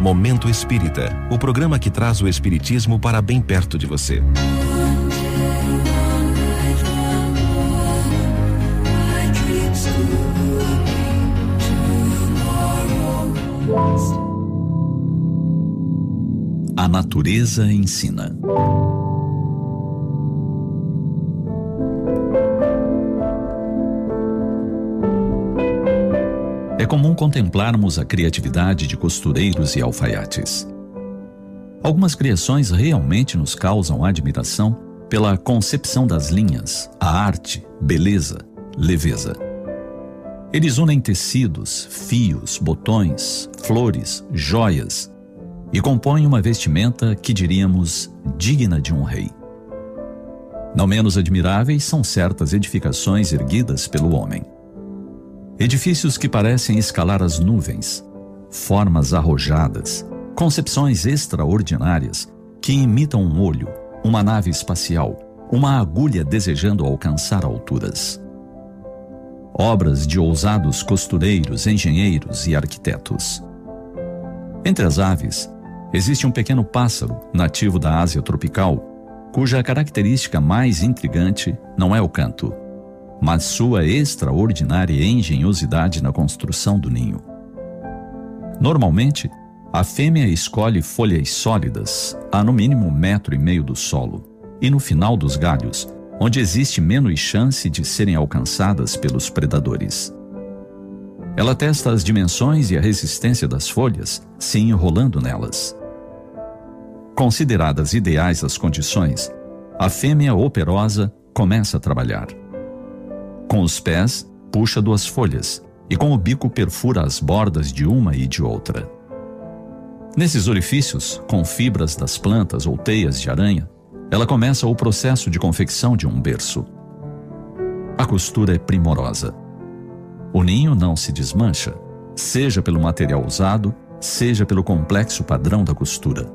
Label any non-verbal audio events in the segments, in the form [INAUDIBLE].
Momento Espírita, o programa que traz o Espiritismo para bem perto de você. A natureza ensina. Comum contemplarmos a criatividade de costureiros e alfaiates. Algumas criações realmente nos causam admiração pela concepção das linhas, a arte, beleza, leveza. Eles unem tecidos, fios, botões, flores, joias e compõem uma vestimenta que diríamos digna de um rei. Não menos admiráveis são certas edificações erguidas pelo homem. Edifícios que parecem escalar as nuvens, formas arrojadas, concepções extraordinárias que imitam um olho, uma nave espacial, uma agulha desejando alcançar alturas. Obras de ousados costureiros, engenheiros e arquitetos. Entre as aves, existe um pequeno pássaro nativo da Ásia tropical, cuja característica mais intrigante não é o canto, mas sua extraordinária engenhosidade na construção do ninho. Normalmente, a fêmea escolhe folhas sólidas, a no mínimo um metro e meio do solo, e no final dos galhos, onde existe menos chance de serem alcançadas pelos predadores. Ela testa as dimensões e a resistência das folhas, se enrolando nelas. Consideradas ideais as condições, a fêmea operosa começa a trabalhar. Com os pés, puxa duas folhas e com o bico perfura as bordas de uma e de outra. Nesses orifícios, com fibras das plantas ou teias de aranha, ela começa o processo de confecção de um berço. A costura é primorosa. O ninho não se desmancha, seja pelo material usado, seja pelo complexo padrão da costura.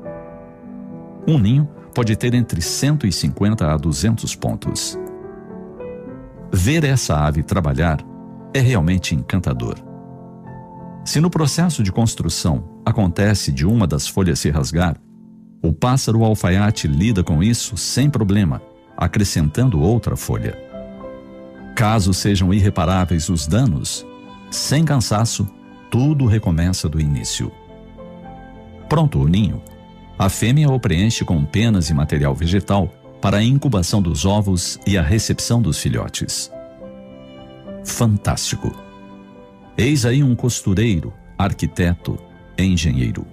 Um ninho pode ter entre 150 a 200 pontos. Ver essa ave trabalhar é realmente encantador. Se no processo de construção acontece de uma das folhas se rasgar, o pássaro alfaiate lida com isso sem problema, acrescentando outra folha. Caso sejam irreparáveis os danos, sem cansaço, tudo recomeça do início. Pronto o ninho. A fêmea o preenche com penas e material vegetal para a incubação dos ovos e a recepção dos filhotes. Fantástico! Eis aí um costureiro, arquiteto, engenheiro.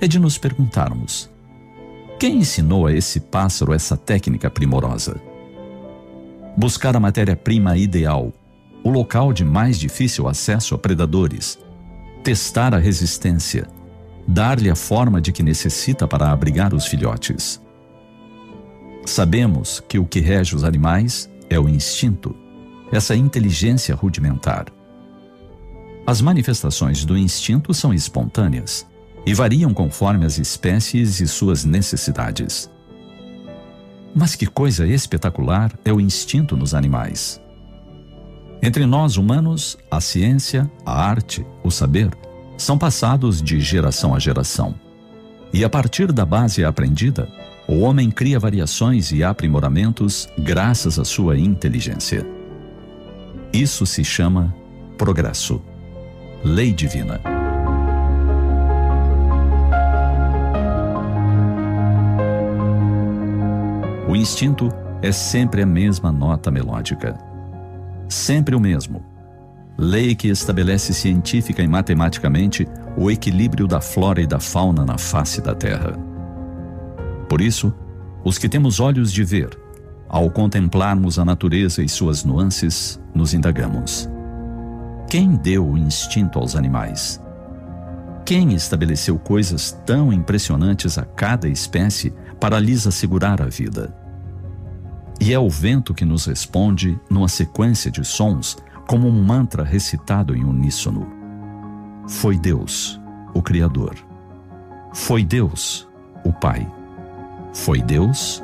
É de nos perguntarmos: quem ensinou a esse pássaro essa técnica primorosa? Buscar a matéria-prima ideal, o local de mais difícil acesso a predadores, testar a resistência, dar-lhe a forma de que necessita para abrigar os filhotes. Sabemos que o que rege os animais é o instinto, essa inteligência rudimentar. As manifestações do instinto são espontâneas e variam conforme as espécies e suas necessidades. Mas que coisa espetacular é o instinto nos animais. Entre nós humanos, a ciência, a arte, o saber são passados de geração a geração. E a partir da base aprendida, o homem cria variações e aprimoramentos graças à sua inteligência. Isso se chama progresso. Lei divina. O instinto é sempre a mesma nota melódica. Sempre o mesmo. Lei que estabelece científica e matematicamente o equilíbrio da flora e da fauna na face da Terra. Por isso, os que temos olhos de ver, ao contemplarmos a natureza e suas nuances, nos indagamos: quem deu o instinto aos animais? Quem estabeleceu coisas tão impressionantes a cada espécie para lhes assegurar a vida? E é o vento que nos responde numa sequência de sons, como um mantra recitado em uníssono. Foi Deus, o Criador. Foi Deus, o Pai. Foi Deus,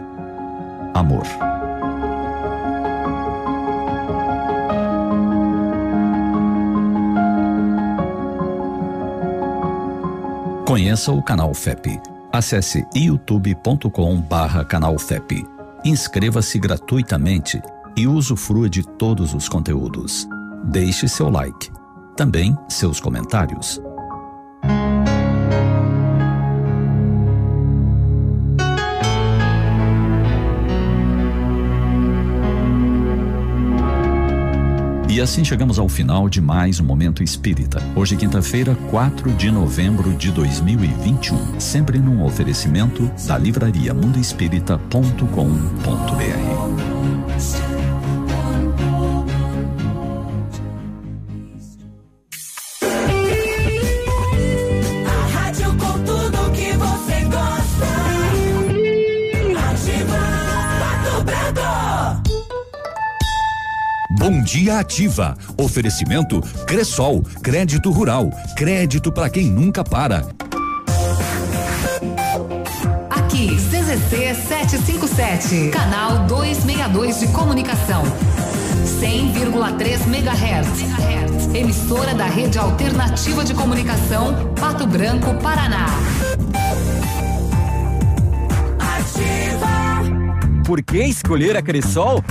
amor. Conheça o canal FEP. Acesse youtube.com barra canal FEP. Inscreva-se gratuitamente e usufrua de todos os conteúdos. Deixe seu like. Também seus comentários. Assim chegamos ao final de mais um Momento Espírita. Hoje, quinta-feira, 4 de novembro de 2021. Sempre num oferecimento da livraria mundoespírita.com.br. Bom Dia Ativa. Oferecimento Cressol, crédito rural, crédito para quem nunca para. Aqui, CZC 757, canal 262 de comunicação. 100,3 MHz. Emissora da Rede Alternativa de Comunicação, Pato Branco, Paraná. Ativa. Por que escolher a Cressol?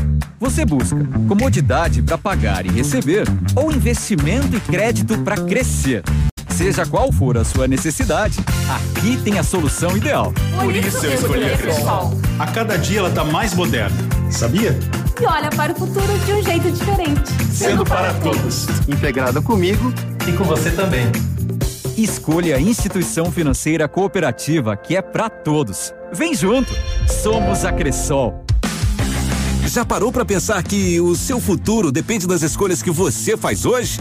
Você busca comodidade para pagar e receber ou investimento e crédito para crescer. Seja qual for a sua necessidade, aqui tem a solução ideal. Por isso eu escolhi a Cressol. A cada dia ela está mais moderna, sabia? E olha para o futuro de um jeito diferente. Sendo para todos. Integrado comigo e com você também. Escolha a instituição financeira cooperativa que é para todos. Vem junto! Somos a Cressol. Já parou para pensar que o seu futuro depende das escolhas que você faz hoje?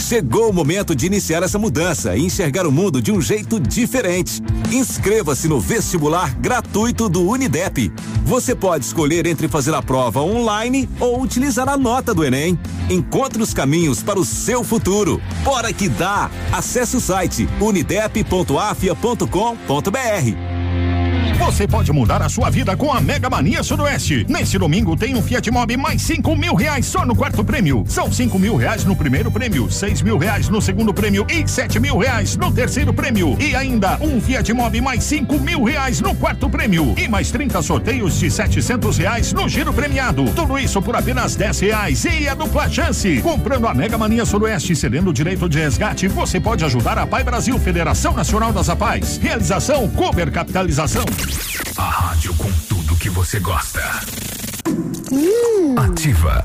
Chegou o momento de iniciar essa mudança e enxergar o mundo de um jeito diferente. Inscreva-se no vestibular gratuito do Unidep. Você pode escolher entre fazer a prova online ou utilizar a nota do Enem. Encontre os caminhos para o seu futuro. Bora que dá! Acesse o site unidep.afia.com.br. Você pode mudar a sua vida com a Mega Mania Sudoeste. Neste domingo tem um Fiat Mobi mais cinco mil reais só no quarto prêmio. São cinco mil reais no primeiro prêmio, seis mil reais no segundo prêmio e sete mil reais no terceiro prêmio. E ainda um Fiat Mobi mais cinco mil reais no quarto prêmio. E mais 30 sorteios de setecentos reais no giro premiado. Tudo isso por apenas dez reais. E a dupla chance. Comprando a Mega Mania Sudoeste e cedendo o direito de resgate, você pode ajudar a Pai Brasil, Federação Nacional das Apais. Realização Cober Capitalização. A rádio com tudo que você gosta. Hum. Ativa.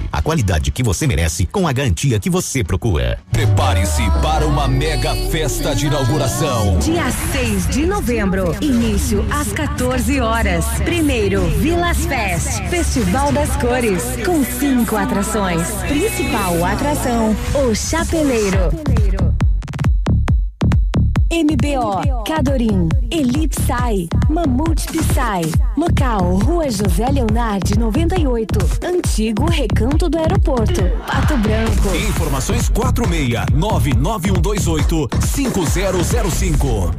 a qualidade que você merece com a garantia que você procura. Prepare-se para uma mega festa de inauguração. Dia 6 de novembro, início às 14 horas. Primeiro, Vilas Fest, Festival das Cores, com cinco atrações. Principal atração, o Chapeleiro. MBO, Cadorim, Elipsai, Mamute Psy. Local, Rua José Leonardo 98. Antigo Recanto do Aeroporto, Pato Branco. Informações 46 99128 5005.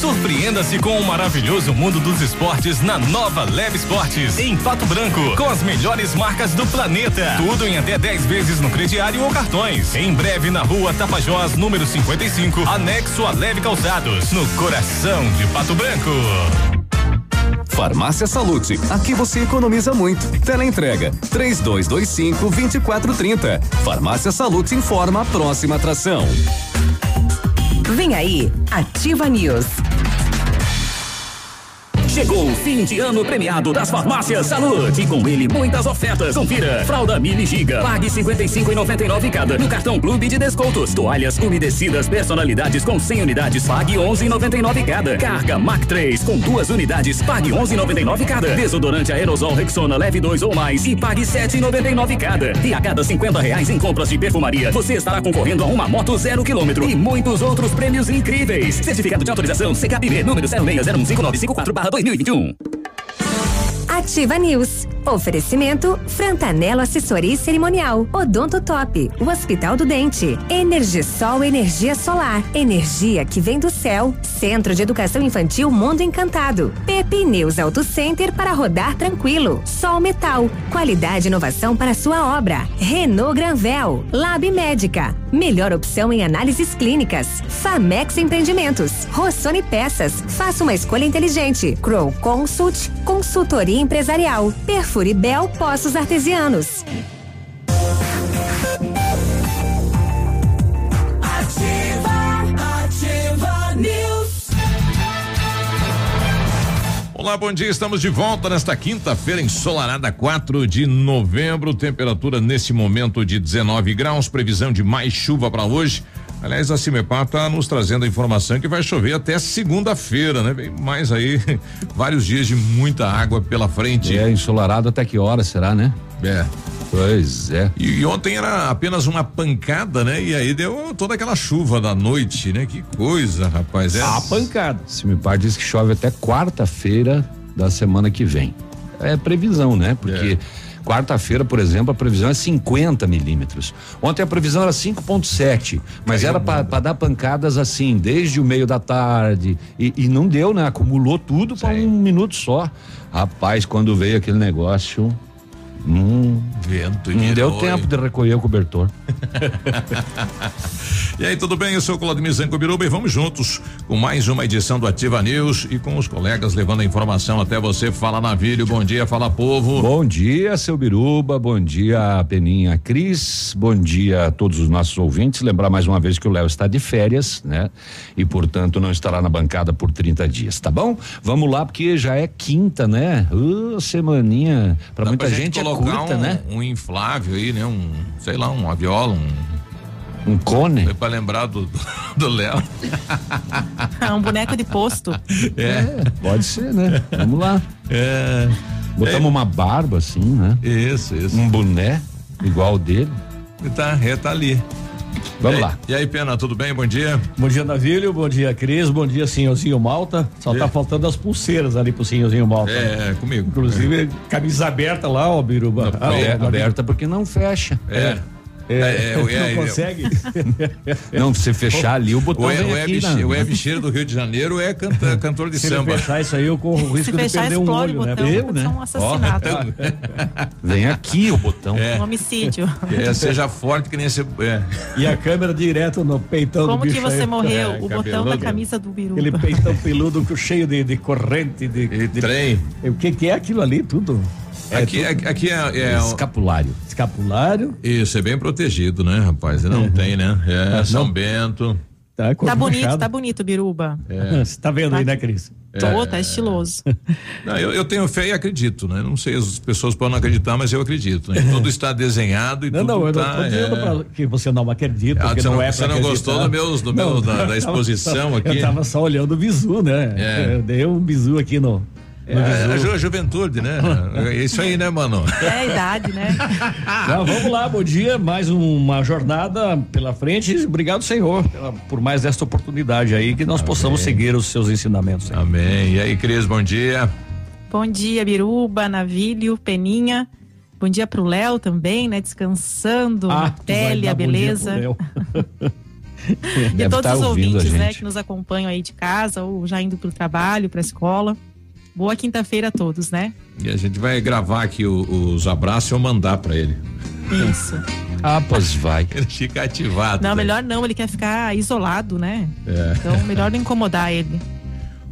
Surpreenda-se com o maravilhoso mundo dos esportes na nova Leve Esportes, em Pato Branco, com as melhores marcas do planeta. Tudo em até 10 vezes no crediário ou cartões. Em breve na rua Tapajós, número 55, anexo a Leve Calçados, no coração de Pato Branco. Farmácia Salute, aqui você economiza muito. Teleentrega, três dois, dois cinco, vinte e quatro, trinta. Farmácia Salute informa a próxima atração. Vem aí, Ativa News. Chegou o fim de ano premiado das farmácias Saúde e com ele muitas ofertas. Confira. Fralda Mini Giga, pague 55,99 cada no cartão Clube de Descontos. Toalhas umedecidas personalidades com 100 unidades, pague 11,99 cada. Carga Mac 3 com duas unidades, pague 11,99 cada. Desodorante aerosol Rexona leve 2 ou mais e pague 7,99 cada. E a cada 50 reais em compras de perfumaria, você estará concorrendo a uma moto zero quilômetro e muitos outros prêmios incríveis. Certificado de autorização CKPB número do do do. Ativa News. Oferecimento Frantanelo Assessoria Cerimonial. Odonto Top. O Hospital do Dente. Energisol Energia Solar. Energia que vem do céu. Centro de Educação Infantil Mundo Encantado. Pepe News Auto Center para rodar tranquilo. Sol Metal. Qualidade e inovação para sua obra. Renault Granvel. Lab Médica. Melhor opção em análises clínicas. Famex Empreendimentos. Rossoni Peças. Faça uma escolha inteligente. Crow Consult. Consultoria empresarial. Perfuribel Poços Artesianos. Ativa, ativa News. Olá, bom dia. Estamos de volta nesta quinta-feira ensolarada, 4 de novembro. Temperatura nesse momento de 19 graus. Previsão de mais chuva para hoje. Aliás, a Cimepar está nos trazendo a informação que vai chover até segunda-feira, né? Vem mais aí, [LAUGHS] vários dias de muita água pela frente. É, ensolarado até que hora será, né? É. Pois é. E, e, ontem era apenas uma pancada, né? E aí deu toda aquela chuva da noite, né? Que coisa, rapaz. É. A pancada. Cimepar diz que chove até quarta-feira da semana que vem. É previsão, né? Porque. É. Quarta-feira, por exemplo, a previsão é 50 milímetros. Ontem a previsão era 5,7, mas Caiu era para dar pancadas assim, desde o meio da tarde. E, e não deu, né? Acumulou tudo para um minuto só. Rapaz, quando veio aquele negócio. Hum, Vento e Não deu tempo de recolher o cobertor. [LAUGHS] E aí, tudo bem? Eu sou o Claudemir Zanco Biruba e vamos juntos com mais uma edição do Ativa News e com os colegas levando a informação até você. Fala Navírio, bom dia, fala povo. Bom dia, seu Biruba, bom dia, Peninha Cris, bom dia a todos os nossos ouvintes. Lembrar mais uma vez que o Léo está de férias, né? E portanto não estará na bancada por 30 dias, tá bom? Vamos lá, porque já é quinta, né? Uh, semaninha. Pra Dá muita pra gente, é colocar curta, um, né? Um inflável aí, né? Um, sei lá, uma viola, um. Um cone? Foi pra lembrar do do Léo. [LAUGHS] um boneco de posto. É. Pode ser, né? Vamos lá. É. Botamos uma barba assim, né? Isso, isso. Um boné igual dele. Tá, é, tá ali. Vamos E lá. E aí, Pena, tudo bem? Bom dia. Bom dia, Navílio. Bom dia, Cris. Bom dia, senhorzinho Malta. Só É. tá faltando as pulseiras ali pro senhorzinho Malta. É, comigo. Inclusive, camisa aberta lá, ó, Biruba. Ah, É, ó, aberta porque não fecha. É. É, É, [LAUGHS] é, não é, é. consegue? [LAUGHS] Não, se fechar ali, o botão O, vem o, aqui, né? o Web Cheiro do Rio de Janeiro é canta, [LAUGHS] cantor de Se samba. fechar isso aí, eu corro o risco de fechar, perder um explode olho, o né? botão, Eu, pode né? um assassinato. Vem aqui o botão. É. Um homicídio. É, seja forte que nem esse. É. E a câmera direto no peitão do Como bicho que você aí. morreu? É, o botão cabeludo. da camisa do biru. Aquele peitão peludo cheio de, de corrente, de, de- trem. O que, que é aquilo ali, tudo? É Aqui, tudo aqui, é, é Escapulário. escapulário. Isso, é bem protegido, né, rapaz? Não tem, né? É, Ah, São não. Bento. Tá, Tá bonito, tá bonito, biruba. É. Você [LAUGHS] tá vendo aí, né, Cris? Tô, tá estiloso. [LAUGHS] Não, eu, eu tenho fé e acredito, né? Não sei, as pessoas podem não acreditar, mas eu acredito. Né? [LAUGHS] Tudo está desenhado e Não, tudo não, eu tá, não tô dizendo é. pra que você não acredita, Ah, porque não, não- é você não gostou do meus- do meu- da- da eu exposição tava- aqui? Eu tava só olhando o bizu, né? É. Eu dei um bizu aqui no É, a ju- a juventude, né? É isso aí, né, mano? É a idade, né? [LAUGHS] Não, vamos lá, bom dia, mais uma jornada pela frente. Obrigado, Senhor, pela- por mais esta oportunidade aí, que nós possamos seguir os seus ensinamentos. aí. Amém. E aí, Cris, bom dia. Bom dia, biruba, navilho, peninha. Bom dia pro Léo também, né? Descansando Ah, na pele, a beleza. [LAUGHS] E Deve todos tá os ouvindo a ouvintes, né, gente. que nos acompanham aí de casa ou já indo pro trabalho, pra escola. Boa quinta-feira a todos, né? E a gente vai gravar aqui o- os abraços e eu mandar pra ele. Isso. Ah, pois vai. Ele fica ativado. Não, né? melhor não, ele quer ficar isolado, né? É. Então, melhor não incomodar ele.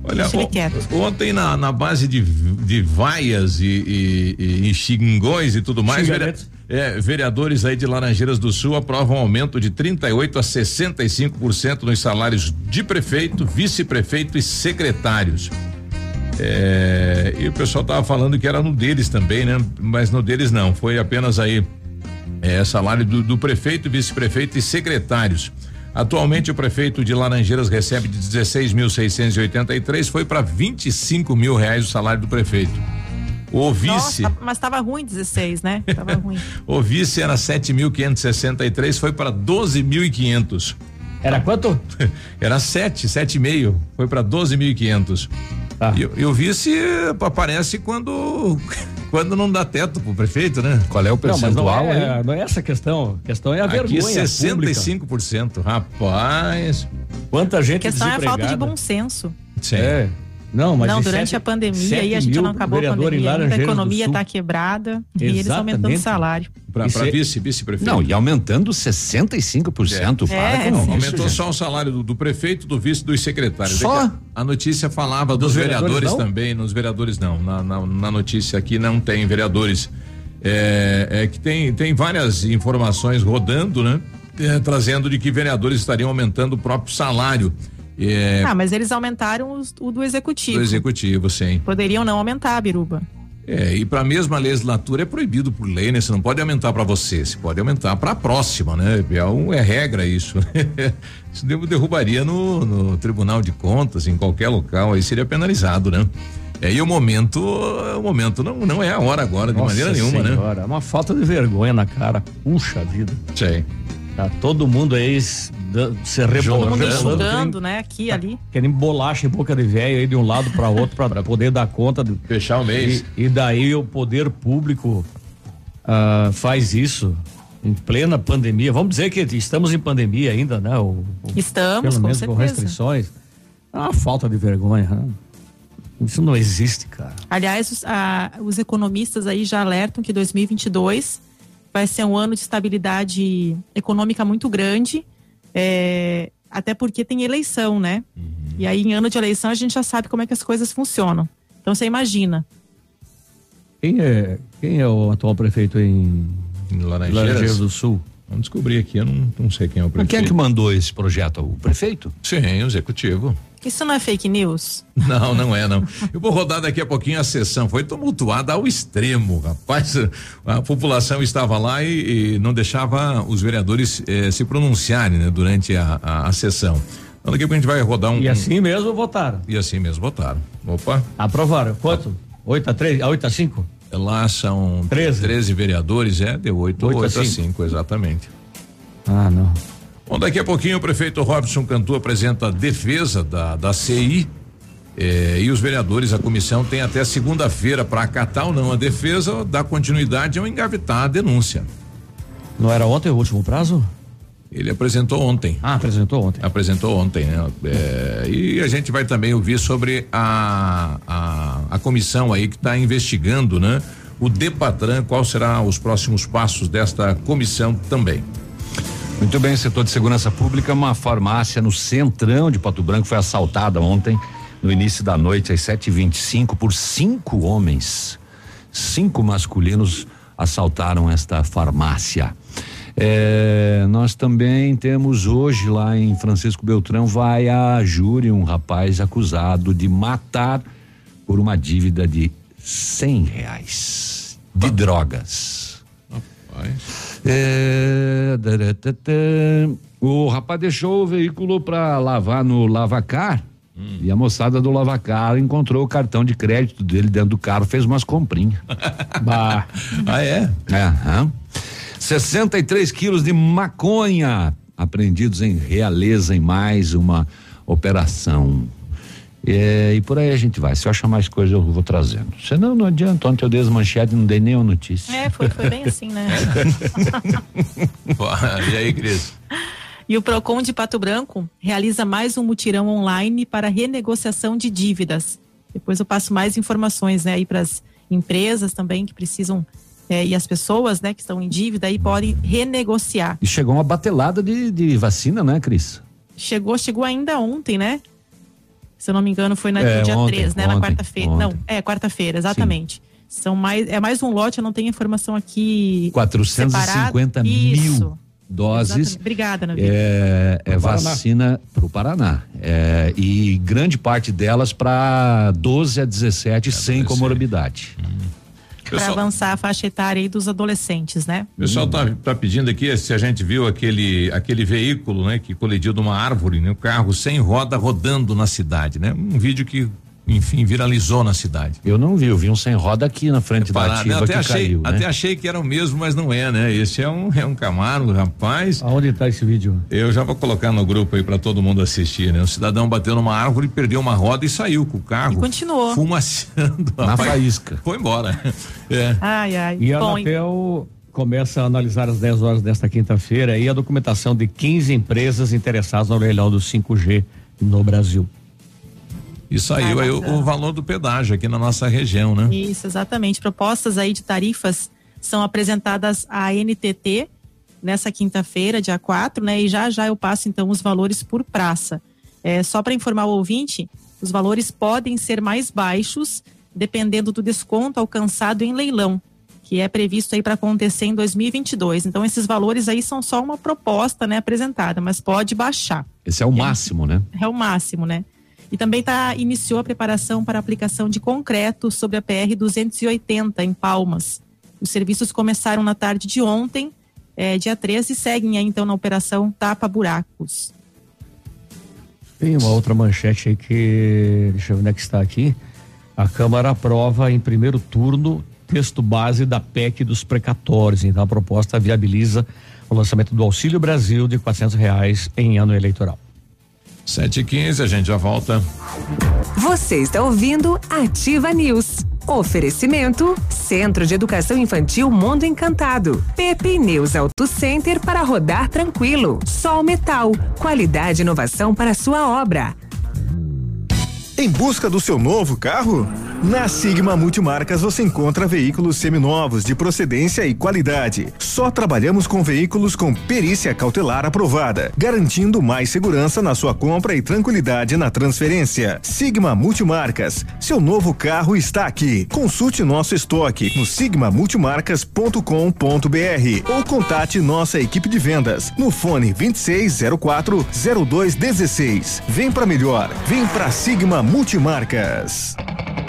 Olha, Deixa ele o- quieto. ontem na, na base de, de vaias e, e, e, e xingões e tudo mais, verea- Xingamentos. é, vereadores aí de Laranjeiras do Sul aprovam aumento de 38 a 65% nos salários de prefeito, vice-prefeito e secretários. É, e o pessoal tava falando que era no deles também, né? Mas no deles não, foi apenas aí é, salário do, do prefeito, vice-prefeito e secretários. Atualmente o prefeito de Laranjeiras recebe de 16.683, foi para 25 mil reais o salário do prefeito. O vice, Nossa, mas tava ruim 16, né? Tava [LAUGHS] ruim. o vice era 7.563, foi para 12.500. Era quanto? [LAUGHS] Era 7, 7,5, foi para 12.500. Ah. E, e o vice aparece quando [LAUGHS] quando não dá teto pro prefeito, né? Qual é o Não, mas não percentual é, aí? não é essa a questão. A questão é a Aqui vergonha. 65%, rapaz. Quanta A gente questão é a falta de bom senso. Sim. É. Não, mas não, durante sete- a pandemia aí a gente não acabou a pandemia ainda, a economia Sul. tá quebrada e eles aumentando o Exatamente. salário. Para Isso é- vice, vice-prefeito. Não, e aumentando 65%. Para É, com sim. isso, Aumentou gente. só o salário do, do prefeito, do vice, dos secretários. Só? É A, notícia falava dos, Dos vereadores, vereadores, não? também, nos vereadores não. Na, na, na notícia aqui não tem vereadores. É, é que tem, tem várias informações rodando, né? É, trazendo de que vereadores estariam aumentando o próprio salário é, Ah, mas eles aumentaram os- o do executivo. do executivo, sim. Poderiam não aumentar, Biruba. É, e para a mesma legislatura é proibido por lei, né? Você não pode aumentar para você, você pode aumentar para a próxima, né? É, um, é regra isso. [LAUGHS] isso derrubaria no, no Tribunal de Contas, em qualquer local, aí seria penalizado, né? É, e o momento, o momento não, não é a hora agora, de Nossa maneira nenhuma, né? É uma falta de vergonha na cara. Puxa vida. Sei. Tá todo mundo aí se, rebolando. enxugando, né? Aqui, ali. Querendo bolacha em boca de velho aí de um lado para outro para [LAUGHS] poder dar conta do, Fechar o mês. E, e daí o poder público ah, faz isso em plena pandemia. Vamos dizer que estamos em pandemia ainda, né? O, o- Estamos, pelo com menos com certeza. restrições. É uma falta de vergonha. né? Isso não existe, cara. Aliás, os, a- os economistas aí já alertam que 2022 vai ser um ano de estabilidade econômica muito grande, é, até porque tem eleição, né? E aí, em ano de eleição, a gente já sabe como é que as coisas funcionam. Então, você imagina. Quem é, quem é o atual prefeito em Em Laranjeiras, Laranjeiras. do Sul? Vamos descobrir aqui, eu não, não sei quem é o Mas prefeito. quem é que mandou esse projeto? O prefeito? Sim, o executivo. Isso não é fake news? [LAUGHS] Não, não é, não. Eu vou rodar daqui a pouquinho a sessão. Foi tumultuada ao extremo, rapaz. A população estava lá e, e não deixava os vereadores eh, se pronunciarem né, durante a, a, a sessão. Então, daqui a pouco a gente vai rodar um. E assim mesmo votaram. E assim mesmo votaram. Opa. Aprovaram. Quanto? 8 a 3, a 8 a 5? Lá são 13. 13 vereadores, é, deu 8, Oito a 8 a cinco. 5, exatamente. Ah, não. Bom, daqui a pouquinho o prefeito Robson Cantu apresenta a defesa da, da CI. eh, e os vereadores, a comissão tem até segunda-feira para acatar ou não a defesa, dar continuidade ou engavetar a denúncia. Não era ontem o último prazo? Ele apresentou ontem. Ah, apresentou ontem. Apresentou ontem, né? É, e a gente vai também ouvir sobre a, a, a comissão aí que está investigando, né? O Depatran, qual será os próximos passos desta comissão também. Muito bem, setor de segurança pública, uma farmácia no centrão de Pato Branco foi assaltada ontem, no início da noite, às 7h25, por cinco homens. Cinco masculinos assaltaram esta farmácia. É, nós também temos hoje lá em Francisco Beltrão, vai a júri um rapaz acusado de matar por uma dívida de cem reais de drogas. É, o rapaz deixou o veículo para lavar no lavacar e a moçada do lavacar encontrou o cartão de crédito dele dentro do carro, fez umas comprinhas. [LAUGHS] bah. Ah, é? É, aham. 63 quilos de maconha apreendidos em Realeza em mais uma operação. É, e por aí a gente vai. Se eu achar mais coisa, eu vou trazendo. Senão, não adianta. Ontem eu dei as manchetes e não dei nenhuma notícia. É, foi, foi bem assim, né? [LAUGHS] e aí, Cris? E o Procon de Pato Branco realiza mais um mutirão online para renegociação de dívidas. Depois eu passo mais informações, né, aí para as empresas também que precisam é, e as pessoas, né, que estão em dívida aí podem renegociar. E chegou uma batelada de, de vacina, né, Cris? Chegou, chegou ainda ontem, né? Se eu não me engano, foi na, É, no dia ontem, 3, né? na ontem, quarta-feira. ontem. Não, é quarta-feira, exatamente. São mais, é mais um lote, eu não tenho informação aqui. 450 separada. mil. Isso. doses. Exatamente. Obrigada, Navi. É, é Pro Paraná. vacina para o Paraná. É, e grande parte delas para 12 a 17 sem comorbidade. Para avançar a faixa etária aí dos adolescentes, né? O pessoal tá, tá pedindo aqui se a gente viu aquele aquele veículo, né, que colidiu numa árvore, né, o carro sem roda rodando na cidade, né? Um vídeo que, enfim, viralizou na cidade. Eu não vi, eu vi um sem roda aqui na frente da Parado, né? ativa até que achei, caiu, né? até achei que era o mesmo, mas não é, né? Esse é um é um Camaro, rapaz. Aonde tá esse vídeo? Eu já vou colocar no grupo aí para todo mundo assistir, né? O cidadão bateu numa árvore, perdeu uma roda e saiu com o carro. E continuou. Fumaciando. Na rapaz. faísca. Foi embora. [LAUGHS] É. Ai, ai. E a Bom, Anatel começa a analisar às 10 horas desta quinta-feira aí a documentação de 15 empresas interessadas no leilão do 5G no Brasil. E saiu aí o, o valor do pedágio aqui na nossa região, né? Isso, exatamente. Propostas aí de tarifas são apresentadas à NTT nessa quinta-feira, dia 4, né? E já já eu passo então os valores por praça. É, só para informar o ouvinte, os valores podem ser mais baixos dependendo do desconto alcançado em leilão, que é previsto aí para acontecer em 2022. Então esses valores aí são só uma proposta, né, apresentada, mas pode baixar. Esse é o máximo, né? É o máximo, né? E também tá, iniciou a preparação para a aplicação de concreto sobre a PR 280 em Palmas. Os serviços começaram na tarde de ontem, eh, dia 13, e seguem aí, então na operação Tapa Buracos. Tem uma outra manchete aí que. Deixa eu ver onde é que está aqui. A Câmara aprova em primeiro turno texto base da PEC dos precatórios. Então a proposta viabiliza o lançamento do Auxílio Brasil de quatrocentos reais em ano eleitoral. Sete e quinze, a gente já volta. Você está ouvindo Ativa News. Oferecimento Centro de Educação Infantil Mundo Encantado. Pepe News Auto Center para rodar tranquilo. Sol Metal. Qualidade e inovação para sua obra. Em busca do seu novo carro? Na Sigma Multimarcas você encontra veículos seminovos de procedência e qualidade. Só trabalhamos com veículos com perícia cautelar aprovada, garantindo mais segurança na sua compra e tranquilidade na transferência. Sigma Multimarcas, seu novo carro está aqui. Consulte nosso estoque no sigmamultimarcas.com.br ou contate nossa equipe de vendas no fone 2604 0216. Vem para melhor, vem para Sigma Multimarcas.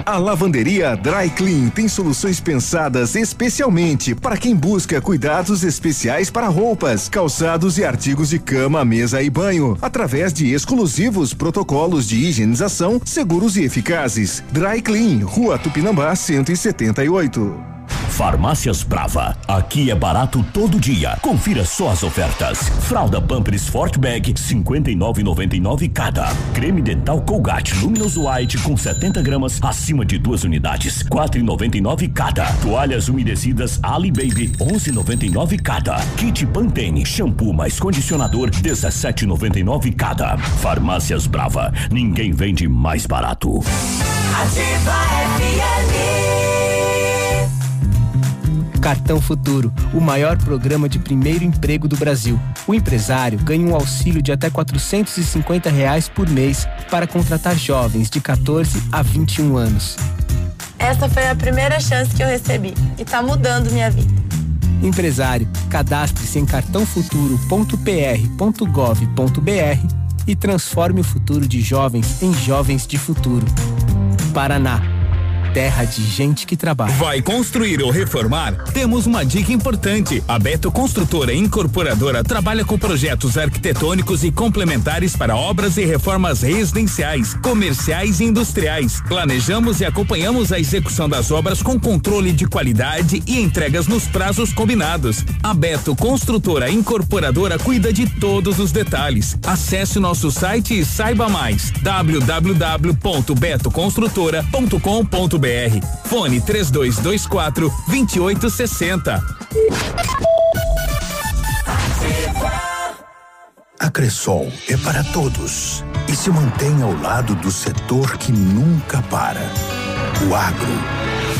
A lavanderia Dry Clean tem soluções pensadas especialmente para quem busca cuidados especiais para roupas, calçados e artigos de cama, mesa e banho, através de exclusivos protocolos de higienização seguros e eficazes. Dry Clean, Rua Tupinambá 178. Farmácias Brava. Aqui é barato todo dia. Confira só as ofertas. Fralda Pampers Sport Bag 59,99 cada. Creme dental Colgate Luminous White com 70 gramas acima de duas unidades 4,99 cada. Toalhas umedecidas Ali Baby 11,99 cada. Kit Pantene shampoo mais condicionador 17,99 cada. Farmácias Brava. Ninguém vende mais barato. Ativa FM. Cartão Futuro, o maior programa de primeiro emprego do Brasil. O empresário ganha um auxílio de até 450 reais por mês para contratar jovens de 14 a 21 anos. Essa foi a primeira chance que eu recebi e tá mudando minha vida. Empresário, cadastre-se em cartãofuturo.pr.gov.br e transforme o futuro de jovens em jovens de futuro. Paraná, terra de gente que trabalha. Vai construir ou reformar? Temos uma dica importante. A Beto Construtora Incorporadora trabalha com projetos arquitetônicos e complementares para obras e reformas residenciais, comerciais e industriais. Planejamos e acompanhamos a execução das obras com controle de qualidade e entregas nos prazos combinados. A Beto Construtora Incorporadora cuida de todos os detalhes. Acesse nosso site e saiba mais. www.betoconstrutora.com.br Fone 3224 2860. A Cressol é para todos e se mantém ao lado do setor que nunca para. O agro.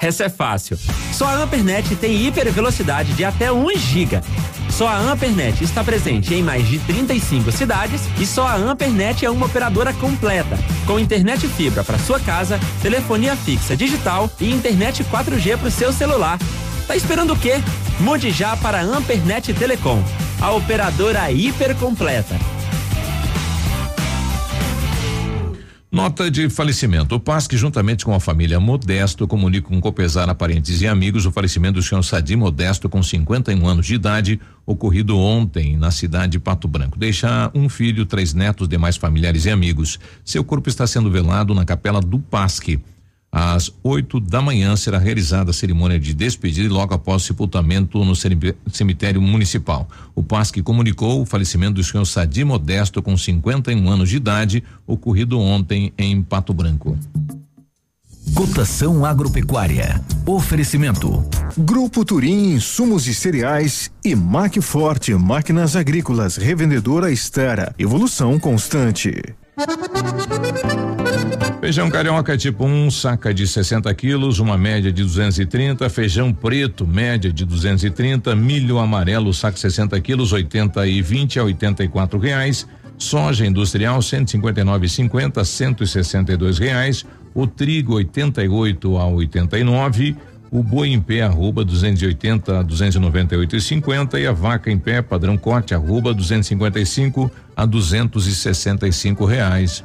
Essa é fácil. Só a Ampernet tem hiper velocidade de até 1 giga. Só a Ampernet está presente em mais de 35 cidades e só a Ampernet é uma operadora completa, com internet fibra para sua casa, telefonia fixa digital e internet 4G para o seu celular. Tá esperando o quê? Mude já para a Ampernet Telecom, a operadora hiper completa. Nota de falecimento. O PASC, juntamente com a família Modesto, comunica com Copesar a parentes e amigos o falecimento do senhor Sadi Modesto, com 51 anos de idade, ocorrido ontem na cidade de Pato Branco. Deixa um filho, três netos, demais familiares e amigos. Seu corpo está sendo velado na capela do PASC. Às 8 da manhã será realizada a cerimônia de despedida e logo após o sepultamento no cemitério municipal. O PASC comunicou o falecimento do senhor Sadi Modesto, com 51 anos de idade, ocorrido ontem em Pato Branco. Cotação agropecuária. Oferecimento. Grupo Turim, insumos e cereais e Macforte, máquinas agrícolas, revendedora Estera. Evolução constante. Feijão carioca tipo 1, um, saca de 60 quilos, uma média de 230. Feijão preto, média de 230. Milho amarelo, saco 60 quilos, 80 e 20 a 84 reais. Soja industrial 159,50 162 reais. O trigo 88 a 89. O boi em pé arroba 280 a 298,50 e a vaca em pé padrão corte arroba 255 a 265 reais.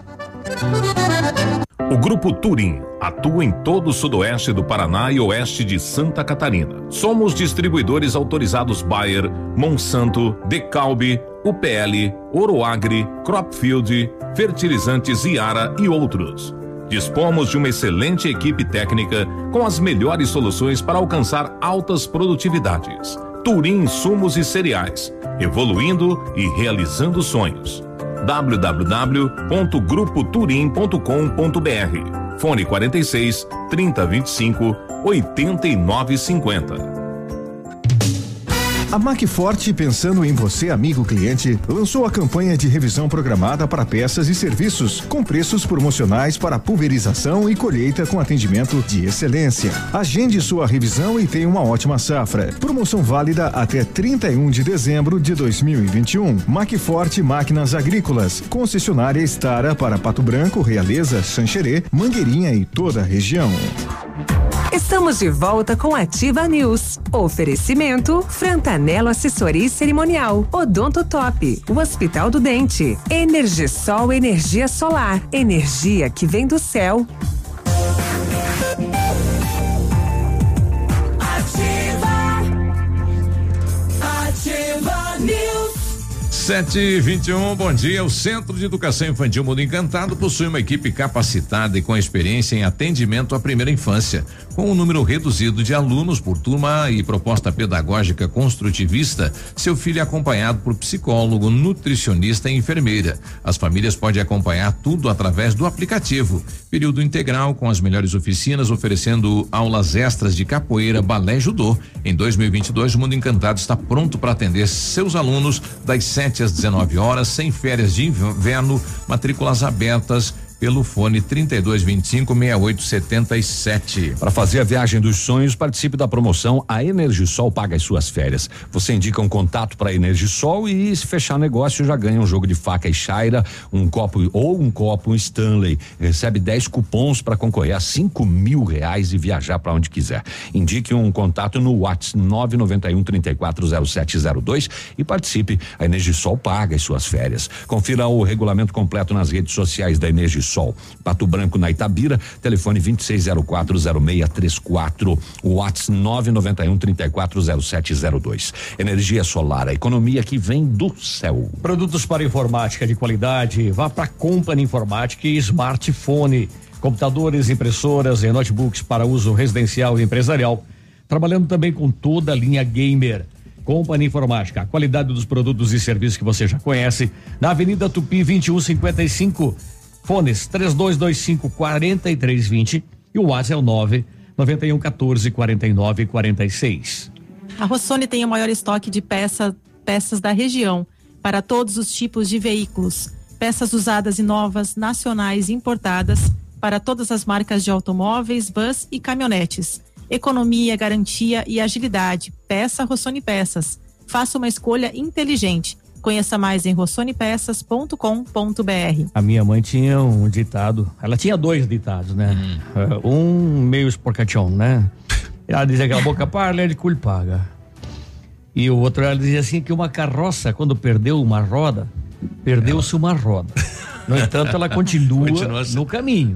O Grupo Turim atua em todo o sudoeste do Paraná e oeste de Santa Catarina. Somos distribuidores autorizados Bayer, Monsanto, Decalbe, UPL, Oroagri, Cropfield, Fertilizantes Iara e outros. Dispomos de uma excelente equipe técnica com as melhores soluções para alcançar altas produtividades. Turim Sumos e Cereais, evoluindo e realizando sonhos www.grupoturim.com.br. Fone 46 3025 8950. A Macforte, pensando em você, amigo cliente, lançou a campanha de revisão programada para peças e serviços, com preços promocionais para pulverização e colheita com atendimento de excelência. Agende sua revisão e tenha uma ótima safra. Promoção válida até 31 de dezembro de 2021. Macforte Máquinas Agrícolas, concessionária Estara para Pato Branco, Realeza, Xanxerê, Mangueirinha e toda a região. Estamos de volta com Ativa News. Oferecimento Frantanelo Assessoria Cerimonial, Odonto Top, o Hospital do Dente, Energisol Energia Solar, energia que vem do céu. Sete e vinte e um, bom dia. O Centro de Educação Infantil Mundo Encantado possui uma equipe capacitada e com experiência em atendimento à primeira infância. Com um número reduzido de alunos por turma e proposta pedagógica construtivista, seu filho é acompanhado por psicólogo, nutricionista e enfermeira. As famílias podem acompanhar tudo através do aplicativo. Período integral com as melhores oficinas, oferecendo aulas extras de capoeira, balé judô. Em 2022, o Mundo Encantado está pronto para atender seus alunos das 7 às 19 horas, sem férias de inverno, matrículas abertas pelo fone 3225 6877. Para fazer a viagem dos sonhos, participe da promoção A Energisol paga as suas férias. Você indica um contato para a Energisol e se fechar negócio já ganha um jogo de faca e chaira, um copo ou um copo Stanley. Recebe 10 cupons para concorrer a 5 mil reais e viajar para onde quiser. Indique um contato no WhatsApp 991 340702 e participe. A Energisol paga as suas férias. Confira o regulamento completo nas redes sociais da Energisol Sol. Pato Branco na Itabira, telefone 26040634, WhatsApp 991 340702. Energia solar, a economia que vem do céu. Produtos para informática de qualidade, vá para Company Informática e Smartphone. Computadores, impressoras e notebooks para uso residencial e empresarial. Trabalhando também com toda a linha gamer. Company Informática, a qualidade dos produtos e serviços que você já conhece, na Avenida Tupi 2155. Fones 3225 4320 e o WhatsApp é o 9 91 14 49 46. A Rossoni tem o maior estoque de peça, peças da região para todos os tipos de veículos. peças usadas e novas, nacionais e importadas para todas as marcas de automóveis, vans e caminhonetes. Economia, garantia e agilidade. Peça Rossoni Peças. Faça uma escolha inteligente. Conheça mais em rossonepeças.com.br. A minha mãe tinha um ditado, ela tinha dois ditados, né? Eh, Um meio esporcachão, né? Ela dizia que a boca parla, ele cul paga. E o outro, ela dizia assim que uma carroça, quando perdeu uma roda, perdeu-se uma roda. No entanto, ela continua Continua assim. no caminho.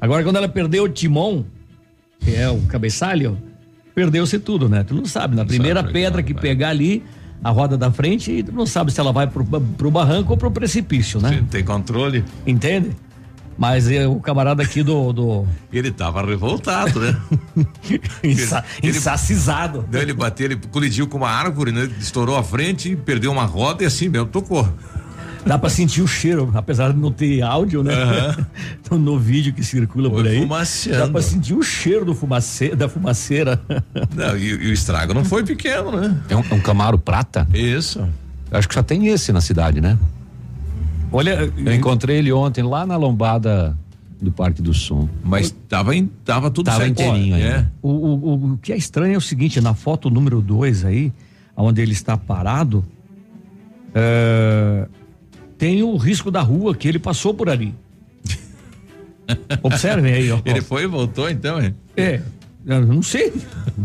Agora, quando ela perdeu o timão, que é o cabeçalho, perdeu-se tudo, né? Tu não sabe. Na primeira sabe, pedra que pegar ali, a roda da frente, tu não sabe se ela vai pro, pro barranco ou pro precipício, né? Tem controle. Entende? Mas é, o camarada aqui do. do... [LAUGHS] Ele tava revoltado, né? [LAUGHS] Insa, Ele- insacizado. Daí ele bateu, ele colidiu com uma árvore, né? Estourou a frente, perdeu uma roda e assim mesmo tocou. Dá pra sentir o cheiro, apesar de não ter áudio, né? [LAUGHS] Então, no vídeo que circula por aí. fumaceando. Dá pra sentir o cheiro do fumace, da fumaceira. Não, e, e o estrago não foi pequeno, né? É um, é um Camaro prata? Isso. Acho que só tem esse na cidade, né? Olha, eu encontrei ele ontem lá na lombada do Parque do Som. Mas tava, em, tava tudo Tava certinho, inteirinho é. ainda. O, o- o- o que é estranho é o seguinte, na foto número 2 aí, onde ele está parado, é, tem o risco da rua que ele passou por ali. [LAUGHS] Observem aí, ó. Ele foi e voltou então, é? É, eu não sei. [LAUGHS]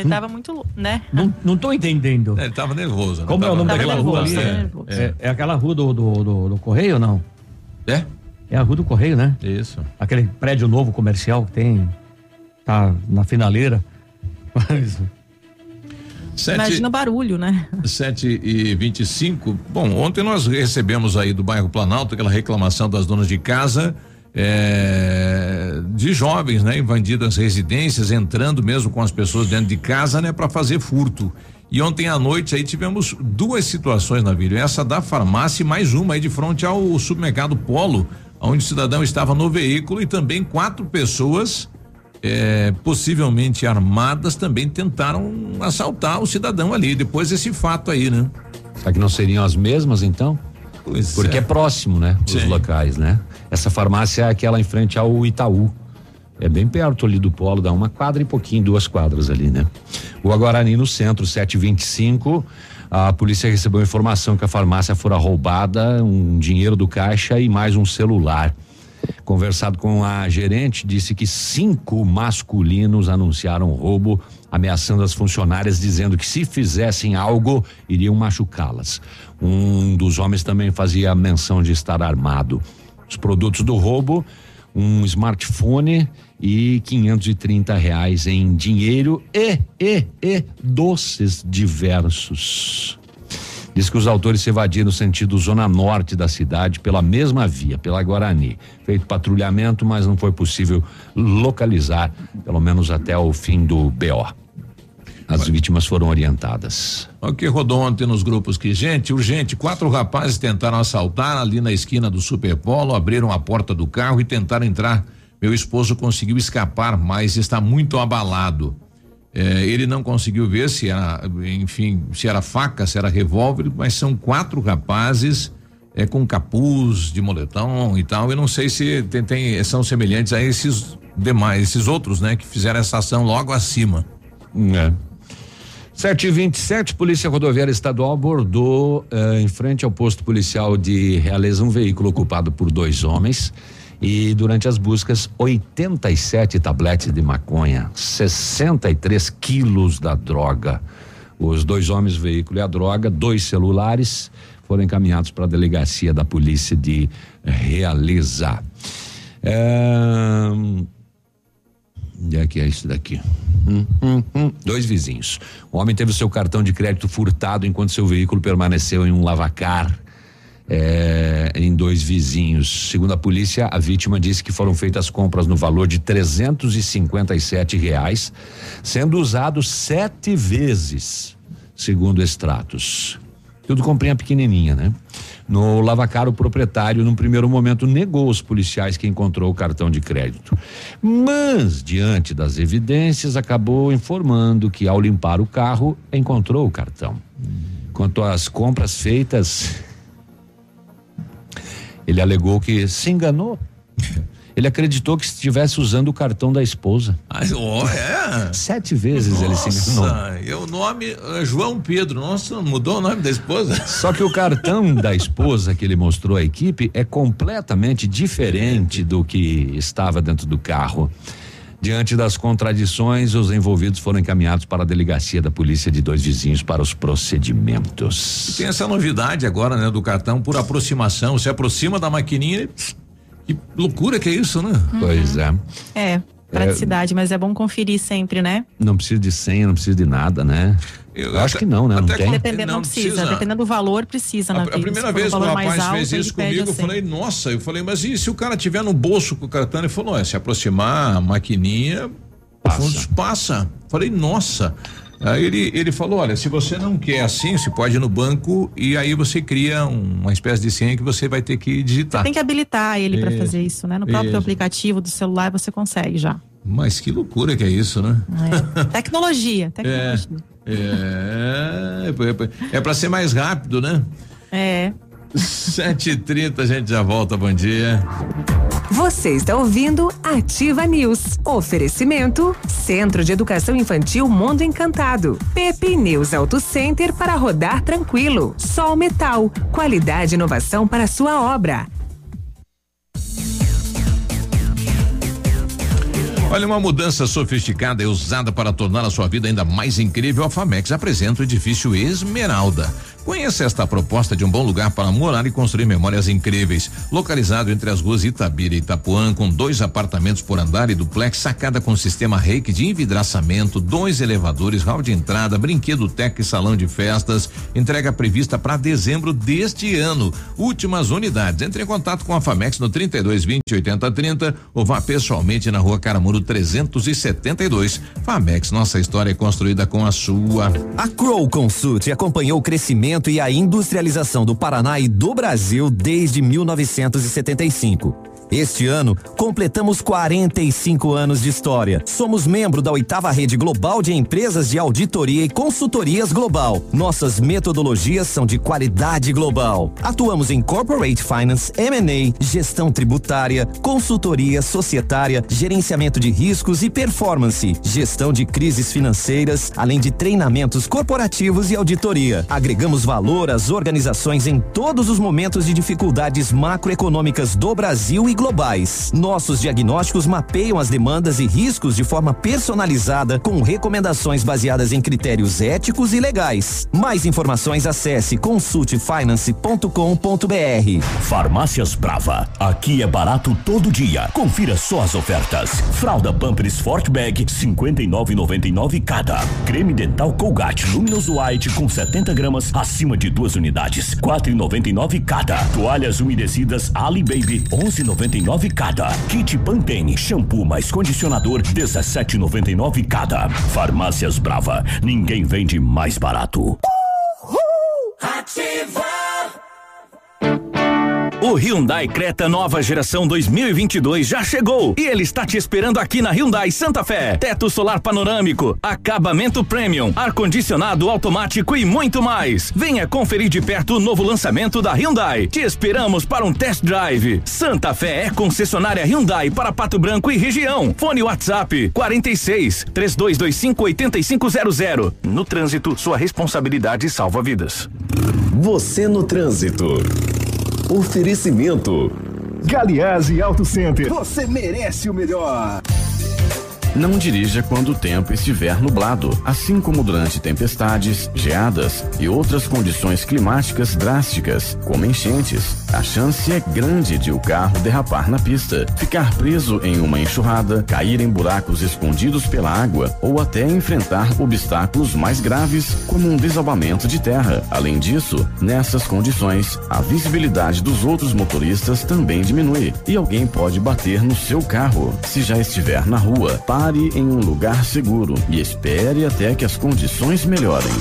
Ele tava muito, lou- né? Não, não tô entendendo. Ele tava nervoso. né? Como é o Tava- nome Tava daquela rua ali? nervoso, É, nervoso. é- é aquela rua do, do, do, do Correio ou não? É? É a rua do Correio, né? Isso. Aquele prédio novo comercial que tem. Tá na finaleira. [LAUGHS] Mas, Sete, Imagina o barulho, né? 7 e 25 Bom, ontem nós recebemos aí do bairro Planalto aquela reclamação das donas de casa é, de jovens, né, invadindo as residências, entrando mesmo com as pessoas dentro de casa, né, para fazer furto. E ontem à noite aí tivemos duas situações na vida, essa da farmácia e mais uma aí de frente ao supermercado Polo, onde o cidadão estava no veículo e também quatro pessoas é, possivelmente armadas também tentaram assaltar o cidadão ali, depois desse fato aí, né? Será que não seriam as mesmas então? Pois Porque é, próximo, né? Os Sim. locais, né? Essa farmácia é aquela em frente ao Itaú. É bem perto ali do polo, dá uma quadra e pouquinho, duas quadras ali, né? O Aguarani no centro, 725. A polícia recebeu informação que a farmácia fora roubada, um dinheiro do caixa e mais um celular. Conversado com a gerente, disse que cinco masculinos anunciaram roubo, ameaçando as funcionárias, dizendo que se fizessem algo, iriam machucá-las. Um dos homens também fazia menção de estar armado. Os produtos do roubo, um smartphone e 530 reais em dinheiro e, e, e doces diversos. Diz que os autores se evadiram no sentido zona norte da cidade pela mesma via, pela Guarani. Feito patrulhamento, mas não foi possível localizar, pelo menos até o fim do BO. As vítimas foram orientadas. O que rodou ontem nos grupos que, gente, urgente, quatro rapazes tentaram assaltar ali na esquina do Superpolo, abriram a porta do carro e tentaram entrar. Meu esposo conseguiu escapar, mas está muito abalado. Eh, ele não conseguiu ver se era, enfim, se era faca, se era revólver, mas são quatro rapazes eh, com capuz de moletom e tal. Eu não sei se tem, tem- são semelhantes a esses demais, esses outros, né, que fizeram essa ação logo acima. É. 7 e 27 Polícia Rodoviária Estadual abordou eh, em frente ao posto policial de Realeza um veículo ocupado por dois homens. E durante as buscas, 87 tabletes de maconha, 63 quilos da droga. Os dois homens, veículo e a droga, dois celulares, foram encaminhados para a delegacia da polícia de Realeza. É, Onde é que é isso daqui? Hum, hum, hum. Dois vizinhos. O homem teve seu cartão de crédito furtado enquanto seu veículo permaneceu em um lavacar. É, em dois vizinhos. Segundo a polícia, a vítima disse que foram feitas compras no valor de 357 reais, sendo usado sete vezes, segundo extratos. Tudo comprinha pequenininha, né? No lavacar, o proprietário, num primeiro momento, negou aos policiais que encontrou o cartão de crédito. Mas, diante das evidências, acabou informando que, ao limpar o carro, encontrou o cartão. Quanto às compras feitas, Ele alegou que se enganou. Ele acreditou que estivesse usando o cartão da esposa. Ah, oh, é? Sete vezes ele se enganou. Nossa, e o nome é João Pedro. Nossa, mudou o nome da esposa? Só que o cartão [LAUGHS] da esposa que ele mostrou à equipe é completamente diferente do que estava dentro do carro. Diante das contradições, os envolvidos foram encaminhados para a delegacia da polícia de dois vizinhos para os procedimentos. Tem essa novidade agora, né, do cartão por aproximação. Se aproxima da maquininha. e- Que loucura que é isso, né? Pois é. É, praticidade, mas é bom conferir sempre, né? Não precisa de senha, não precisa de nada, né? Eu, acho que não, né? Não tem. Dependendo, não, precisa. Dependendo do valor, precisa A, na a vida. primeira vez um que o valor mais rapaz alto, fez isso comigo, eu a senha. falei, nossa, eu falei, mas e se o cara tiver no bolso com o cartão? Ele falou, é, se aproximar, a maquininha, passa. passa. Falei, nossa. Aí ele, ele falou, olha, se você não quer assim, você pode ir no banco e aí você cria um- uma espécie de senha que você vai ter que digitar. Tem que habilitar ele para Isso, fazer isso, né? No próprio isso. aplicativo do celular você consegue já. Mas que loucura que é isso, né? Tecnologia, [LAUGHS] É, tecnologia. é, é, é para ser mais rápido, né? É. 7h30, a gente já volta, bom dia. Você está ouvindo Ativa News. Oferecimento Centro de Educação Infantil Mundo Encantado. Pepe News Auto Center para rodar tranquilo. Sol Metal. Qualidade e inovação para sua obra. Olha, uma mudança sofisticada e usada para tornar a sua vida ainda mais incrível. A Famex apresenta o edifício Esmeralda. Conheça esta proposta de um bom lugar para morar e construir memórias incríveis. Localizado entre as ruas Itabira e Itapuã, com dois apartamentos por andar e duplex, sacada com sistema reiki de envidraçamento, dois elevadores, hall de entrada, brinquedo tec e salão de festas. Entrega prevista para dezembro deste ano. Últimas unidades. Entre em contato com a Famex no 32 20 80 30 ou vá pessoalmente na rua Caramuru 372. Famex, nossa história é construída com a sua. A Crow Consult acompanhou o crescimento e a industrialização do Paraná e do Brasil desde 1975. Este ano, completamos 45 anos de história. Somos membro da oitava rede global de empresas de auditoria e consultorias global. Nossas metodologias são de qualidade global. Atuamos em corporate finance, M&A, gestão tributária, consultoria societária, gerenciamento de riscos e performance, gestão de crises financeiras, além de treinamentos corporativos e auditoria. Agregamos valor às organizações em todos os momentos de dificuldades macroeconômicas do Brasil e globais. Nossos diagnósticos mapeiam as demandas e riscos de forma personalizada, com recomendações baseadas em critérios éticos e legais. Mais informações acesse consultfinance.com.br. Farmácias Brava. Aqui é barato todo dia. Confira só as ofertas. Fralda Pampers Sport Bag 59,99 cada. Creme dental Colgate Luminous White com 70 gramas acima de duas unidades 4,99 cada. Toalhas umedecidas Ali Baby 11,99 cada. Kit Pantene shampoo mais condicionador 17,99 cada. Farmácias Brava. Ninguém vende mais barato. Ativa! O Hyundai Creta nova geração 2022 já chegou e ele está te esperando aqui na Hyundai Santa Fé. Teto solar panorâmico, acabamento premium, ar-condicionado automático e muito mais. Venha conferir de perto o novo lançamento da Hyundai. Te esperamos para um test drive. Santa Fé é concessionária Hyundai para Pato Branco e região. Fone WhatsApp 46 3225 8500. No trânsito, sua responsabilidade salva vidas. Você no trânsito. Oferecimento. Galiase Auto Center. Você merece o melhor. Não dirija quando o tempo estiver nublado, assim como durante tempestades, geadas e outras condições climáticas drásticas, como enchentes. A chance é grande de o carro derrapar na pista, ficar preso em uma enxurrada, cair em buracos escondidos pela água ou até enfrentar obstáculos mais graves, como um desabamento de terra. Além disso, nessas condições, a visibilidade dos outros motoristas também diminui e alguém pode bater no seu carro. Se já estiver na rua, pare em um lugar seguro e espere até que as condições melhorem.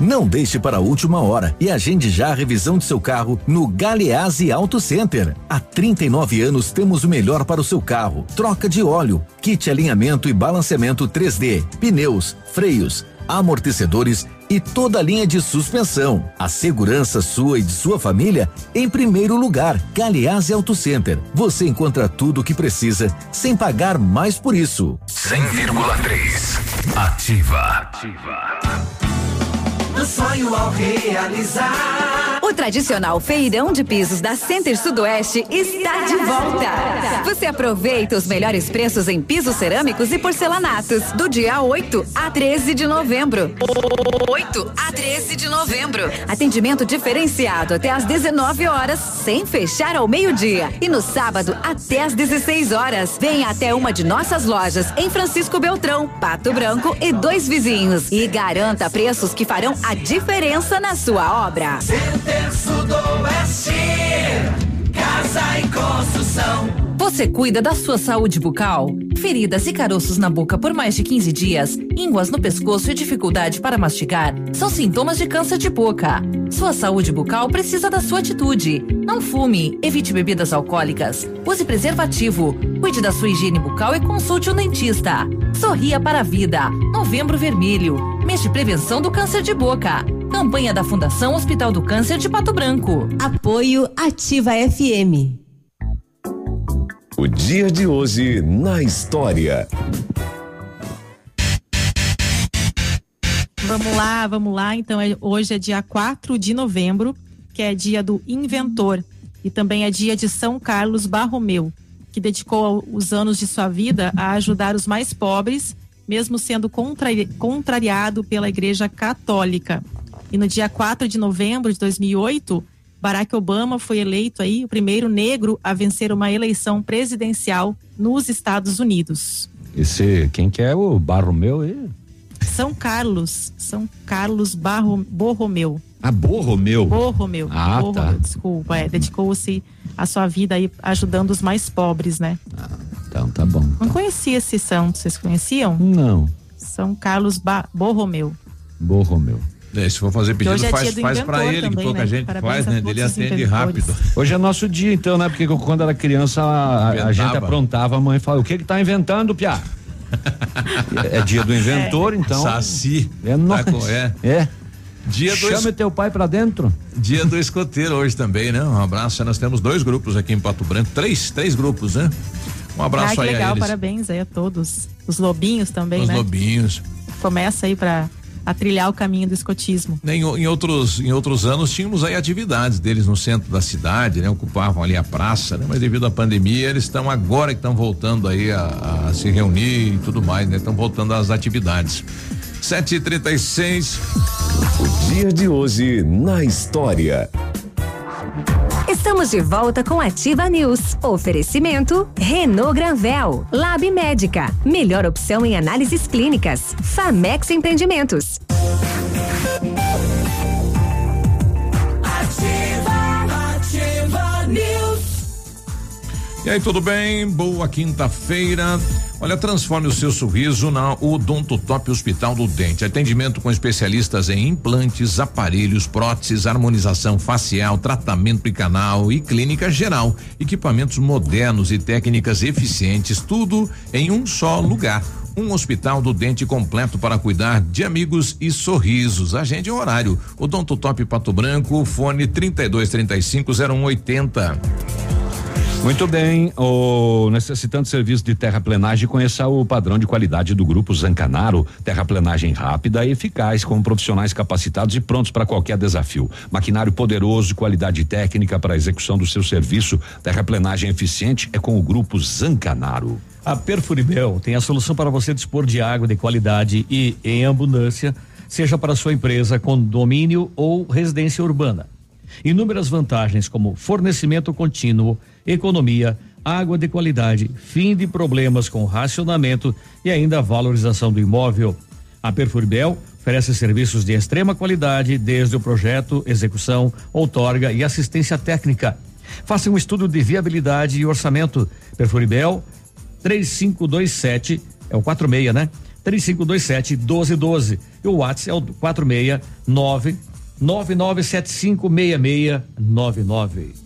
Não deixe para a última hora e agende já a revisão de seu carro no Galeazzi Auto Center. Há 39 anos temos o melhor para o seu carro: troca de óleo, kit alinhamento e balanceamento 3D, pneus, freios, amortecedores e toda a linha de suspensão. A segurança sua e de sua família em primeiro lugar. Galeazzi Auto Center. Você encontra tudo o que precisa sem pagar mais por isso. 100,3. Ativa. Ativa. Do sonho ao realizar. O tradicional feirão de pisos da Center Sudoeste está de volta. Você aproveita os melhores preços em pisos cerâmicos e porcelanatos do dia 8 a 13 de novembro. 8 a 13 de novembro. Atendimento diferenciado até às 19 horas, sem fechar ao meio-dia. E no sábado até às 16 horas. Venha até uma de nossas lojas em Francisco Beltrão, Pato Branco e dois vizinhos. E garanta preços que farão a diferença na sua obra. Center Sudoeste. Casa e construção. Você cuida da sua saúde bucal? Feridas e caroços na boca por mais de 15 dias, ínguas no pescoço e dificuldade para mastigar são sintomas de câncer de boca. Sua saúde bucal precisa da sua atitude. Não fume, evite bebidas alcoólicas, use preservativo, cuide da sua higiene bucal e consulte um dentista. Sorria para a vida. Novembro Vermelho, mês de prevenção do câncer de boca. Campanha da Fundação Hospital do Câncer de Pato Branco. Apoio Ativa FM. O dia de hoje na história. Vamos lá, vamos lá. Então, é- hoje é dia 4 de novembro, que é dia do inventor. E também é dia de São Carlos Barromeu, que dedicou os anos de sua vida a ajudar os mais pobres, mesmo sendo contrari- contrariado pela Igreja Católica. E no dia 4 de novembro de 2008, Barack Obama foi eleito aí o primeiro negro a vencer uma eleição presidencial nos Estados Unidos. Esse, quem que é o Barromeu aí? São Carlos, São Carlos Barro, Borromeu. Ah, Borromeu. Borromeu. Ah, Borromeu, tá. Desculpa, é, dedicou-se a sua vida aí ajudando os mais pobres, né? Então tá bom. Não conhecia esse santo, vocês conheciam? Não. São Carlos ba Borromeu. Borromeu. É, se for fazer pedido, hoje é faz, faz pra ele, que também, pouca né? gente Parabéns faz, a né? Ele os atende rápido. Hoje é nosso dia, então, né? Porque quando era criança, a, a gente aprontava, a mãe falava, o que que tá inventando, Piá? é dia do inventor, então. Saci. É nóis. Tá é. É. Dia do Chame teu pai pra dentro. Dia do escoteiro hoje também, né? Um abraço. Nós temos dois grupos aqui em Pato Branco. Três, três grupos, né? Um abraço ah, que aí a legal, eles. parabéns aí a todos. Os lobinhos também, Os né? lobinhos. Começa aí pra a trilhar o caminho do escotismo. Em, em outros, em outros anos tínhamos aí atividades deles no centro da cidade, né? Ocupavam ali a praça, né? Mas devido à pandemia, eles estão agora que estão voltando aí a, a se reunir e tudo mais, né? Estão voltando às atividades. 7h36. O dia de hoje na história. Estamos de volta com Ativa News. Oferecimento Renault Granvel, Lab Médica, melhor opção em análises clínicas. Famex Empreendimentos. E aí, tudo bem? Boa quinta-feira. Olha, transforme o seu sorriso na Odonto Top Hospital do Dente. Atendimento com especialistas em implantes, aparelhos, próteses, harmonização facial, tratamento e canal e clínica geral. Equipamentos modernos e técnicas eficientes, tudo em um só lugar. Um hospital do dente completo para cuidar de amigos e sorrisos. Agende o horário. Odonto Top Pato Branco, fone 3235 0180. Muito bem, o necessitando de serviço de terraplenagem, conheça o padrão de qualidade do grupo Zancanaro, terraplenagem rápida e eficaz, com profissionais capacitados e prontos para qualquer desafio. Maquinário poderoso qualidade técnica para a execução do seu serviço, terraplenagem eficiente é com o grupo Zancanaro. A Perfuribel tem a solução para você dispor de água de qualidade e em abundância, seja para sua empresa, condomínio ou residência urbana. Inúmeras vantagens como fornecimento contínuo, economia, água de qualidade, fim de problemas com racionamento e ainda valorização do imóvel. A Perfuribel oferece serviços de extrema qualidade desde o projeto, execução, outorga e assistência técnica. Faça um estudo de viabilidade e orçamento. Perfuribel 3527 é o 46, né? 3527 1212. E o WhatsApp é o 469 99756699.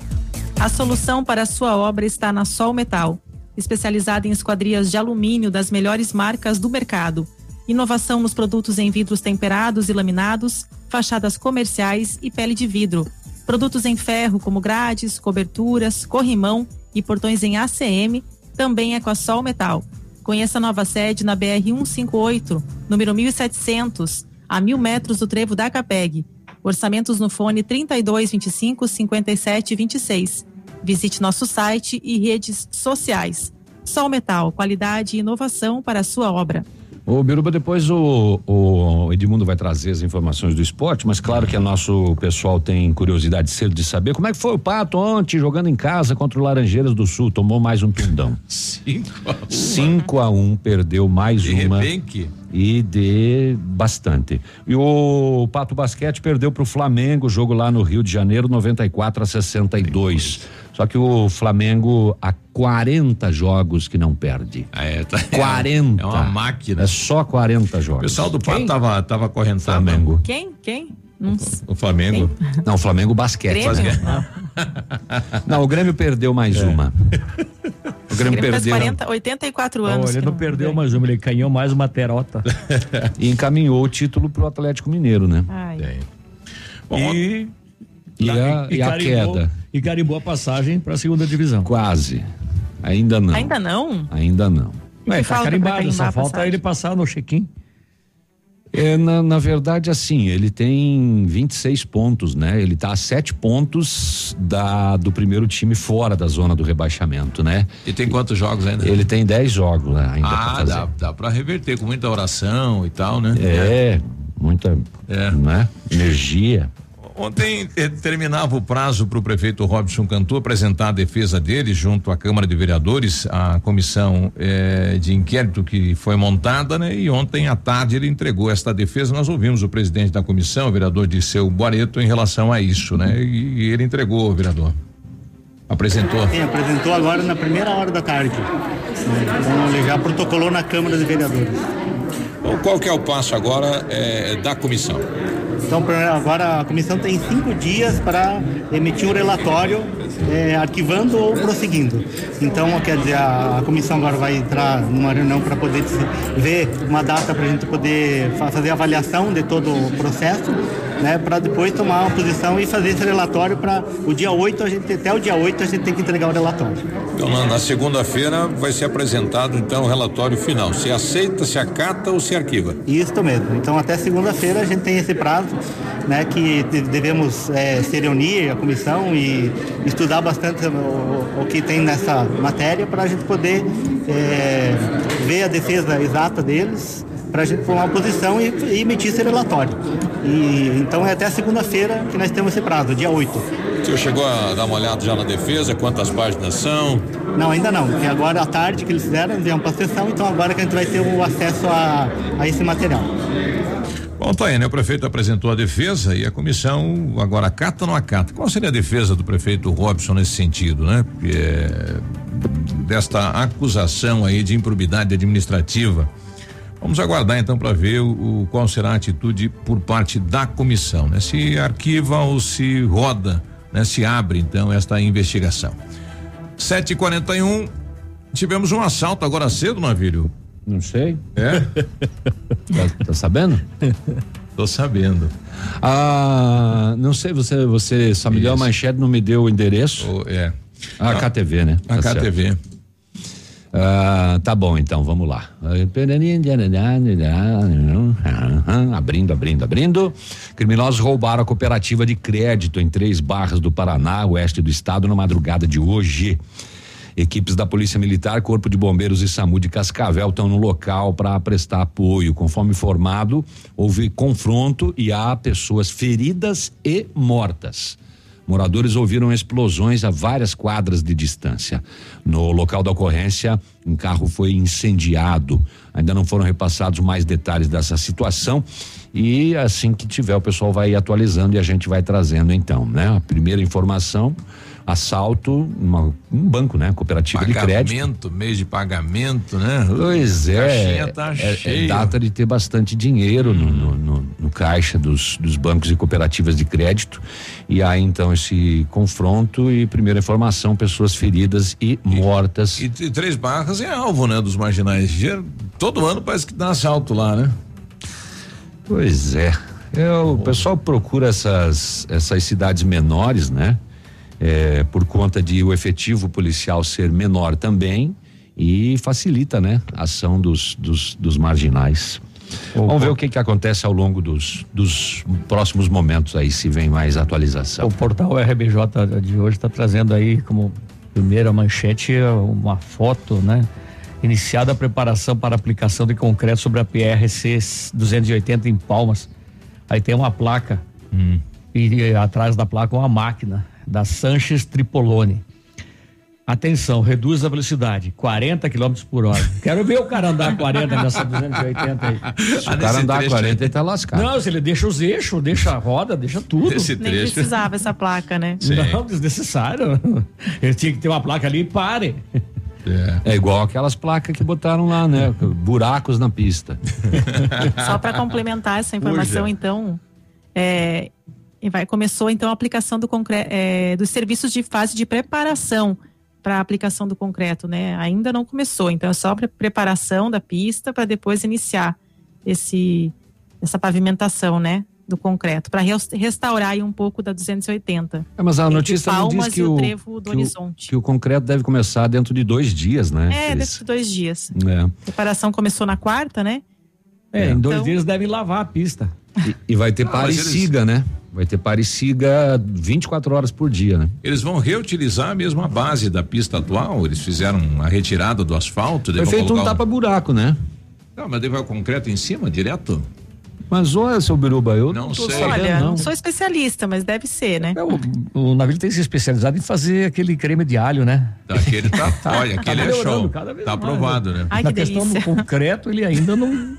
A solução para a sua obra está na Sol Metal, especializada em esquadrias de alumínio das melhores marcas do mercado. inovação nos produtos em vidros temperados e laminados, fachadas comerciais e pele de vidro. Produtos em ferro como grades, coberturas, corrimão e portões em ACM, também é com a Sol Metal. Conheça a nova sede na BR 158, número 1700, a mil metros do trevo da Capeg. Orçamentos no fone 3225 5726. Visite nosso site e redes sociais. Sol Metal, qualidade e inovação para a sua obra. Ô, Biruba, depois o, o Edmundo vai trazer as informações do esporte, mas claro que o nosso pessoal tem curiosidade cedo de saber como é que foi o Pato ontem jogando em casa contra o Laranjeiras do Sul, tomou mais um tundão. 5 a 1. 5 a 1 perdeu mais De uma. rebenque. E de bastante. E o Pato Basquete perdeu para o Flamengo, jogo lá no Rio de Janeiro, 94 a 62. Só que o Flamengo há 40 jogos que não perde. É, tá, 40. É uma máquina. É só 40 O jogos. pessoal do Pato tava, tava correndo Flamengo. Quem? Quem? Não O Flamengo. Não, o Flamengo basquete. Grêmio? [LAUGHS] Não, o Grêmio perdeu mais uma. O [LAUGHS] O Grêmio Grêmio perdeu 40, 84 anos. ele que não perdeu mais uma, ele ganhou mais uma terota. [LAUGHS] e encaminhou o título pro Atlético Mineiro, né? Ai. E, E a, e a carimbou- queda? E carimbou a passagem para a segunda divisão. Quase. Ainda não. Ainda não? Ainda não. Ué, tá carimbado, só a falta ele passar no check-in. É, na, na verdade, assim, ele tem 26 pontos, né? Ele tá a sete pontos da, do primeiro time fora da zona do rebaixamento, né? E tem quantos jogos ainda? Ele tem 10 jogos né, ainda pra Ah, fazer. dá, dá pra reverter com muita oração e tal, né? É, muita É. né? energia. Ontem eh, terminava o prazo para o prefeito Robson Cantu apresentar a defesa dele junto à Câmara de Vereadores, a comissão eh, de inquérito que foi montada, né? E ontem à tarde ele entregou esta defesa. Nós ouvimos o presidente da comissão, o vereador Disseu Boareto, em relação a isso, né? E, e ele entregou, vereador. Apresentou. Sim, apresentou agora na primeira hora da tarde. Então ele já protocolou na Câmara de Vereadores. Qual que é o passo agora eh, da comissão? Então agora a comissão tem cinco dias para emitir um relatório eh, arquivando ou prosseguindo. Então quer dizer a, a comissão agora vai entrar numa reunião para poder ver uma data para a gente poder fa- fazer a avaliação de todo o processo, né? Para depois tomar uma posição e fazer esse relatório para o dia 8 a gente até o dia 8 a gente tem que entregar o relatório. Então, na, na segunda-feira vai ser apresentado então o relatório final. Se aceita, se acata ou se arquiva. Isso mesmo. Então até segunda-feira a gente tem esse prazo, né, que de- devemos eh, se reunir a comissão e estudar bastante o, o que tem nessa matéria para a gente poder eh, ver a defesa exata deles, para a gente formar uma posição e, e emitir esse relatório. E então é até segunda-feira que nós temos esse prazo, dia 8. O senhor chegou a dar uma olhada já na defesa, quantas páginas são? Não, ainda não, porque agora à tarde que eles fizeram, eles vieram para a sessão, então agora que a gente vai ter o acesso a, a esse material. Bom, aí, né? O prefeito apresentou a defesa e a comissão agora acata ou não acata. Qual seria a defesa do prefeito Robson nesse sentido, né? É, desta acusação aí de improbidade administrativa. Vamos aguardar então para ver o, o- qual será a atitude por parte da comissão, né? Se arquiva ou se roda, né? Se abre então esta investigação. 7h41, tivemos um assalto agora cedo, Navírio. Não sei. É? [LAUGHS] Tá, tá sabendo? Tô sabendo. Ah, não sei, você, você só me deu a manchete, não me deu o endereço. é. A KTV, né? A Tá certo. KTV. Ah, tá bom, então, vamos lá. Abrindo, abrindo, abrindo. Criminosos roubaram a cooperativa de crédito em Três Barras do Paraná, oeste do estado, na madrugada de hoje. Equipes da Polícia Militar, Corpo de Bombeiros e SAMU de Cascavel estão no local para prestar apoio. Conforme informado, houve confronto e há pessoas feridas e mortas. Moradores ouviram explosões a várias quadras de distância. No local da ocorrência, um carro foi incendiado. Ainda não foram repassados mais detalhes dessa situação. E assim que tiver, o pessoal vai atualizando e a gente vai trazendo então, né? A primeira informação, assalto, uma- um banco, né? Cooperativa de crédito. Pagamento, mês de pagamento, né? Pois é, Caixinha tá é, é data de ter bastante dinheiro no, no, no- no caixa dos, dos bancos e cooperativas de crédito. E aí então esse confronto e primeira informação, pessoas feridas e mortas. E, t- Três Barras é alvo, né, dos marginais. Todo ano parece que dá assalto lá, né? Pois é. É, o pessoal procura essas, essas cidades menores, né? É, por conta de o efetivo policial ser menor também e facilita, né? A ação dos, dos, dos marginais. Vamos ver o que que acontece ao longo dos, dos próximos momentos aí, se vem mais atualização. O portal RBJ de hoje está trazendo aí como primeira manchete uma foto, né? Iniciada a preparação para aplicação de concreto sobre a PRC 280 em Palmas. Aí tem uma placa e, e atrás da placa uma máquina da Sanches Tripolone. Atenção, reduz a velocidade, 40 km por hora. Quero ver o cara andar 40 nessa 280 aí. Se o cara andar 40, ele tá lascado. Não, se ele deixa os eixos, deixa a roda, deixa tudo. Nem precisava essa placa, né? Não, desnecessário. Ele tinha que ter uma placa ali e pare. É. igual aquelas placas que botaram lá, né? Buracos na pista. Só para complementar essa informação, Puxa. então, é, e vai, começou então a aplicação do é, dos serviços de fase de preparação para a aplicação do concreto, né? Ainda não começou, então é só para preparação da pista para depois iniciar esse essa pavimentação, né? Do concreto, para restaurar aí um pouco da 280. É, mas a Entre notícia também diz que e o, o, trevo do que, o, horizonte. que o concreto deve começar dentro de dois dias, né? É, Eles- dentro de dois dias. É. A preparação começou na quarta, né? É, em dois Então- dias devem lavar a pista. E, e vai ter Não, mas pareciga, né? Vai ter pareciga 24 horas por dia, né? Eles vão reutilizar mesmo a base da pista atual. Eles fizeram a retirada do asfalto. Foi feito um tapa-buraco, né? Não, mas vai o concreto em cima, direto? Mas olha, seu Biruba, eu não, tô sei. sabendo, Olha, não. não sou especialista, mas deve ser, né? O navio tem se especializado em fazer aquele creme de alho, né? Aquele tá, [LAUGHS] olha, aquele é melhorando show. cada vez Tá mais, aprovado, né? Ai, Na que questão delícia. do concreto, ele ainda não,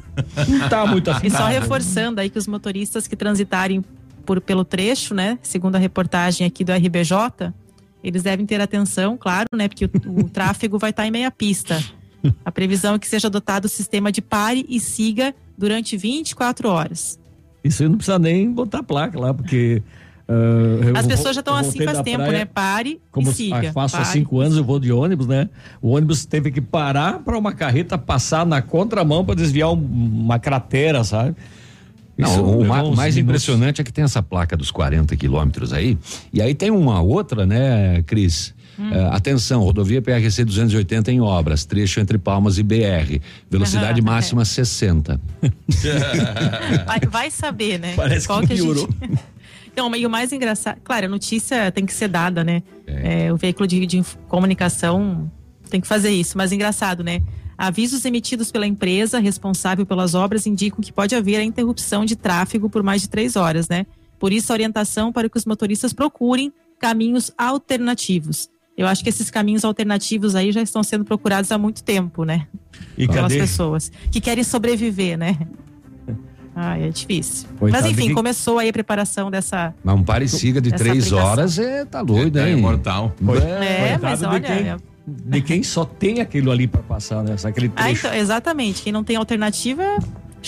não tá muito [LAUGHS] E só afinado. reforçando aí que os motoristas que transitarem por, pelo trecho, né? Segundo a reportagem aqui do RBJ, eles devem ter atenção, claro, né? Porque o, o [LAUGHS] tráfego vai estar em meia pista. A previsão é que seja adotado o sistema de pare e siga durante 24 horas. Isso aí não precisa nem botar placa lá, porque. eu As pessoas já estão assim faz tempo, praia, né? Pare Como e siga. faço há cinco anos, eu vou de ônibus, né? O ônibus teve que parar para uma carreta passar na contramão para desviar um- uma cratera, sabe? Não, Isso o ma- mais minutos. impressionante é que tem essa placa dos 40 quilômetros aí. E aí tem uma outra, né, Cris? Hum. Eh, atenção, rodovia PRC 280 em obras, trecho entre Palmas e BR. Velocidade Aham, máxima 60. [LAUGHS] Vai, vai saber, né? Parece que a gente- [LAUGHS] piorou. Então, e o mais engraçado, claro, a notícia tem que ser dada, né? É, o veículo de, de comunicação tem que fazer isso, mas engraçado, né? Avisos emitidos pela empresa responsável pelas obras indicam que pode haver a interrupção de tráfego por mais de três horas, né? Por isso, a orientação para que os motoristas procurem caminhos alternativos. Eu acho que esses caminhos alternativos aí já estão sendo procurados há muito tempo, né? E Pelas cadê? pessoas que querem sobreviver, né? [LAUGHS] Ai, é difícil. Coitado Mas enfim, de- começou aí a preparação dessa. Mas um pareciga de três aplicação. horas é, tá doido, É hein? imortal. É, Coitado mas olha. De quem só tem aquilo ali para passar, né? Só Aquele Ah, trecho. então, exatamente. Quem não tem alternativa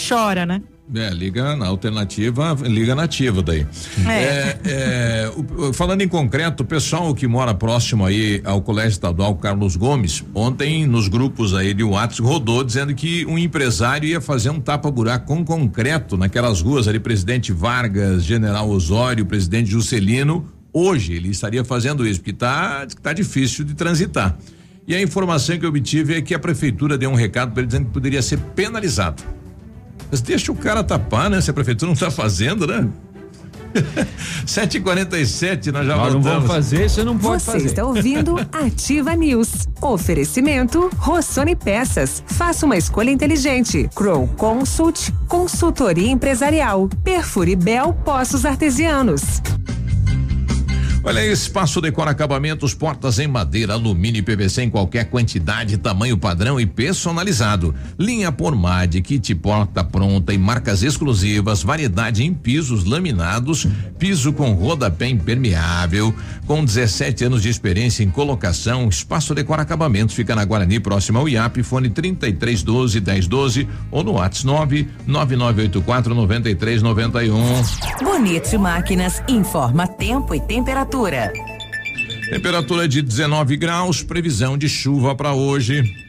chora, né? É, liga na alternativa, liga nativa daí. É. É, é, o- falando em concreto, o pessoal que mora próximo aí ao Colégio Estadual Carlos Gomes, ontem nos grupos aí de WhatsApp rodou dizendo que um empresário ia fazer um tapa-buraco com concreto naquelas ruas ali, Presidente Vargas, General Osório, Presidente Juscelino. Hoje ele estaria fazendo isso, porque tá, que tá difícil de transitar. E a informação que eu obtive é que a prefeitura deu um recado para ele dizendo que poderia ser penalizado. Mas deixa o cara tapar, né? Se a prefeitura não tá fazendo, né? [LAUGHS] 7h47, nós já Nós não voltamos. vamos fazer, você não pode Você fazer. está ouvindo [LAUGHS] Ativa News. Oferecimento Rossoni Peças. Faça uma escolha inteligente. Crow Consult, consultoria empresarial. Perfure Bel Poços Artesianos. Olha Espaço Decora Acabamentos, portas em madeira, alumínio e PVC em qualquer quantidade, tamanho padrão e personalizado. Linha Pormade, kit porta pronta e marcas exclusivas, variedade em pisos laminados, piso com rodapé impermeável, com 17 anos de experiência em colocação. Espaço Decora Acabamentos fica na Guarani, próximo ao IAP, fone 3312 1012 ou no WhatsApp 99984 9391. Bonito Máquinas informa tempo e temperatura. Temperatura de 19 graus, previsão de chuva para hoje.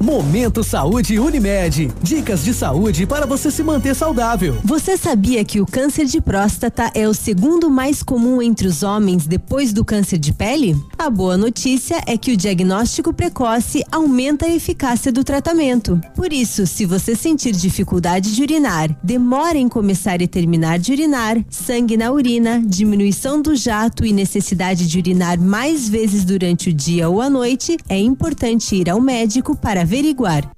Momento Saúde Unimed. Dicas de saúde para você se manter saudável. Você sabia que o câncer de próstata é o segundo mais comum entre os homens depois do câncer de pele? A boa notícia é que o diagnóstico precoce aumenta a eficácia do tratamento. Por isso, se você sentir dificuldade de urinar, demora em começar e terminar de urinar, sangue na urina, diminuição do jato e necessidade de urinar mais vezes durante o dia ou a noite, é importante ir ao médico para averiguar.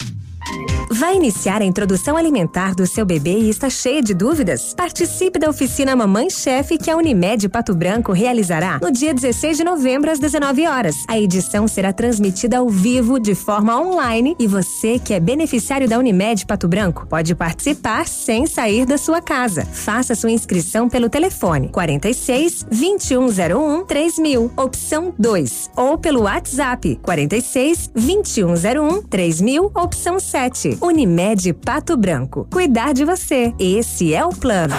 Vai iniciar a introdução alimentar do seu bebê e está cheia de dúvidas? Participe da oficina Mamãe Chefe que a Unimed Pato Branco realizará no dia 16 de novembro às 19 horas. A edição será transmitida ao vivo de forma online e você que é beneficiário da Unimed Pato Branco pode participar sem sair da sua casa. Faça sua inscrição pelo telefone 46 2101 3000, opção 2, ou pelo WhatsApp 46 2101 3000, opção 7. Unimed Pato Branco. Cuidar de você. Esse é o plano.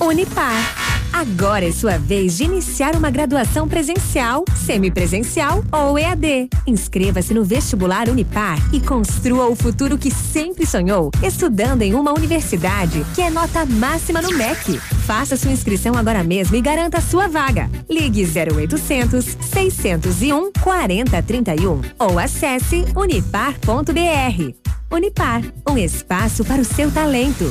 Unipar. Agora é sua vez de iniciar uma graduação presencial, semipresencial ou EAD. Inscreva-se no vestibular Unipar e construa o futuro que sempre sonhou, estudando em uma universidade que é nota máxima no MEC. Faça sua inscrição agora mesmo e garanta sua vaga. Ligue 0800 601 4031 ou acesse unipar.br. Unipar, um espaço para o seu talento.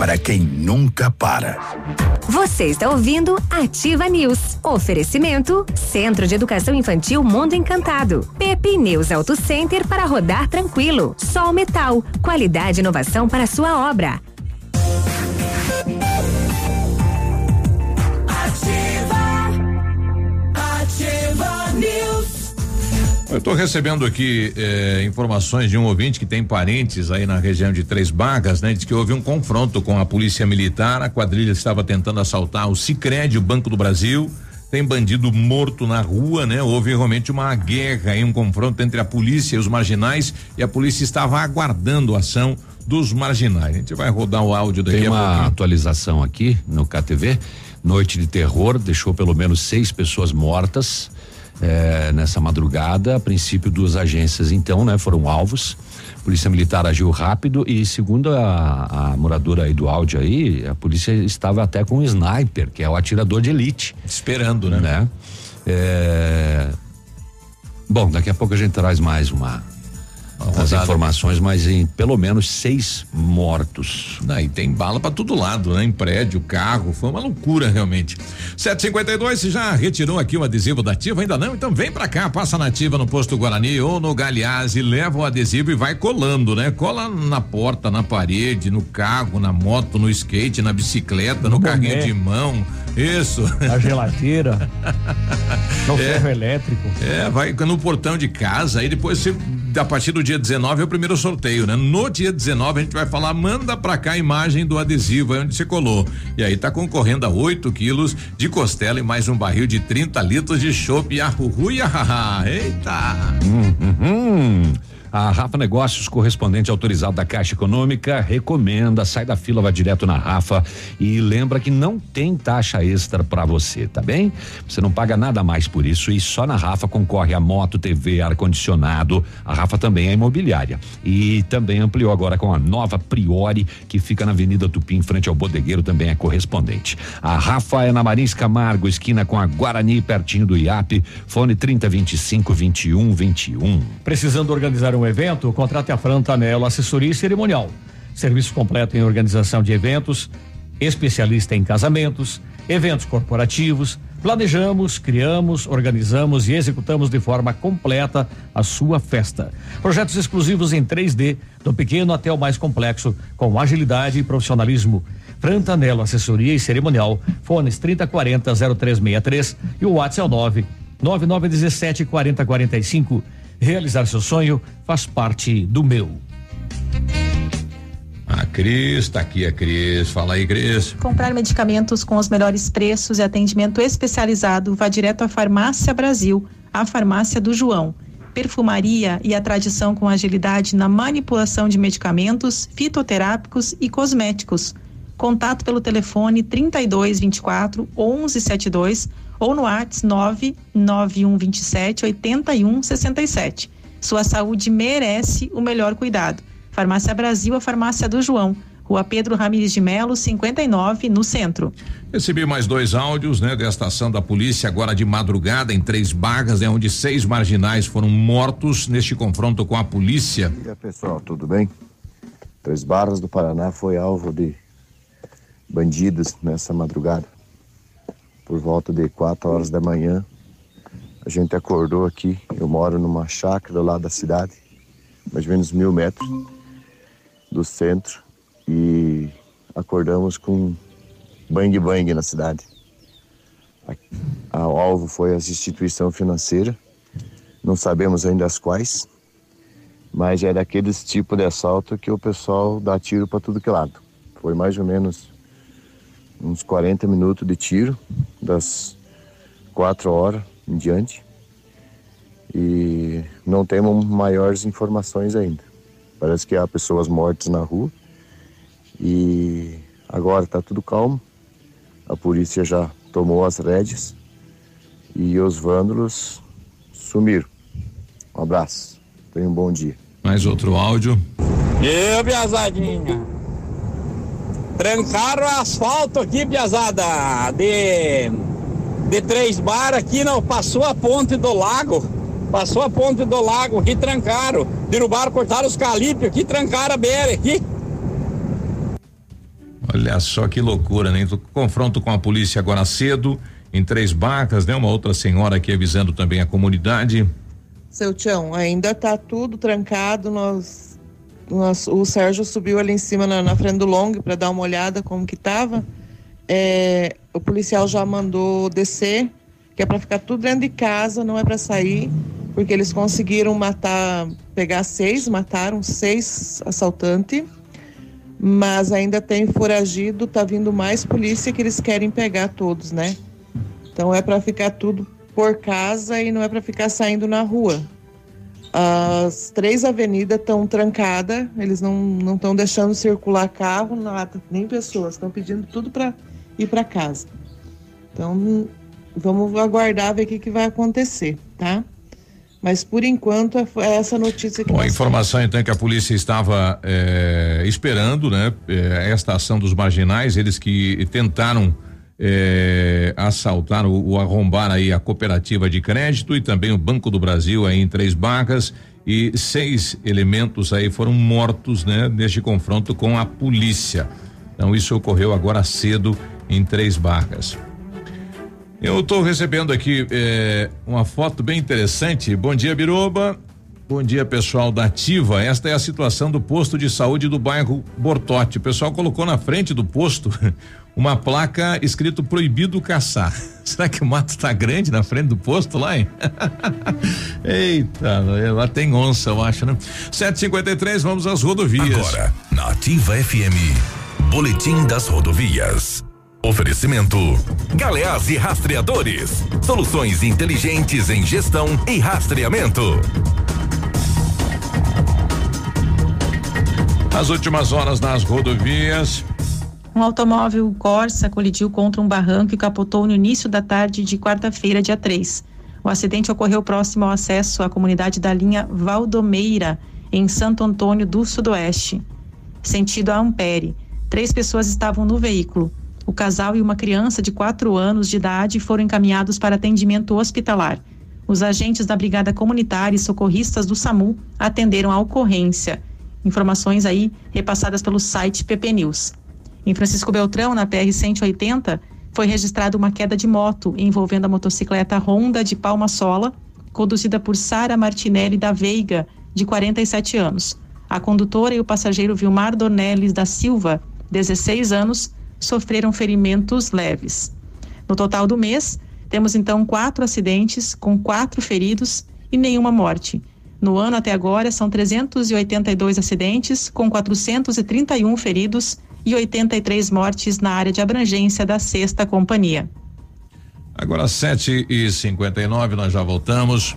para quem nunca para. Você está ouvindo Ativa News. Oferecimento Centro de Educação Infantil Mundo Encantado. Pepe News Auto Center para rodar tranquilo. Sol Metal. Qualidade e inovação para sua obra. Eu estou recebendo aqui eh, informações de um ouvinte que tem parentes aí na região de Três Barras, né? Diz que houve um confronto com a polícia militar, a quadrilha estava tentando assaltar o Sicredi, o Banco do Brasil. Tem bandido morto na rua, né? Houve realmente uma guerra e um confronto entre a polícia e os marginais e a polícia estava aguardando a ação dos marginais. A gente vai rodar o áudio daqui Tem uma pouquinho. atualização aqui no KTV. Noite de terror deixou pelo menos seis pessoas mortas eh, nessa madrugada. A princípio, duas agências então, né, foram alvos. Polícia Militar agiu rápido e segundo a, a moradora aí do áudio aí, a polícia estava até com um sniper, que é o atirador de elite. Esperando, né? né? É, Bom, daqui a pouco a gente traz mais uma as informações, mas em pelo menos seis mortos. Daí tem bala pra todo lado, né? Em prédio, carro, foi uma loucura realmente. 752, você já retirou aqui o adesivo da Ativa? Ainda não? Então vem pra cá, passa na Ativa no posto Guarani ou no Galeazzi, leva o adesivo e vai colando, né? Cola na porta, na parede, no carro, na moto, no skate, na bicicleta, no, No carrinho boné. de mão. Isso. Na geladeira, [LAUGHS] no É. ferro elétrico. É, vai no portão de casa, aí depois você, a partir do dia 19 é o primeiro sorteio, né? No dia 19 a gente vai falar, manda pra cá a imagem do adesivo aí onde você colou. E aí tá concorrendo a 8 quilos de costela e mais um barril de 30 litros de chopp e e ahaha. Eita! Hum, hum, hum. A Rafa Negócios, correspondente autorizado da Caixa Econômica, recomenda, sai da fila, vai direto na Rafa e lembra que não tem taxa extra para você, tá bem? Você não paga nada mais por isso e só na Rafa concorre a moto, TV, ar condicionado. A Rafa também é imobiliária e também ampliou agora com a nova Priori que fica na Avenida Tupi, em frente ao Bodegueiro, também é correspondente. A Rafa é na Marins Camargo, esquina com a Guarani, pertinho do IAP, fone 3025 21 21. Precisando organizar um evento? Contrate a Frantanelo Assessoria Cerimonial. Serviço completo em organização de eventos, especialista em casamentos, eventos corporativos. Planejamos, criamos, organizamos e executamos de forma completa a sua festa. Projetos exclusivos em 3D, do pequeno até o mais complexo, com agilidade e profissionalismo. Frantanelo Assessoria e Cerimonial, fones 3040 0363 e o WhatsApp é o 9 9917 4045. Realizar seu sonho faz parte do meu. A Cris, tá aqui a Cris. Fala aí, Cris. Comprar medicamentos com os melhores preços e atendimento especializado, vá direto à Farmácia Brasil, a farmácia do João. Perfumaria e a tradição com agilidade na manipulação de medicamentos, fitoterápicos e cosméticos. Contato pelo telefone 3224 1172 ou no WhatsApp 99127 8167. Sua saúde merece o melhor cuidado. Farmácia Brasil, a farmácia do João. Rua Pedro Ramires de Melo, 59, no centro. Recebi mais dois áudios, né, desta ação da polícia agora de madrugada em Três Barras, né, onde seis marginais foram mortos neste confronto com a polícia. Bom dia, pessoal, tudo bem? Três Barras do Paraná foi alvo de bandidos nessa madrugada. Por volta de quatro horas da manhã, a gente acordou aqui. Eu moro numa chácara lá da cidade, mais ou menos mil metros do centro, e acordamos com bang bang na cidade. O alvo foi as instituições financeiras, não sabemos ainda as quais, mas é daqueles tipos de assalto que o pessoal dá tiro para tudo que é lado. Foi mais ou menos uns 40 minutos de tiro, das quatro horas em diante. E não temos maiores informações ainda. Parece que há pessoas mortas na rua. E agora está tudo calmo. A polícia já tomou as rédeas e os vândalos sumiram. Um abraço. Tenha um bom dia. Mais outro áudio. E Piazadinha. Trancaram o asfalto aqui, Piazada. De, de três bar aqui, não. Passou a ponte do lago. Passou a ponte do lago aqui, trancaram. Derrubaram, cortaram os calípios aqui, trancaram a BR aqui. Olha só que loucura, né? Confronto com a polícia agora cedo, em Três Barcas, né? Uma outra senhora aqui avisando também a comunidade. Seu Tião, ainda tá tudo trancado. Nós, o Sérgio subiu ali em cima na, na frente do long para dar uma olhada como que tava. É, o policial já mandou descer, que é para ficar tudo dentro de casa, não é para sair, porque eles conseguiram matar, pegar seis, mataram seis assaltantes, mas ainda tem foragido, tá vindo mais polícia que eles querem pegar todos, né? Então é para ficar tudo por casa e não é para ficar saindo na rua. As três avenidas estão trancadas, eles não estão deixando circular carro, nada, nem pessoas, estão pedindo tudo para ir para casa. Então vamos aguardar ver o que, que vai acontecer, tá? Mas por enquanto é é essa notícia que Bom, a informação então é que a polícia estava eh, esperando, né? eh, esta ação dos marginais, eles que tentaram eh, assaltar ou, ou arrombar aí a cooperativa de crédito e também o Banco do Brasil aí em Três Barras e seis elementos aí foram mortos, né? Neste confronto com a polícia. Então isso ocorreu agora cedo em Três Barras. Eu estou recebendo aqui eh, uma foto bem interessante. Bom dia, Biroba. Bom dia, pessoal da Ativa. Esta é a situação do posto de saúde do bairro Bortote. O pessoal colocou na frente do posto uma placa escrito proibido caçar. [LAUGHS] Será que o mato está grande na frente do posto lá, hein? [LAUGHS] Eita, lá tem onça, eu acho, né? 753, vamos às rodovias. Agora, na Ativa FM, Boletim das Rodovias. Oferecimento: Galeás e Rastreadores. Soluções inteligentes em gestão e rastreamento. As últimas horas nas rodovias. Um automóvel Corsa colidiu contra um barranco e capotou no início da tarde de quarta-feira, dia 3. O acidente ocorreu próximo ao acesso à comunidade da linha Valdomeira, em Santo Antônio do Sudoeste, sentido a Ampere. Três pessoas estavam no veículo. O casal e uma criança de quatro anos de idade foram encaminhados para atendimento hospitalar. Os agentes da Brigada Comunitária e socorristas do SAMU atenderam a ocorrência. Informações aí repassadas pelo site PP News. Em Francisco Beltrão, na PR 180, foi registrada uma queda de moto envolvendo a motocicleta Honda de Palma Sola, conduzida por Sara Martinelli da Veiga, de 47 anos. A condutora e o passageiro Vilmar Dornelles da Silva, 16 anos, sofreram ferimentos leves. No total do mês, temos então quatro acidentes com quatro feridos e nenhuma morte. No ano até agora, são 382 acidentes com 431 feridos e 83 mortes na área de abrangência da sexta companhia. Agora 7 e 59 nós já voltamos.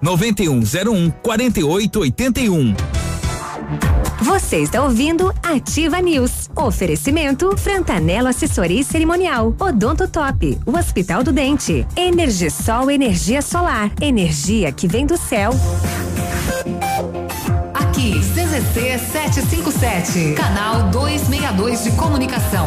9101 4881. Você está ouvindo Ativa News. Oferecimento Frantanelo Assessoria Cerimonial. Odonto Top. O Hospital do Dente. Energisol Energia Solar. Energia que vem do céu. Aqui, CZC 757. Canal 262 de comunicação.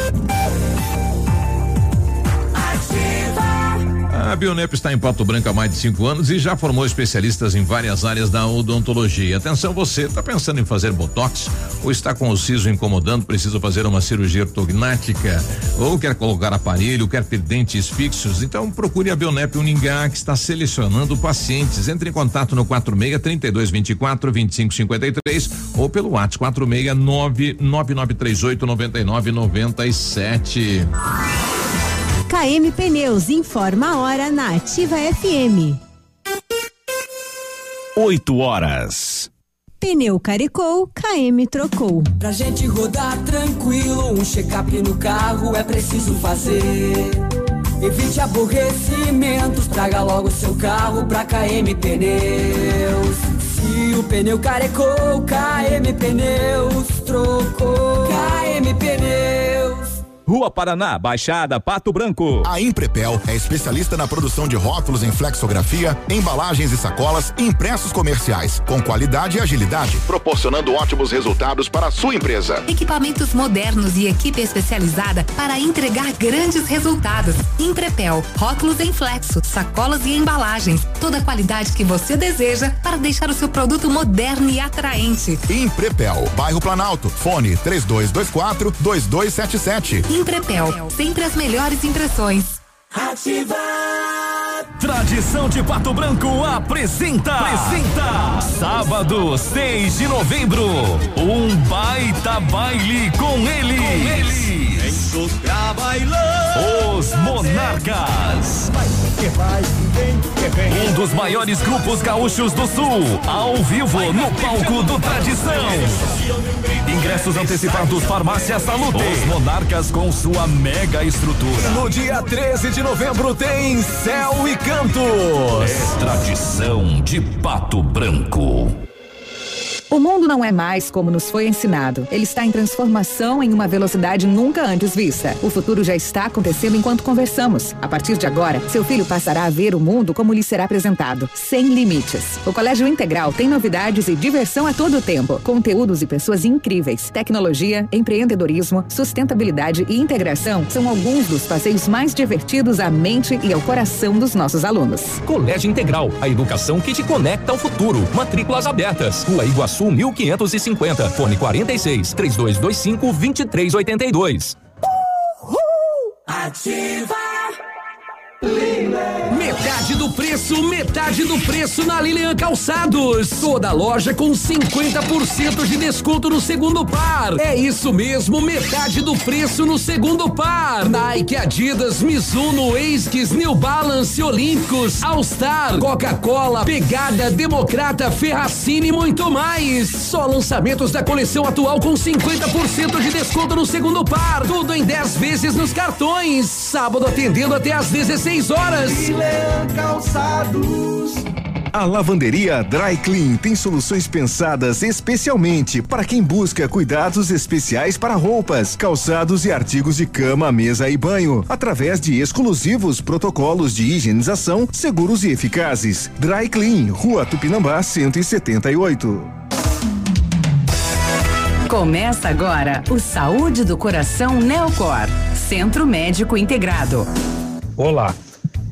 A Bionep está em Pato Branco há mais de cinco anos e já formou especialistas em várias áreas da odontologia. Atenção, você está pensando em fazer botox ou está com o siso incomodando, precisa fazer uma cirurgia ortognática ou quer colocar aparelho, quer ter dentes fixos? Então procure a Bionep Uningá que está selecionando pacientes. Entre em contato no 46 32 24 25 53 ou pelo WhatsApp 469 9938 99 97. KM Pneus informa a hora na Ativa FM. 8 horas. Pneu carecou, KM trocou. Pra gente rodar tranquilo, um check-up no carro é preciso fazer. Evite aborrecimentos, traga logo seu carro pra KM Pneus. Se o pneu carecou, KM Pneus trocou. KM Pneus. Rua Paraná, Baixada, Pato Branco. A Imprepel é especialista na produção de rótulos em flexografia, embalagens e sacolas e impressos comerciais, com qualidade e agilidade, proporcionando ótimos resultados para a sua empresa. Equipamentos modernos e equipe especializada para entregar grandes resultados. Imprepel, rótulos em flexo, sacolas e embalagens. Toda a qualidade que você deseja para deixar o seu produto moderno e atraente. Imprepel, bairro Planalto, fone 3224 2277. Imprepel, sempre as melhores impressões. Ativa! Tradição de Pato Branco apresenta. Apresenta. Sábado, 6 de novembro. Um baita baile com eles. Com eles. Os Monarcas. Um dos maiores grupos gaúchos do Sul. Ao vivo no palco do Tradição. Ingressos antecipados Farmácia Salute. Os Monarcas com sua mega estrutura. No dia 13 de novembro tem Céu e Cantos. É tradição de Pato Branco. O mundo não é mais como nos foi ensinado. Ele está em transformação em uma velocidade nunca antes vista. O futuro já está acontecendo enquanto conversamos. A partir de agora, seu filho passará a ver o mundo como lhe será apresentado, sem limites. O Colégio Integral tem novidades e diversão a todo tempo. Conteúdos e pessoas incríveis. Tecnologia, empreendedorismo, sustentabilidade e integração são alguns dos passeios mais divertidos à mente e ao coração dos nossos alunos. Colégio Integral, a educação que te conecta ao futuro. Matrículas abertas. Rua Iguaçu 1550. Fone 46 3225 2382. Ativa! Metade do preço, metade do preço na Lilian Calçados. Toda loja com 50% de desconto no segundo par. É isso mesmo, metade do preço no segundo par. Nike, Adidas, Mizuno, Esquis, New Balance, Olímpicos, All Star, Coca-Cola, Pegada, Democrata, Ferracini e muito mais. Só lançamentos da coleção atual com 50% de desconto no segundo par. Tudo em 10 vezes nos cartões. Sábado atendendo até às 16 horas. Calçados. A lavanderia Dry Clean tem soluções pensadas especialmente para quem busca cuidados especiais para roupas, calçados e artigos de cama, mesa e banho, através de exclusivos protocolos de higienização seguros e eficazes. Dry Clean, Rua Tupinambá 178. Começa agora o Saúde do Coração Neocor, Centro Médico Integrado. Olá,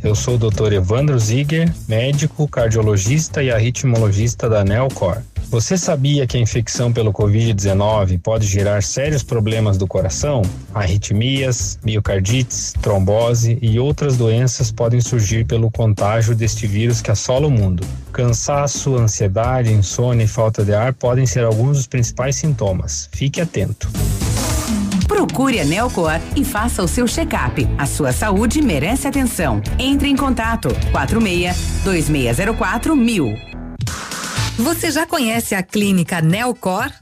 eu sou o Dr. Evandro Ziger, médico, cardiologista e arritmologista da Neocor. Você sabia que a infecção pelo Covid-19 pode gerar sérios problemas do coração? Arritmias, miocardites, trombose e outras doenças podem surgir pelo contágio deste vírus que assola o mundo. Cansaço, ansiedade, insônia e falta de ar podem ser alguns dos principais sintomas. Fique atento. Procure a Neocor e faça o seu check-up. A sua saúde merece atenção. Entre em contato 46 2604 mil. Você já conhece a clínica Neocor?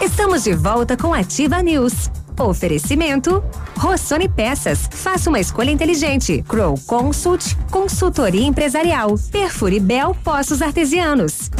Estamos de volta com Ativa News. Oferecimento Rossoni Peças. Faça uma escolha inteligente. Crow Consult, consultoria empresarial. Perfure Bel Poços Artesianos.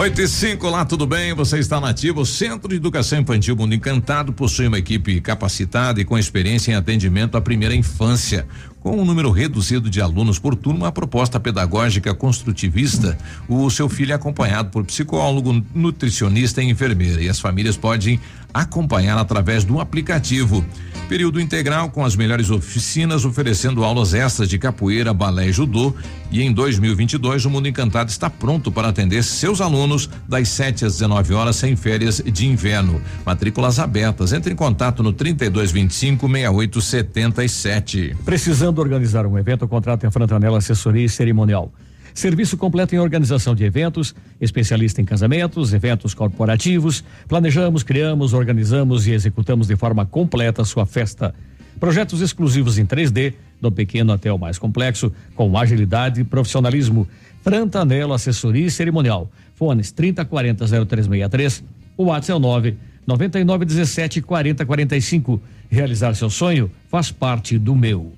8 e 5, olá, tudo bem? Você está na Ativa. O Centro de Educação Infantil Mundo Encantado possui uma equipe capacitada e com experiência em atendimento à primeira infância. Com um número reduzido de alunos por turma, a proposta pedagógica construtivista, o seu filho é acompanhado por psicólogo, nutricionista e enfermeira. E as famílias podem acompanhar através do aplicativo. Período integral com as melhores oficinas oferecendo aulas extras de capoeira, balé e judô. E em 2022 o Mundo Encantado está pronto para atender seus alunos das 7 às 19 horas sem férias de inverno. Matrículas abertas. Entre em contato no 3225 6877. Precisando organizar um evento, contrate a Frantanela Assessoria e Cerimonial. Serviço completo em organização de eventos, especialista em casamentos, eventos corporativos. Planejamos, criamos, organizamos e executamos de forma completa sua festa. Projetos exclusivos em 3D, do pequeno até o mais complexo, com agilidade e profissionalismo. Frantanelo Assessoria e Cerimonial. Fones 3040 0363. O WhatsApp é o 9 9917 4045. Realizar seu sonho faz parte do meu.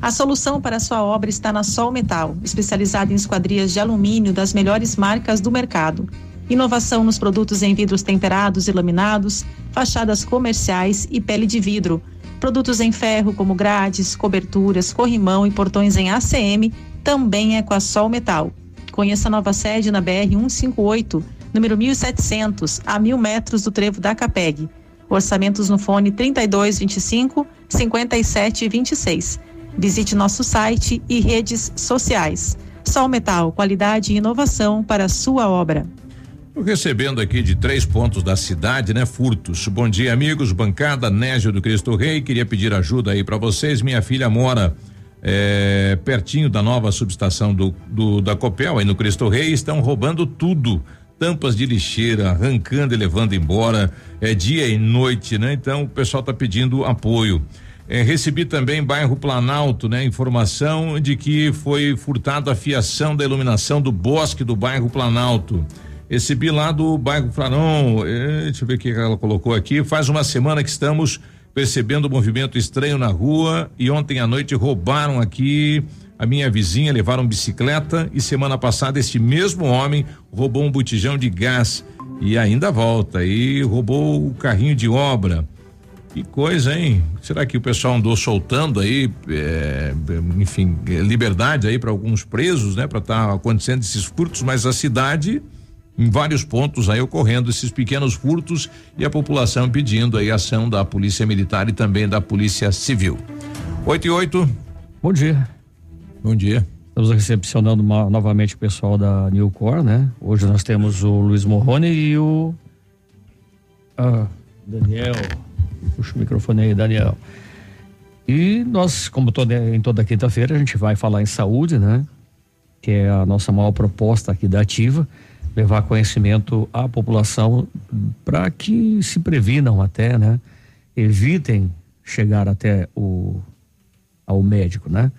A solução para sua obra está na Sol Metal, especializada em esquadrias de alumínio das melhores marcas do mercado. Inovação nos produtos em vidros temperados e laminados, fachadas comerciais e pele de vidro. Produtos em ferro como grades, coberturas, corrimão e portões em ACM também é com a Sol Metal. Conheça a nova sede na BR 158, número 1700, a mil metros do trevo da Capeg. Orçamentos no fone 3225 5726. Visite nosso site e redes sociais. Sol Metal, qualidade e inovação para sua obra. Recebendo aqui de três pontos da cidade, né? Furtos. Bom dia, amigos. Bancada Nésio do Cristo Rei. Queria pedir ajuda aí para vocês. Minha filha mora é, pertinho da nova subestação do, do, da Copel, aí no Cristo Rei. Estão roubando tudo. Tampas de lixeira, arrancando e levando embora. É dia e noite, né? Então o pessoal está pedindo apoio. É, recebi também bairro Planalto, né? Informação de que foi furtado a fiação da iluminação do bosque do bairro Planalto. Recebi lá do bairro Flanon, é, deixa eu ver o que ela colocou aqui. Faz uma semana que estamos percebendo movimento estranho na rua e ontem à noite roubaram aqui a minha vizinha, levaram bicicleta e semana passada este mesmo homem roubou um botijão de gás E ainda volta e roubou o carrinho de obra. Que coisa, hein? Será que o pessoal andou soltando aí, é, enfim, liberdade aí para alguns presos, né? Para estar tá acontecendo esses furtos, mas a cidade em vários pontos aí ocorrendo esses pequenos furtos e a população pedindo aí ação da Polícia Militar e também da Polícia Civil. 8 e 8. Bom dia. Bom dia. Estamos recepcionando uma, novamente o pessoal da Newcor, né? Hoje nós temos o Luiz Morrone e o ah, Daniel. Puxa o microfone aí, Daniel. E nós, como toda, em toda quinta-feira, a gente vai falar em saúde, né? Que é a nossa maior proposta aqui da Ativa, levar conhecimento à população para que se previnam até, né? Evitem chegar até o ao médico, né?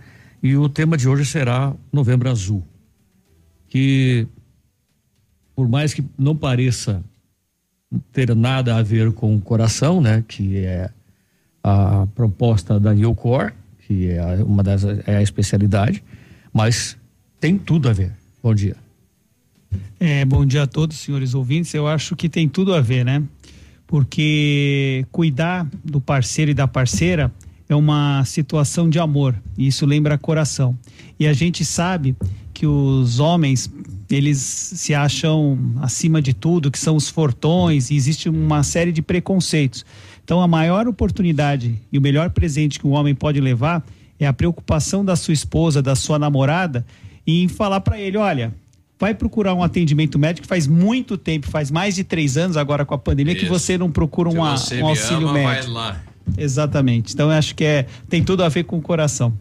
E o tema de hoje será Novembro Azul, que por mais que não pareça ter nada a ver com o coração, né? Que é a proposta da Newcore, que é uma das é a especialidade, mas tem tudo a ver. Bom dia. É, bom dia a todos, senhores ouvintes. Eu acho que tem tudo a ver, né? Porque cuidar do parceiro e da parceira é uma situação de amor, e isso lembra coração. E a gente sabe que os homens, eles se acham acima de tudo, que são os fortões, e existe uma série de preconceitos. Então, a maior oportunidade e o melhor presente que um homem pode levar é a preocupação da sua esposa, da sua namorada, em falar para ele: olha, vai procurar um atendimento médico. Faz muito tempo, faz mais de três anos agora com a pandemia, Isso. que você não procura um, um auxílio ama, médico. Exatamente. Então eu acho que é tem tudo a ver com o coração.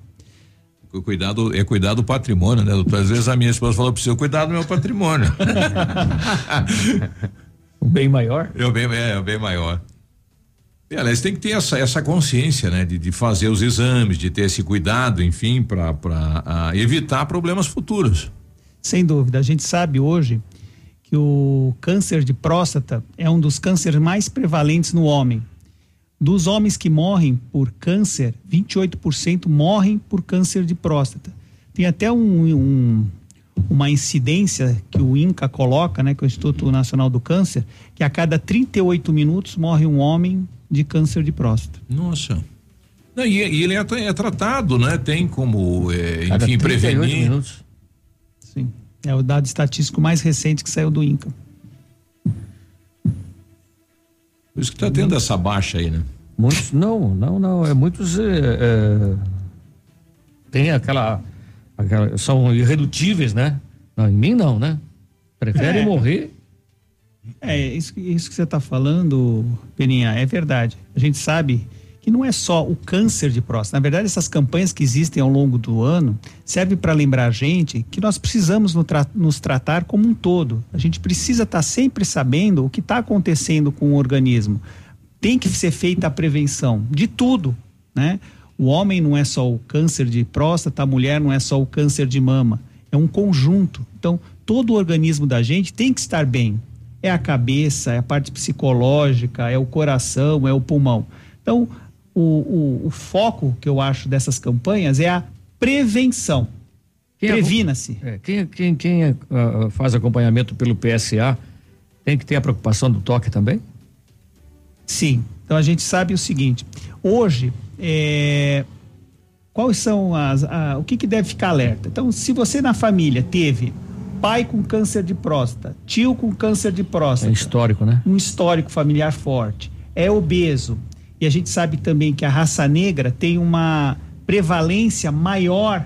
Cuidado, é cuidar do patrimônio, né, doutor? Às vezes a minha esposa falou para você, cuidar do meu patrimônio. [LAUGHS] o bem maior? É o bem, é, o bem maior. E, aliás, tem que ter essa, essa consciência, né? De, de fazer os exames, de ter esse cuidado, enfim, para evitar problemas futuros. Sem dúvida. A gente sabe hoje que o câncer de próstata é um dos cânceres mais prevalentes no homem. Dos homens que morrem por câncer, 28% morrem por câncer de próstata. Tem até um, um, uma incidência que o INCA coloca, né, que é o Instituto Nacional do Câncer, que a cada 38 minutos morre um homem de câncer de próstata. Nossa. Não, e, e, ele é, é, tratado, né? Tem como, é, enfim, prevenir. Minutos. Sim. É o dado estatístico mais recente que saiu do INCA. Por isso que está tendo essa baixa aí, né? Muitos, não, não, não. É muitos. É, é, tem aquela, aquela. São irredutíveis, né? Não, em mim não, né? Preferem é. morrer. É, isso, isso que você está falando, Peninha, é verdade. A gente sabe que não é só o câncer de próstata. Na verdade, essas campanhas que existem ao longo do ano servem para lembrar a gente que nós precisamos nos tratar como um todo. A gente precisa estar tá sempre sabendo o que está acontecendo com o organismo. Tem que ser feita a prevenção de tudo, né? O homem não é só o câncer de próstata, a mulher não é só o câncer de mama. É um conjunto. Então, todo o organismo da gente tem que estar bem. É a cabeça, é a parte psicológica, é o coração, é o pulmão. Então, o, o, o foco que eu acho dessas campanhas é a prevenção. Previna-se. É, quem, quem, quem uh, faz acompanhamento pelo PSA tem que ter a preocupação do toque também? Sim. Então a gente sabe o seguinte: hoje, é, quais são as. A, o que, que deve ficar alerta? Então, se você na família teve pai com câncer de próstata, tio com câncer de próstata. É histórico, né? Um histórico familiar forte. É obeso, e a gente sabe também que a raça negra tem uma prevalência maior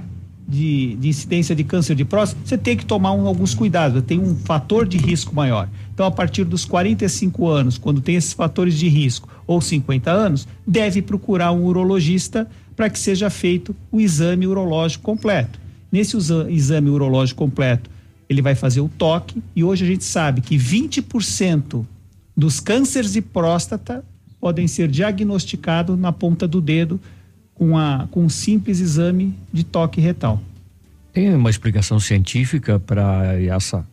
de, de incidência de câncer de próstata, você tem que tomar um, alguns cuidados, tem um fator de risco maior. Então, a partir dos 45 anos, quando tem esses fatores de risco, ou 50 anos, deve procurar um urologista para que seja feito o exame urológico completo. Nesse exame urológico completo, ele vai fazer o toque, e hoje a gente sabe que 20% dos cânceres de próstata podem ser diagnosticados na ponta do dedo com, a, com um simples exame de toque retal. Tem uma explicação científica para essa,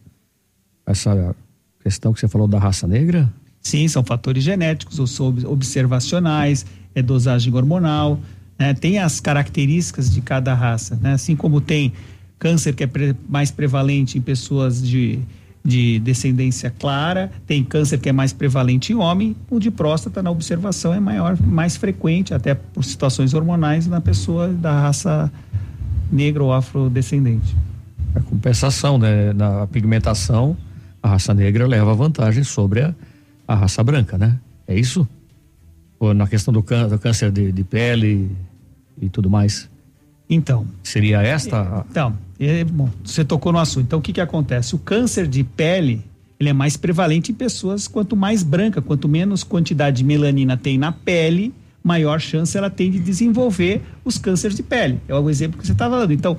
essa questão que você falou da raça negra? Sim, são fatores genéticos, ou são observacionais, é dosagem hormonal, né? tem as características de cada raça, né? assim como tem câncer que é pre mais prevalente em pessoas de de descendência clara, tem câncer que é mais prevalente em homem, o de próstata na observação é maior, mais frequente, até por situações hormonais na pessoa da raça negra ou afrodescendente. A compensação, né? Na pigmentação, a raça negra leva vantagem sobre a, a raça branca, né? É isso? Ou na questão do, cân do câncer de, de pele e tudo mais? Então. Seria esta? a- Então, é, bom, você tocou no assunto. Então, o que que acontece? O câncer de pele, ele é mais prevalente em pessoas quanto mais branca, quanto menos quantidade de melanina tem na pele, maior chance ela tem de desenvolver os cânceres de pele. É o exemplo que você está falando. Então,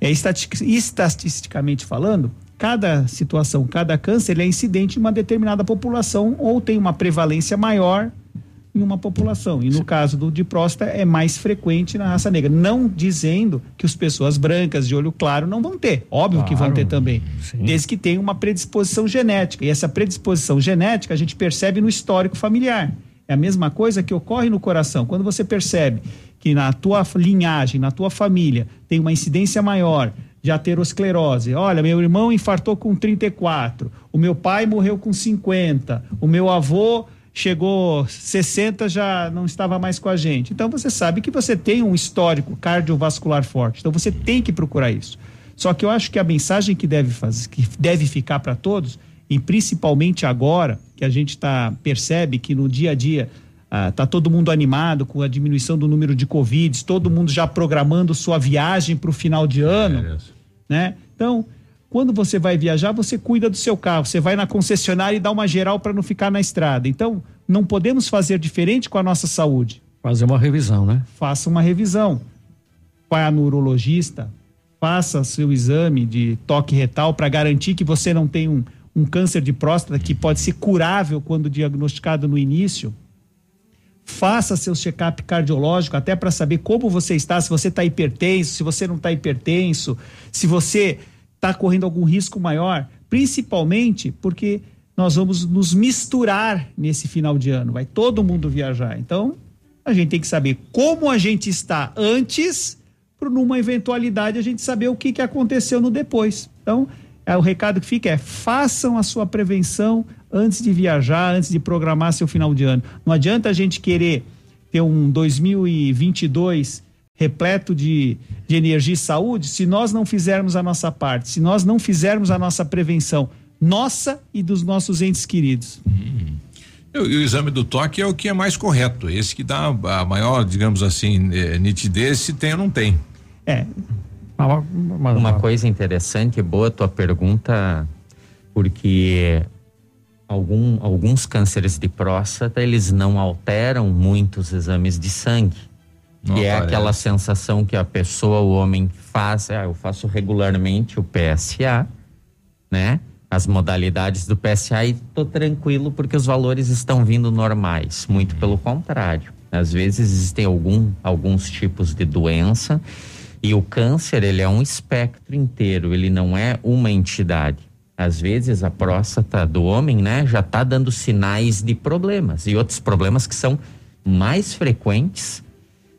é, estati- estatisticamente falando, cada situação, cada câncer, ele é incidente em uma determinada população ou tem uma prevalência maior em uma população. E no caso do de próstata é mais frequente na raça negra. Não dizendo que as pessoas brancas de olho claro não vão ter. Óbvio que vão Claro, ter também. Desde que tenham uma predisposição genética. E essa predisposição genética a gente percebe no histórico familiar. É a mesma coisa que ocorre no coração. Quando você percebe que na tua linhagem, na tua família, tem uma incidência maior de aterosclerose. Olha, meu irmão infartou com 34, o meu pai morreu com 50, o meu avô chegou 60 já não estava mais com a gente. Então você sabe que você tem um histórico cardiovascular forte. Então você tem que procurar isso. Só que eu acho que a mensagem que deve fazer, que deve ficar para todos, e principalmente agora que a gente tá percebe que no dia a dia ah, tá todo mundo animado com a diminuição do número de covid, todo mundo já programando sua viagem para o final de ano, né? Então quando você vai viajar, você cuida do seu carro, você vai na concessionária e dá uma geral para não ficar na estrada. Então, não podemos fazer diferente com a nossa saúde. Fazer uma revisão, né? Faça uma revisão. Vai a neurologista, faça seu exame de toque retal para garantir que você não tem um, um câncer de próstata que pode ser curável quando diagnosticado no início. Faça seu check-up cardiológico até para saber como você está, se você está hipertenso, se você não está hipertenso, se você está correndo algum risco maior, principalmente porque nós vamos nos misturar nesse final de ano, vai todo mundo viajar. Então, a gente tem que saber como a gente está antes, para numa eventualidade a gente saber o que, que aconteceu no depois. Então, é, o recado que fica é: façam a sua prevenção antes de viajar, antes de programar seu final de ano. Não adianta a gente querer ter um 2022 repleto de, de energia e saúde se nós não fizermos a nossa parte, se nós não fizermos a nossa prevenção, nossa e dos nossos entes queridos. E o, o exame do toque é o que é mais correto, esse que dá a maior, digamos assim, eh, nitidez se tem ou não tem. É. Uma coisa interessante, boa tua pergunta, porque algum, alguns cânceres de próstata, eles não alteram muitos exames de sangue. Não que é aquela sensação que a pessoa, o homem faz, ah, eu faço regularmente o PSA, né? As modalidades do PSA e tô tranquilo porque os valores estão vindo normais. Muito pelo contrário. Às vezes existem algum, alguns tipos de doença e o câncer, ele é um espectro inteiro, ele não é uma entidade. Às vezes a próstata do homem, né, já está dando sinais de problemas e outros problemas que são mais frequentes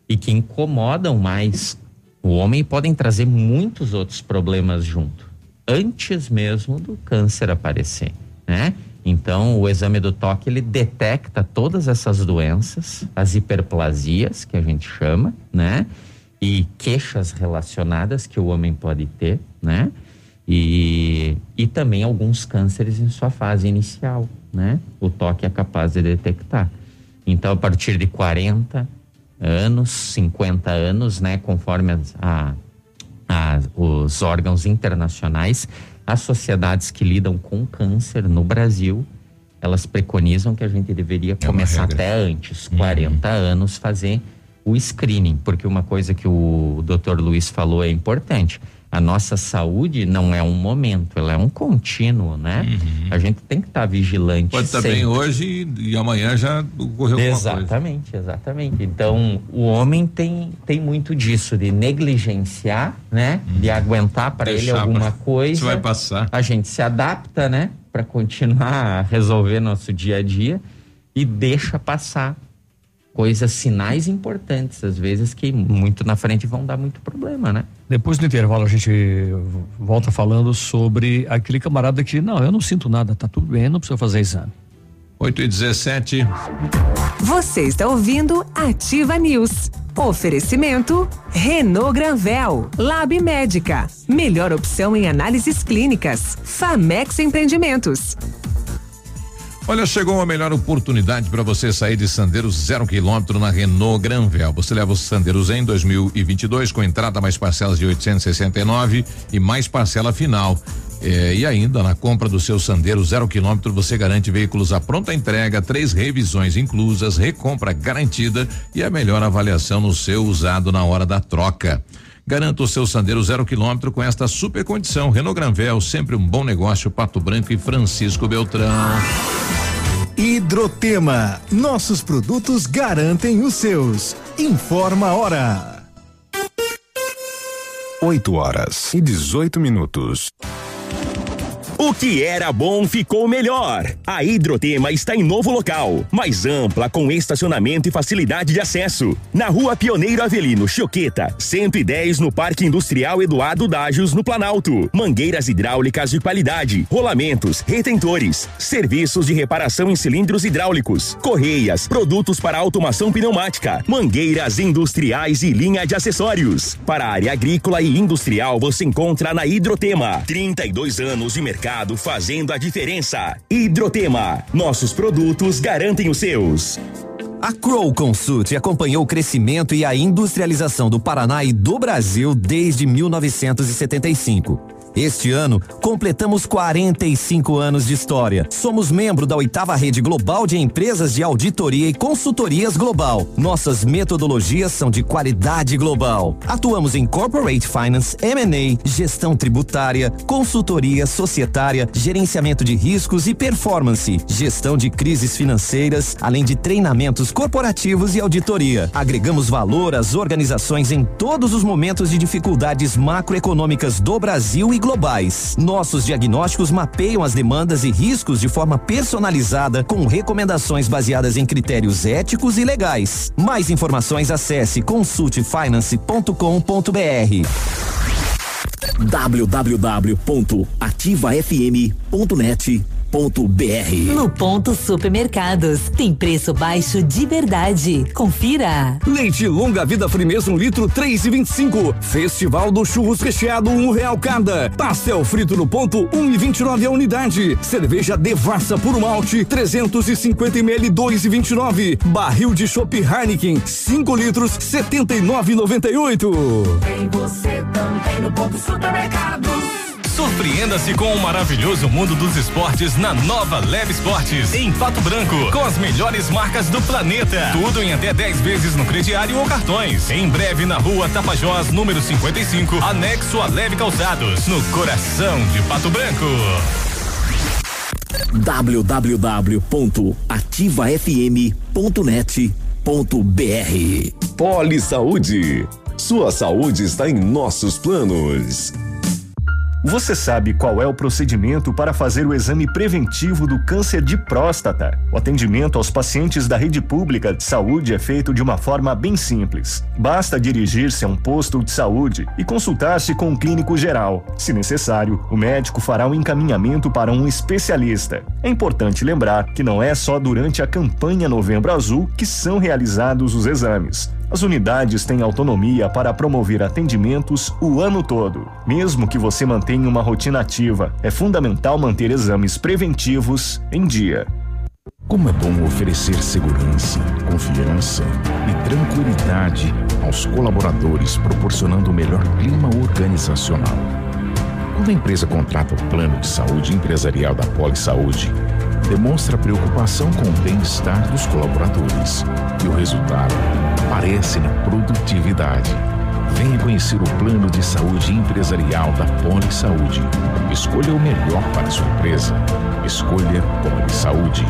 e que incomodam mais o homem e podem trazer muitos outros problemas junto, antes mesmo do câncer aparecer, né? Então, o exame do toque ele detecta todas essas doenças, as hiperplasias que a gente chama, né? E queixas relacionadas que o homem pode ter, né? E, e também alguns cânceres em sua fase inicial, né? O toque é capaz de detectar. Então, a partir de 40 anos, 50 anos, né? Conforme a, a- os órgãos internacionais, as sociedades que lidam com câncer no Brasil, elas preconizam que a gente deveria começar até antes, 40 anos, fazer o screening, porque uma coisa que o Dr. Luiz falou é importante. A nossa saúde não é um momento, ela é um contínuo, né? A gente tem que estar vigilante. Pode estar bem sempre. hoje e, amanhã já ocorreu. Exatamente, exatamente. Então, o homem tem, tem muito disso, de negligenciar, né? De aguentar para ele alguma pra- coisa. Isso vai passar. A gente se adapta, né? Para continuar a resolver nosso dia a dia e deixa passar coisas, sinais importantes, às vezes, que muito na frente vão dar muito problema, né? Depois do intervalo a gente volta falando sobre aquele camarada que, não, eu não sinto nada, tá tudo bem, não precisa fazer exame. 8 e 17. Você está ouvindo Ativa News. Oferecimento Renault Granvel, Lab Médica, melhor opção em análises clínicas. Famex Empreendimentos. Olha, chegou a melhor oportunidade para você sair de Sandeiros zero quilômetro na Renault Granvel. Você leva os Sandeiros em 2022 com entrada mais parcelas de 869 e mais parcela final. É, e ainda na compra do seu Sandero zero quilômetro você garante veículos à pronta entrega, três revisões inclusas, recompra garantida e a melhor avaliação no seu usado na hora da troca. Garanta o seu Sandero zero quilômetro com esta super condição. Renault Granvel, sempre um bom negócio. Pato Branco e Francisco Beltrão. Hidrotema. Nossos produtos garantem os seus. Informa a hora. 8 horas e 18 minutos. O que era bom ficou melhor. A Hidrotema está em novo local, mais ampla, com estacionamento e facilidade de acesso. Na rua Pioneiro Avelino, Choqueta, 110 no Parque Industrial Eduardo Dágios, no Planalto. Mangueiras hidráulicas de qualidade, rolamentos, retentores, serviços de reparação em cilindros hidráulicos, correias, produtos para automação pneumática, mangueiras industriais e linha de acessórios. Para a área agrícola e industrial, você encontra na Hidrotema. 32 anos de mercado fazendo a diferença. Hidrotema, nossos produtos garantem os seus. A Crow Consult acompanhou o crescimento e a industrialização do Paraná e do Brasil desde 1975. Este ano, completamos 45 anos de história. Somos membro da oitava rede global de empresas de auditoria e consultorias global. Nossas metodologias são de qualidade global. Atuamos em corporate finance, M&A, gestão tributária, consultoria societária, gerenciamento de riscos e performance, gestão de crises financeiras, além de treinamentos corporativos e auditoria. Agregamos valor às organizações em todos os momentos de dificuldades macroeconômicas do Brasil e globais. Nossos diagnósticos mapeiam as demandas e riscos de forma personalizada, com recomendações baseadas em critérios éticos e legais. Mais informações acesse consultfinance.com.br. www.ativafm.net.br No Ponto Supermercados. Tem preço baixo de verdade. Confira. Leite longa vida frimeza um litro três e vinte e cinco. Festival do churros recheado um real cada. Pastel frito no ponto um e vinte e nove a unidade. Cerveja Devassa por malte 350 ml dois e vinte e nove. Barril de chopp Heineken 5 litros setenta e nove e noventa e oito. Tem você também no Ponto Supermercados. Surpreenda-se com o maravilhoso mundo dos esportes na nova Leve Esportes, em Pato Branco, com as melhores marcas do planeta. Tudo em até 10 vezes no crediário ou cartões. Em breve na rua Tapajós, número 55, anexo a Leve Calçados, no coração de Pato Branco. www.ativafm.net.br Poli Saúde. Sua saúde está em nossos planos. Você sabe qual é o procedimento para fazer o exame preventivo do câncer de próstata? O atendimento aos pacientes da rede pública de saúde é feito de uma forma bem simples. Basta dirigir-se a um posto de saúde e consultar-se com um clínico geral. Se necessário, o médico fará um encaminhamento para um especialista. É importante lembrar que não é só durante a campanha Novembro Azul que são realizados os exames. As unidades têm autonomia para promover atendimentos o ano todo. Mesmo que você mantenha uma rotina ativa, é fundamental manter exames preventivos em dia. Como é bom oferecer segurança, confiança e tranquilidade aos colaboradores, proporcionando o melhor clima organizacional. Quando a empresa contrata o plano de saúde empresarial da Poli Saúde, demonstra preocupação com o bem-estar dos colaboradores e o resultado aparece na produtividade. Venha conhecer o plano de saúde empresarial da Poli Saúde. Escolha o melhor para a sua empresa. Escolha Poli Saúde.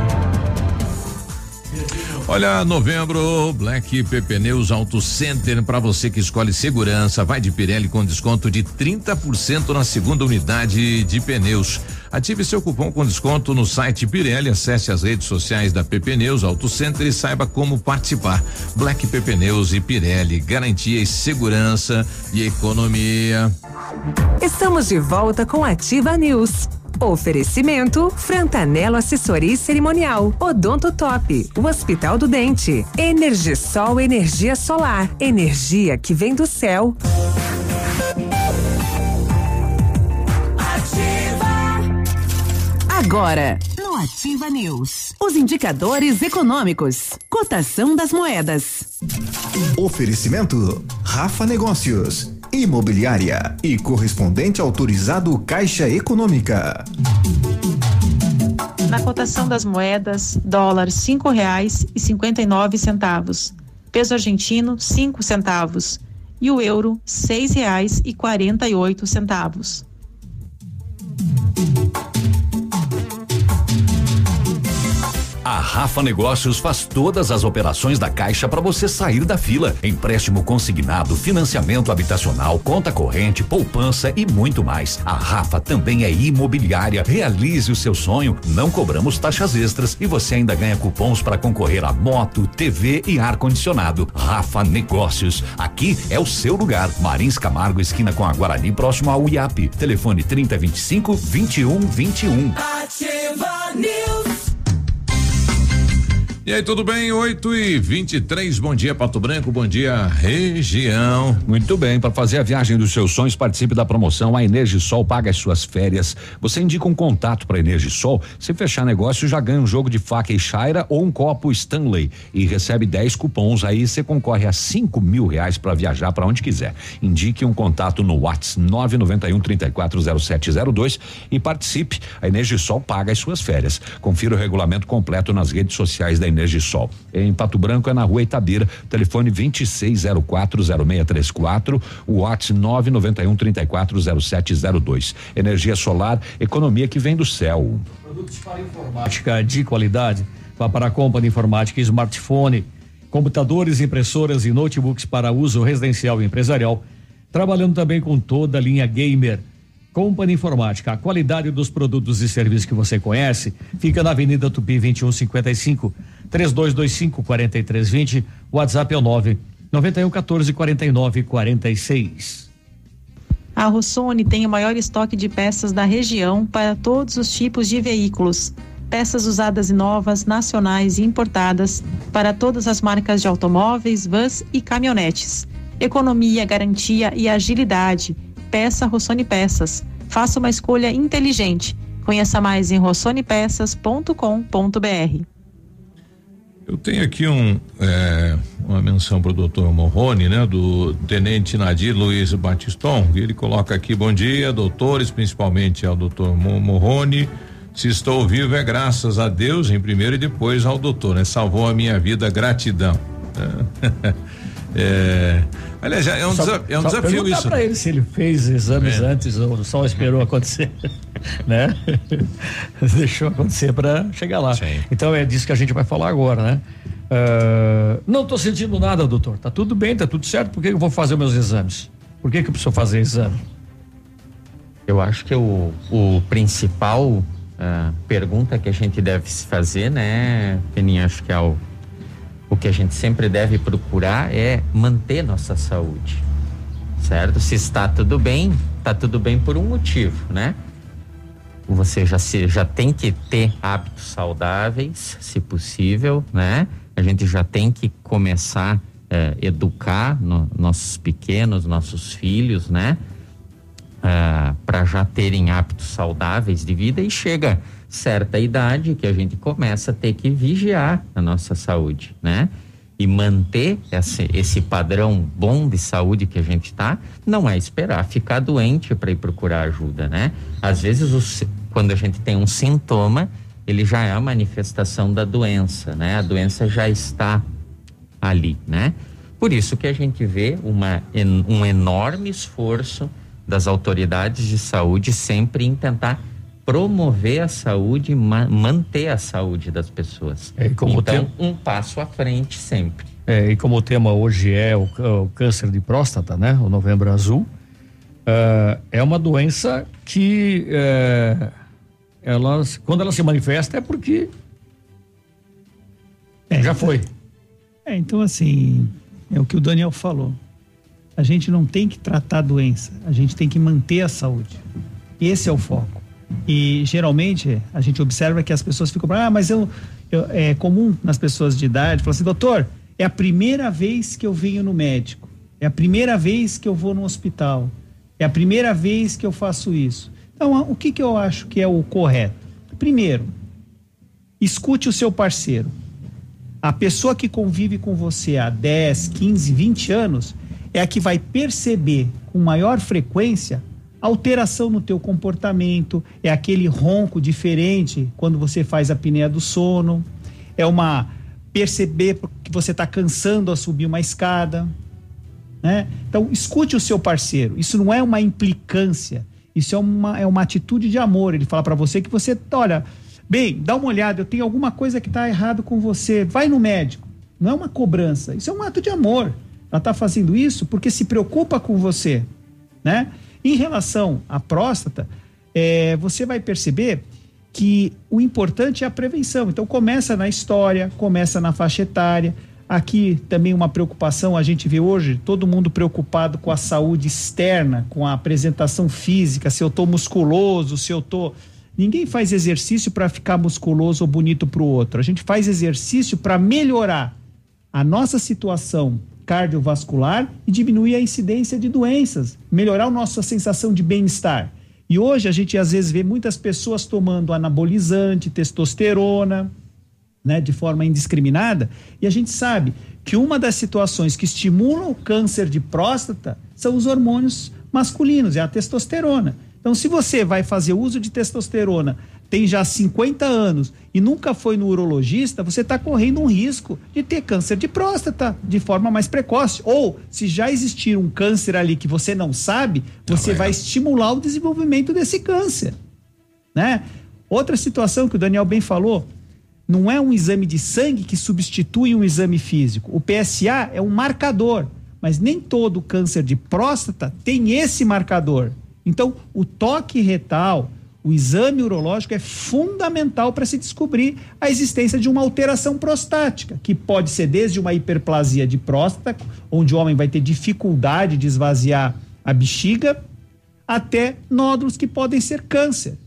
Olha, novembro, Black PP Neus Auto Center para você que escolhe segurança. Vai de Pirelli com desconto de 30% na segunda unidade de pneus. Ative seu cupom com desconto no site Pirelli, acesse as redes sociais da PP Neus Auto Center e saiba como participar. Black PP Neus e Pirelli, garantia e segurança e economia. Estamos de volta com Ativa News. Oferecimento Frantanelo Assessoria Cerimonial, Odonto Top, o Hospital do Dente, Energisol Energia Solar, energia que vem do céu. Agora, no Ativa News, os indicadores econômicos, cotação das moedas. Oferecimento Rafa Negócios, Imobiliária e correspondente autorizado Caixa Econômica. Na cotação das moedas, dólar cinco reais e cinquenta e nove centavos, peso argentino cinco centavos e o euro seis reais e quarenta e oito centavos. Rafa Negócios faz todas as operações da Caixa para você sair da fila. Empréstimo consignado, financiamento habitacional, conta corrente, poupança e muito mais. A Rafa também é imobiliária. Realize o seu sonho. Não cobramos taxas extras e você ainda ganha cupons para concorrer a moto, TV e ar condicionado. Rafa Negócios. Aqui é o seu lugar. Marins Camargo, esquina com a Guarani, próximo ao IAP. Telefone 3025 2121. Ativa News. E aí, tudo bem? 8 e 23 bom dia, Pato Branco, bom dia, região. Muito bem, para fazer a viagem dos seus sonhos, participe da promoção A Energisol paga as suas férias. Você indica um contato para Energisol, se fechar negócio já ganha um jogo de faca e chaira ou um copo Stanley e recebe 10 cupons, aí você concorre a 5 mil reais para viajar para onde quiser. Indique um contato no WhatsApp 991 340702 e participe. A Energisol paga as suas férias. Confira o regulamento completo nas redes sociais da. Em Pato Branco é na rua Itabira, telefone 26040634, o WhatsApp 991 340702. Energia solar, economia que vem do céu. Produtos para informática de qualidade. Vá para a Company Informática Smartphone. Computadores, impressoras e notebooks para uso residencial e empresarial. Trabalhando também com toda a linha gamer. Company Informática, a qualidade dos produtos e serviços que você conhece, fica na Avenida Tupi 2155, 3225 4320, WhatsApp é o 9 91 14 49 46. A Rossoni tem o maior estoque de peças da região para todos os tipos de veículos. Peças usadas e novas, nacionais e importadas para todas as marcas de automóveis, vans e caminhonetes. Economia, garantia e agilidade. Peça Rossoni Peças. Faça uma escolha inteligente. Conheça mais em rossonepeças.com.br. Eu tenho aqui um, é, uma menção para o doutor Morrone, né? Do tenente Nadir Luiz Batiston. Ele coloca aqui, bom dia, doutores, principalmente ao doutor Morrone. Se estou vivo é graças a Deus em primeiro e depois ao doutor, né? Salvou a minha vida, gratidão. [LAUGHS] É, aliás, é um, Só- desa- é um só desafio perguntar isso. pra ele se ele fez exames É. antes ou só esperou acontecer, [LAUGHS] né? [LAUGHS] Deixou acontecer para chegar lá. Então é disso que a gente vai falar agora, né? Ah, não tô sentindo nada, doutor. Tá tudo bem, tá tudo certo. Por que eu vou fazer meus exames? Por que que eu preciso fazer exame? Eu acho que o, o principal ah, pergunta que a gente deve se fazer, né, Peninha, acho que é o, o que a gente sempre deve procurar é manter nossa saúde, certo? Se está tudo bem, está tudo bem por um motivo, né? Você já se já tem que ter hábitos saudáveis, se possível, né? A gente já tem que começar a educar no- nossos pequenos, nossos filhos, né? para já terem hábitos saudáveis de vida e chega certa idade que a gente começa a ter que vigiar a nossa saúde, né? E manter esse, esse padrão bom de saúde que a gente tá, não é esperar ficar doente para ir procurar ajuda, né? Às vezes, quando a gente tem um sintoma, ele já é a manifestação da doença, né? A doença já está ali, né? Por isso que a gente vê uma, um enorme esforço das autoridades de saúde sempre em tentar promover a saúde e ma manter a saúde das pessoas. É, como então, tem- um passo à frente sempre. É, e como o tema hoje é o, o câncer de próstata, né? O novembro azul, ah, é uma doença que é, ela, quando ela se manifesta é porque já foi. É, então assim, é o que o Daniel falou. A gente não tem que tratar a doença, a gente tem que manter a saúde. Esse é o foco. E geralmente a gente observa que as pessoas ficam, ah, mas eu, eu- é comum nas pessoas de idade, falar assim, doutor, é a primeira vez que eu venho no médico, é a primeira vez que eu vou no hospital, é a primeira vez que eu faço isso. Então, o que, que eu acho que é o correto? Primeiro, escute o seu parceiro. A pessoa que convive com você há 10, 15, 20 anos é a que vai perceber com maior frequência alteração no teu comportamento, é aquele ronco diferente quando você faz a apneia do sono, é uma perceber que você está cansando a subir uma escada, né? Então, escute o seu parceiro. Isso não é uma implicância. Isso é uma, é uma atitude de amor. Ele fala para você que você, olha, bem, dá uma olhada, eu tenho alguma coisa que está errado com você. Vai no médico. Não é uma cobrança. Isso é um ato de amor. Ela está fazendo isso porque se preocupa com você, né? Em relação à próstata, é, você vai perceber que o importante é a prevenção. Então começa na história, começa na faixa etária. Aqui também uma preocupação, a gente vê hoje todo mundo preocupado com a saúde externa, com a apresentação física, se eu tô musculoso, se eu tô Ninguém faz exercício para ficar musculoso ou bonito para o outro. A gente faz exercício para melhorar a nossa situação cardiovascular e diminuir a incidência de doenças, melhorar a nossa sensação de bem-estar. E hoje a gente às vezes vê muitas pessoas tomando anabolizante, testosterona, né, de forma indiscriminada, e a gente sabe que uma das situações que estimulam o câncer de próstata são os hormônios masculinos, é a testosterona. Então, se você vai fazer uso de testosterona, tem já 50 anos e nunca foi no urologista, você está correndo um risco de ter câncer de próstata de forma mais precoce. Ou, se já existir um câncer ali que você não sabe, você vai estimular o desenvolvimento desse câncer né? Outra situação que o Daniel bem falou, não é um exame de sangue que substitui um exame físico. O PSA é um marcador, mas nem todo câncer de próstata tem esse marcador. Então, o toque retal, o exame urológico é fundamental para se descobrir a existência de uma alteração prostática, que pode ser desde uma hiperplasia de próstata, onde o homem vai ter dificuldade de esvaziar a bexiga, até nódulos que podem ser câncer.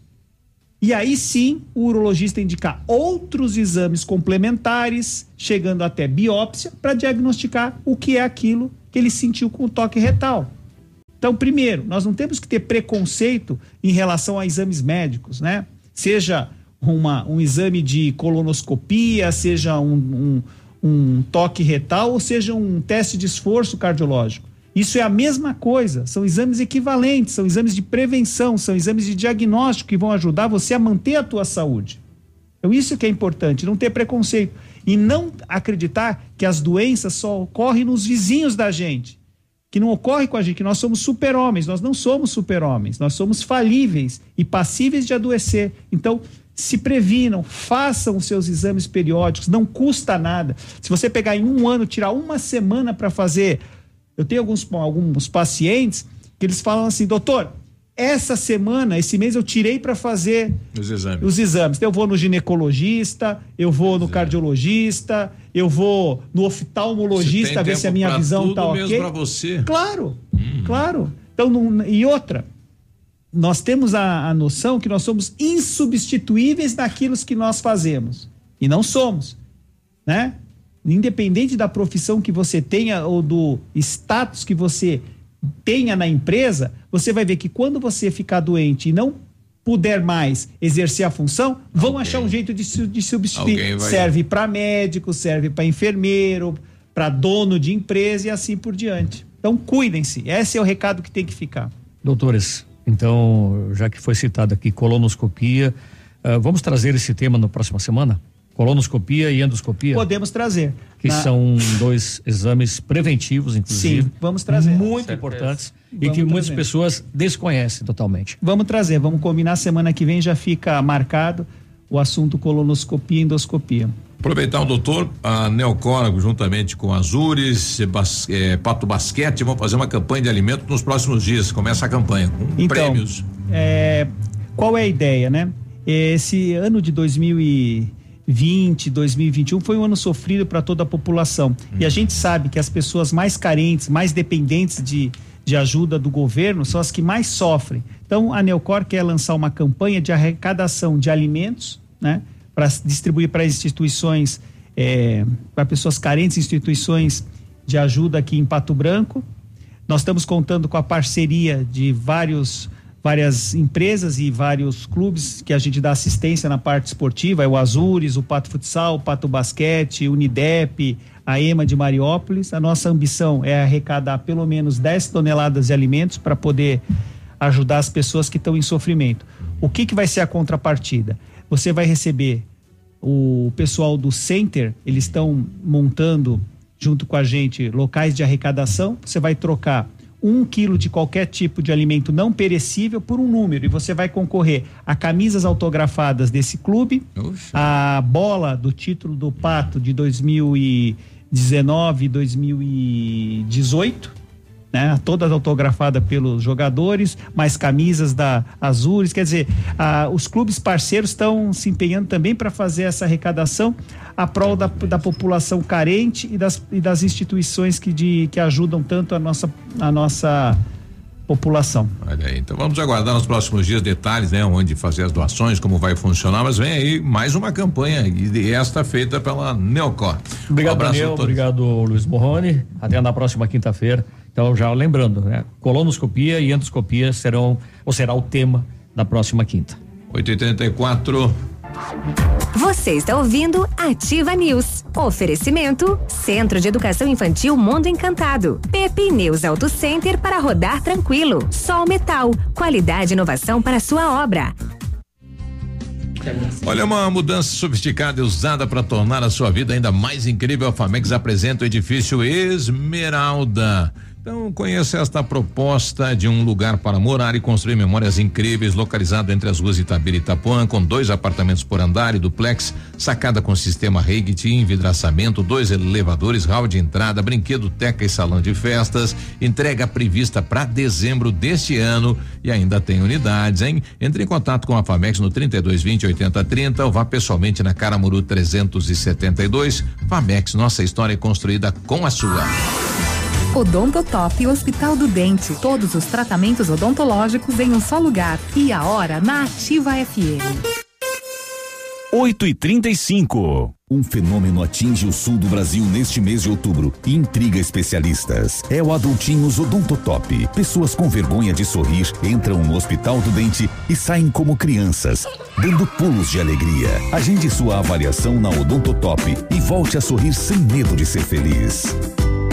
E aí sim, o urologista indicar outros exames complementares, chegando até biópsia, para diagnosticar o que é aquilo que ele sentiu com o toque retal. Então, primeiro, nós não temos que ter preconceito em relação a exames médicos, né? Seja uma, um exame de colonoscopia, seja um, um, um toque retal, ou seja um teste de esforço cardiológico. Isso é a mesma coisa, são exames equivalentes, são exames de prevenção, são exames de diagnóstico que vão ajudar você a manter a tua saúde. Então isso que é importante, não ter preconceito e não acreditar que as doenças só ocorrem nos vizinhos da gente, que não ocorre com a gente, que nós somos super-homens, nós não somos super-homens, nós somos falíveis e passíveis de adoecer. Então, se previnam, façam os seus exames periódicos, não custa nada. Se você pegar em um ano, tirar uma semana para fazer eu tenho alguns, alguns pacientes que eles falam assim, doutor, essa semana, esse mês eu tirei para fazer Os exames. os exames. Então, eu vou no ginecologista, eu vou no cardiologista, eu vou no oftalmologista ver se a minha visão tá mesmo ok. pra você. Claro, claro. Então, não- e outra, nós temos a, a noção que nós somos insubstituíveis naquilo que nós fazemos. E não somos, né? Independente da profissão que você tenha ou do status que você tenha na empresa, você vai ver que quando você ficar doente e não puder mais exercer a função, vão achar um jeito de, de substituir. Vai- Serve para médico, serve para enfermeiro, para dono de empresa e assim por diante. Então, cuidem-se. Esse é o recado que tem que ficar. Doutores, então, já que foi citado aqui colonoscopia, ah, vamos trazer esse tema na próxima semana? Colonoscopia e endoscopia? Podemos trazer. Que Na- são dois exames preventivos, inclusive. Sim, vamos trazer. Muito Certeza. importantes e Vamos que muitas trazer. pessoas desconhecem totalmente. Vamos trazer, vamos combinar. Semana que vem já fica marcado o assunto colonoscopia e endoscopia. Aproveitar o doutor, a Neocórago, juntamente com Azures, bas, eh, Pato Basquete, vão fazer uma campanha de alimento nos próximos dias. Começa a campanha com Então, prêmios. é, qual é a ideia, né? Esse ano de 2020, 2021 foi um ano sofrido para toda a população. E a gente sabe que as pessoas mais carentes, mais dependentes de, de ajuda do governo são as que mais sofrem. Então, a Neocor quer lançar uma campanha de arrecadação de alimentos, né? Para distribuir para instituições, é, para pessoas carentes, instituições de ajuda aqui em Pato Branco. Nós estamos contando com a parceria de vários, várias empresas e vários clubes que a gente dá assistência na parte esportiva, é o Azures, o Pato Futsal, o Pato Basquete, o Unidep, a EMA de Mariópolis. A nossa ambição é arrecadar pelo menos 10 toneladas de alimentos para poder ajudar as pessoas que estão em sofrimento. O que, que vai ser a contrapartida? Você vai receber o pessoal do Center, eles estão montando junto com a gente locais de arrecadação. Você vai trocar um quilo de qualquer tipo de alimento não perecível por um número. E você vai concorrer a camisas autografadas desse clube, a bola do título do Pato de 2019 e 2018 né? Todas autografadas pelos jogadores, mais camisas da Azures, quer dizer, ah, os clubes parceiros estão se empenhando também para fazer essa arrecadação a prol da, da população carente e das, e das instituições que, de, que ajudam tanto a nossa, a nossa população. Olha aí, então vamos aguardar nos próximos dias detalhes, né? Onde fazer as doações, como vai funcionar, mas vem aí mais uma campanha e esta feita pela Neocor. Obrigado, um abraço Daniel. a todos. Obrigado, Luiz Morrone. Até na próxima quinta-feira. Então, já lembrando, né? Colonoscopia e endoscopia serão, ou será o tema da próxima quinta. 884. Você está ouvindo Ativa News. Oferecimento Centro de Educação Infantil Mundo Encantado. Pepe News Auto Center para rodar tranquilo. Sol Metal. Qualidade e inovação para sua obra. Olha, uma mudança sofisticada e usada para tornar a sua vida ainda mais incrível. A Famex apresenta o edifício Esmeralda. Então, conheça esta proposta de um lugar para morar e construir memórias incríveis, localizado entre as ruas Itabira e Itapuã, com dois apartamentos por andar e duplex, sacada com sistema Reigit, envidraçamento, dois elevadores, hall de entrada, brinquedo, teca e salão de festas. Entrega prevista para dezembro deste ano e ainda tem unidades, hein? Entre em contato com a Famex no 3220 8030 ou vá pessoalmente na Caramuru 372. Famex, nossa história é construída com a sua. Odontotop Hospital do Dente. Todos os tratamentos odontológicos em um só lugar. E a hora na Ativa FM. 8 e 35 Um fenômeno atinge o sul do Brasil neste mês de outubro e intriga especialistas. É o Adultinhos Odontotop. Pessoas com vergonha de sorrir entram no Hospital do Dente e saem como crianças, dando pulos de alegria. Agende sua avaliação na Odontotop e volte a sorrir sem medo de ser feliz.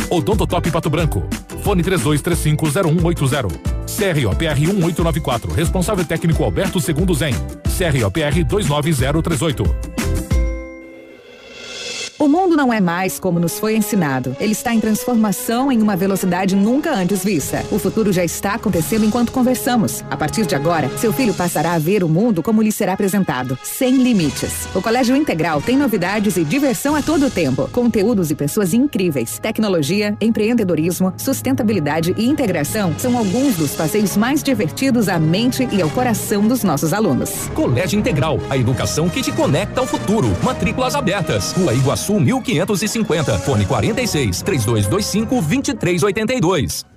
Odontotop Pato Branco. Fone 32350180. CROPR 1894. Responsável técnico Alberto Segundo Zen. CROPR 29038. O mundo não é mais como nos foi ensinado. Ele está em transformação em uma velocidade nunca antes vista. O futuro já está acontecendo enquanto conversamos. A partir de agora, seu filho passará a ver o mundo como lhe será apresentado, sem limites. O Colégio Integral tem novidades e diversão a todo tempo. Conteúdos e pessoas incríveis. Tecnologia, empreendedorismo, sustentabilidade e integração são alguns dos passeios mais divertidos à mente e ao coração dos nossos alunos. Colégio Integral, a educação que te conecta ao futuro. Matrículas abertas. Rua Iguaçu 1550. Fone 46 3225 2382.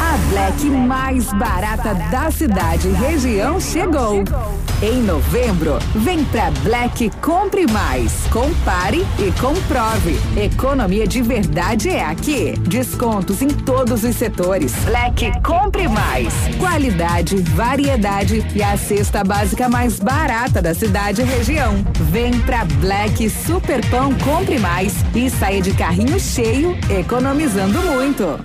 A Black mais barata da cidade e região chegou. Em novembro, vem pra Black Compre Mais. Compare e comprove. Economia de verdade é aqui. Descontos em todos os setores. Black Compre Mais. Qualidade, variedade e a cesta básica mais barata da cidade e região. Vem pra Black Super Pão Compre Mais e saia de carrinho cheio, economizando muito.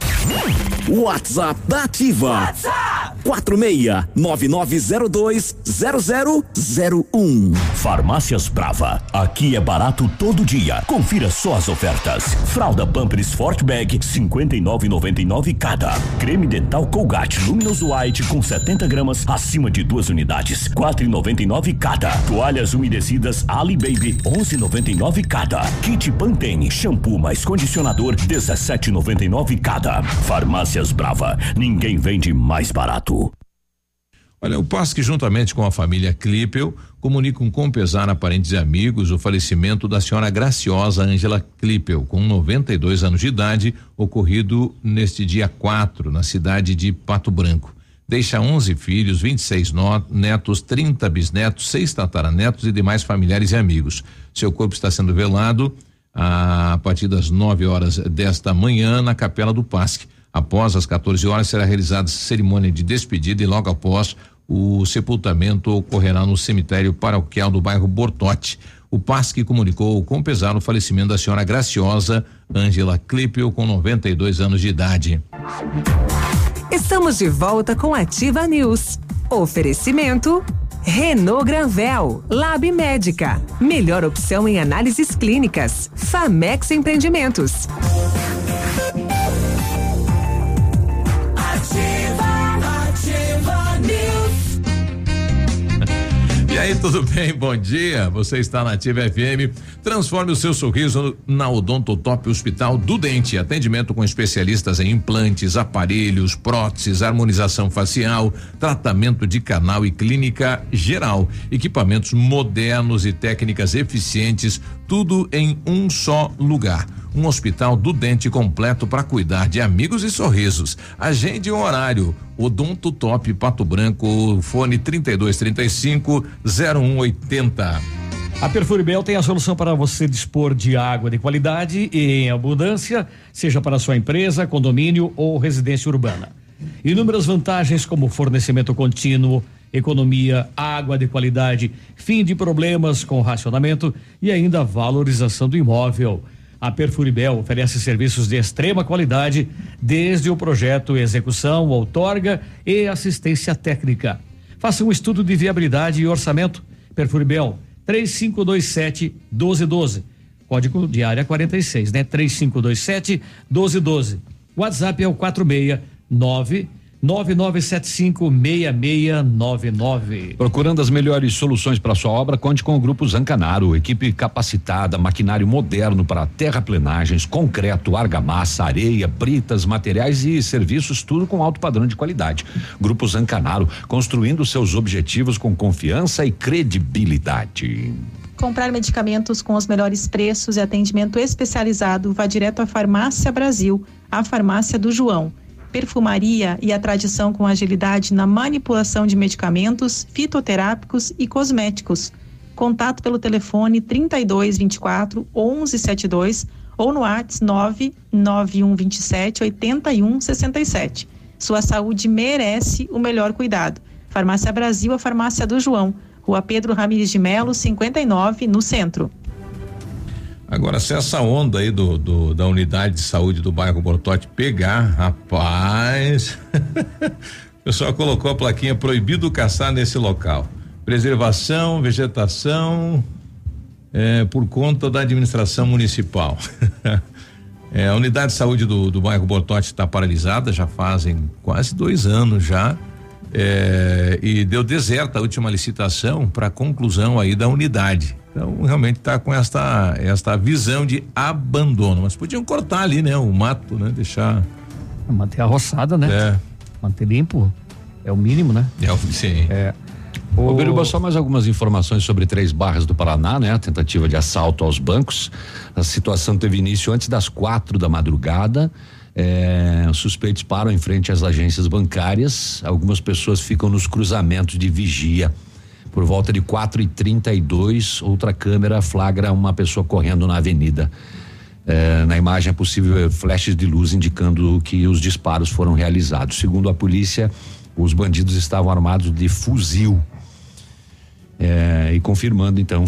WhatsApp da Ativa. WhatsApp 4699020001. Farmácias Brava. Aqui é barato todo dia. Confira só as ofertas. Fralda Pampers Sport Bag 59,99 cada. Creme dental Colgate Luminous White com 70 gramas acima de duas unidades 4,99 cada. Toalhas umedecidas Ali Baby 11,99 cada. Kit Pantene shampoo mais condicionador 17,99 cada. Farmácias Brava. Ninguém vende mais barato. Olha, o PASC, juntamente com a família Klippel, comunicam com pesar a parentes e amigos o falecimento da senhora Graciosa Ângela Klippel, com 92 anos de idade, ocorrido neste dia 4, na cidade de Pato Branco. Deixa 11 filhos, 26 netos, 30 bisnetos, seis tataranetos e demais familiares e amigos. Seu corpo está sendo velado a partir das 9 horas desta manhã na Capela do Pasque. Após as 14 horas será realizada cerimônia de despedida e logo após o sepultamento ocorrerá no cemitério paroquial do bairro Bortote. O PASC comunicou com pesar o falecimento da senhora Graciosa Ângela Clipel, com 92 anos de idade. Estamos de volta com Ativa News. Oferecimento Renault Granvel, Lab Médica, melhor opção em análises clínicas. Famex Empreendimentos. E aí, tudo bem? Bom dia. Você está na Ativa FM. Transforme o seu sorriso na Odontotop Hospital do Dente. Atendimento com especialistas em implantes, aparelhos, próteses, harmonização facial, tratamento de canal e clínica geral. Equipamentos modernos e técnicas eficientes, tudo em um só lugar um hospital do dente completo para cuidar de amigos e sorrisos. Agende um horário. Odonto Top Pato Branco, fone 3235 0180. A Perfuribel tem a solução para você dispor de água de qualidade e em abundância, seja para sua empresa, condomínio ou residência urbana. Inúmeras vantagens como fornecimento contínuo, economia, água de qualidade, fim de problemas com racionamento e ainda valorização do imóvel. A Perfuribel oferece serviços de extrema qualidade, desde o projeto, execução, outorga e assistência técnica. Faça um estudo de viabilidade e orçamento. Perfuribel 3527 1212. Código de área 46, né? 3527 1212. WhatsApp é o 469 99756699. Procurando as melhores soluções para sua obra, conte com o Grupo Zancanaro, equipe capacitada, maquinário moderno para terraplenagens, concreto, argamassa, areia, britas, materiais e serviços, tudo com alto padrão de qualidade. Grupo Zancanaro, construindo seus objetivos com confiança e credibilidade. Comprar medicamentos com os melhores preços e atendimento especializado, vá direto à Farmácia Brasil, a farmácia do João perfumaria e a tradição com agilidade na manipulação de medicamentos, fitoterápicos e cosméticos. Contato pelo telefone 3224 1172 ou no WhatsApp 99127 8167. Sua saúde merece o melhor cuidado. Farmácia Brasil, a farmácia do João. Rua Pedro Ramires de Melo, 59, no centro. Agora, se essa onda aí do, do da unidade de saúde do bairro Bortote pegar, rapaz. [LAUGHS] o pessoal colocou a plaquinha proibido caçar nesse local. Preservação, vegetação, é, por conta da administração municipal. [LAUGHS] é, a unidade de saúde do, do bairro Bortote está paralisada já fazem quase dois anos já. É, e deu deserta a última licitação para conclusão aí da unidade. Então, realmente está com esta, esta visão de abandono. Mas podiam cortar ali, né? O mato, né? Deixar. Manter a roçada, né? É. Manter limpo é o mínimo, né? É o sim. É. Ô, Biruba, só mais algumas informações sobre três barras do Paraná, né? A tentativa de assalto aos bancos. A situação teve início antes das quatro da madrugada. É, suspeitos param em frente às agências bancárias. Algumas pessoas ficam nos cruzamentos de vigia. Por volta de 4 e 32 outra câmera flagra uma pessoa correndo na avenida. Eh, na imagem é possível ver flashes de luz indicando que os disparos foram realizados. Segundo a polícia, os bandidos estavam armados de fuzil. Eh, e confirmando, então,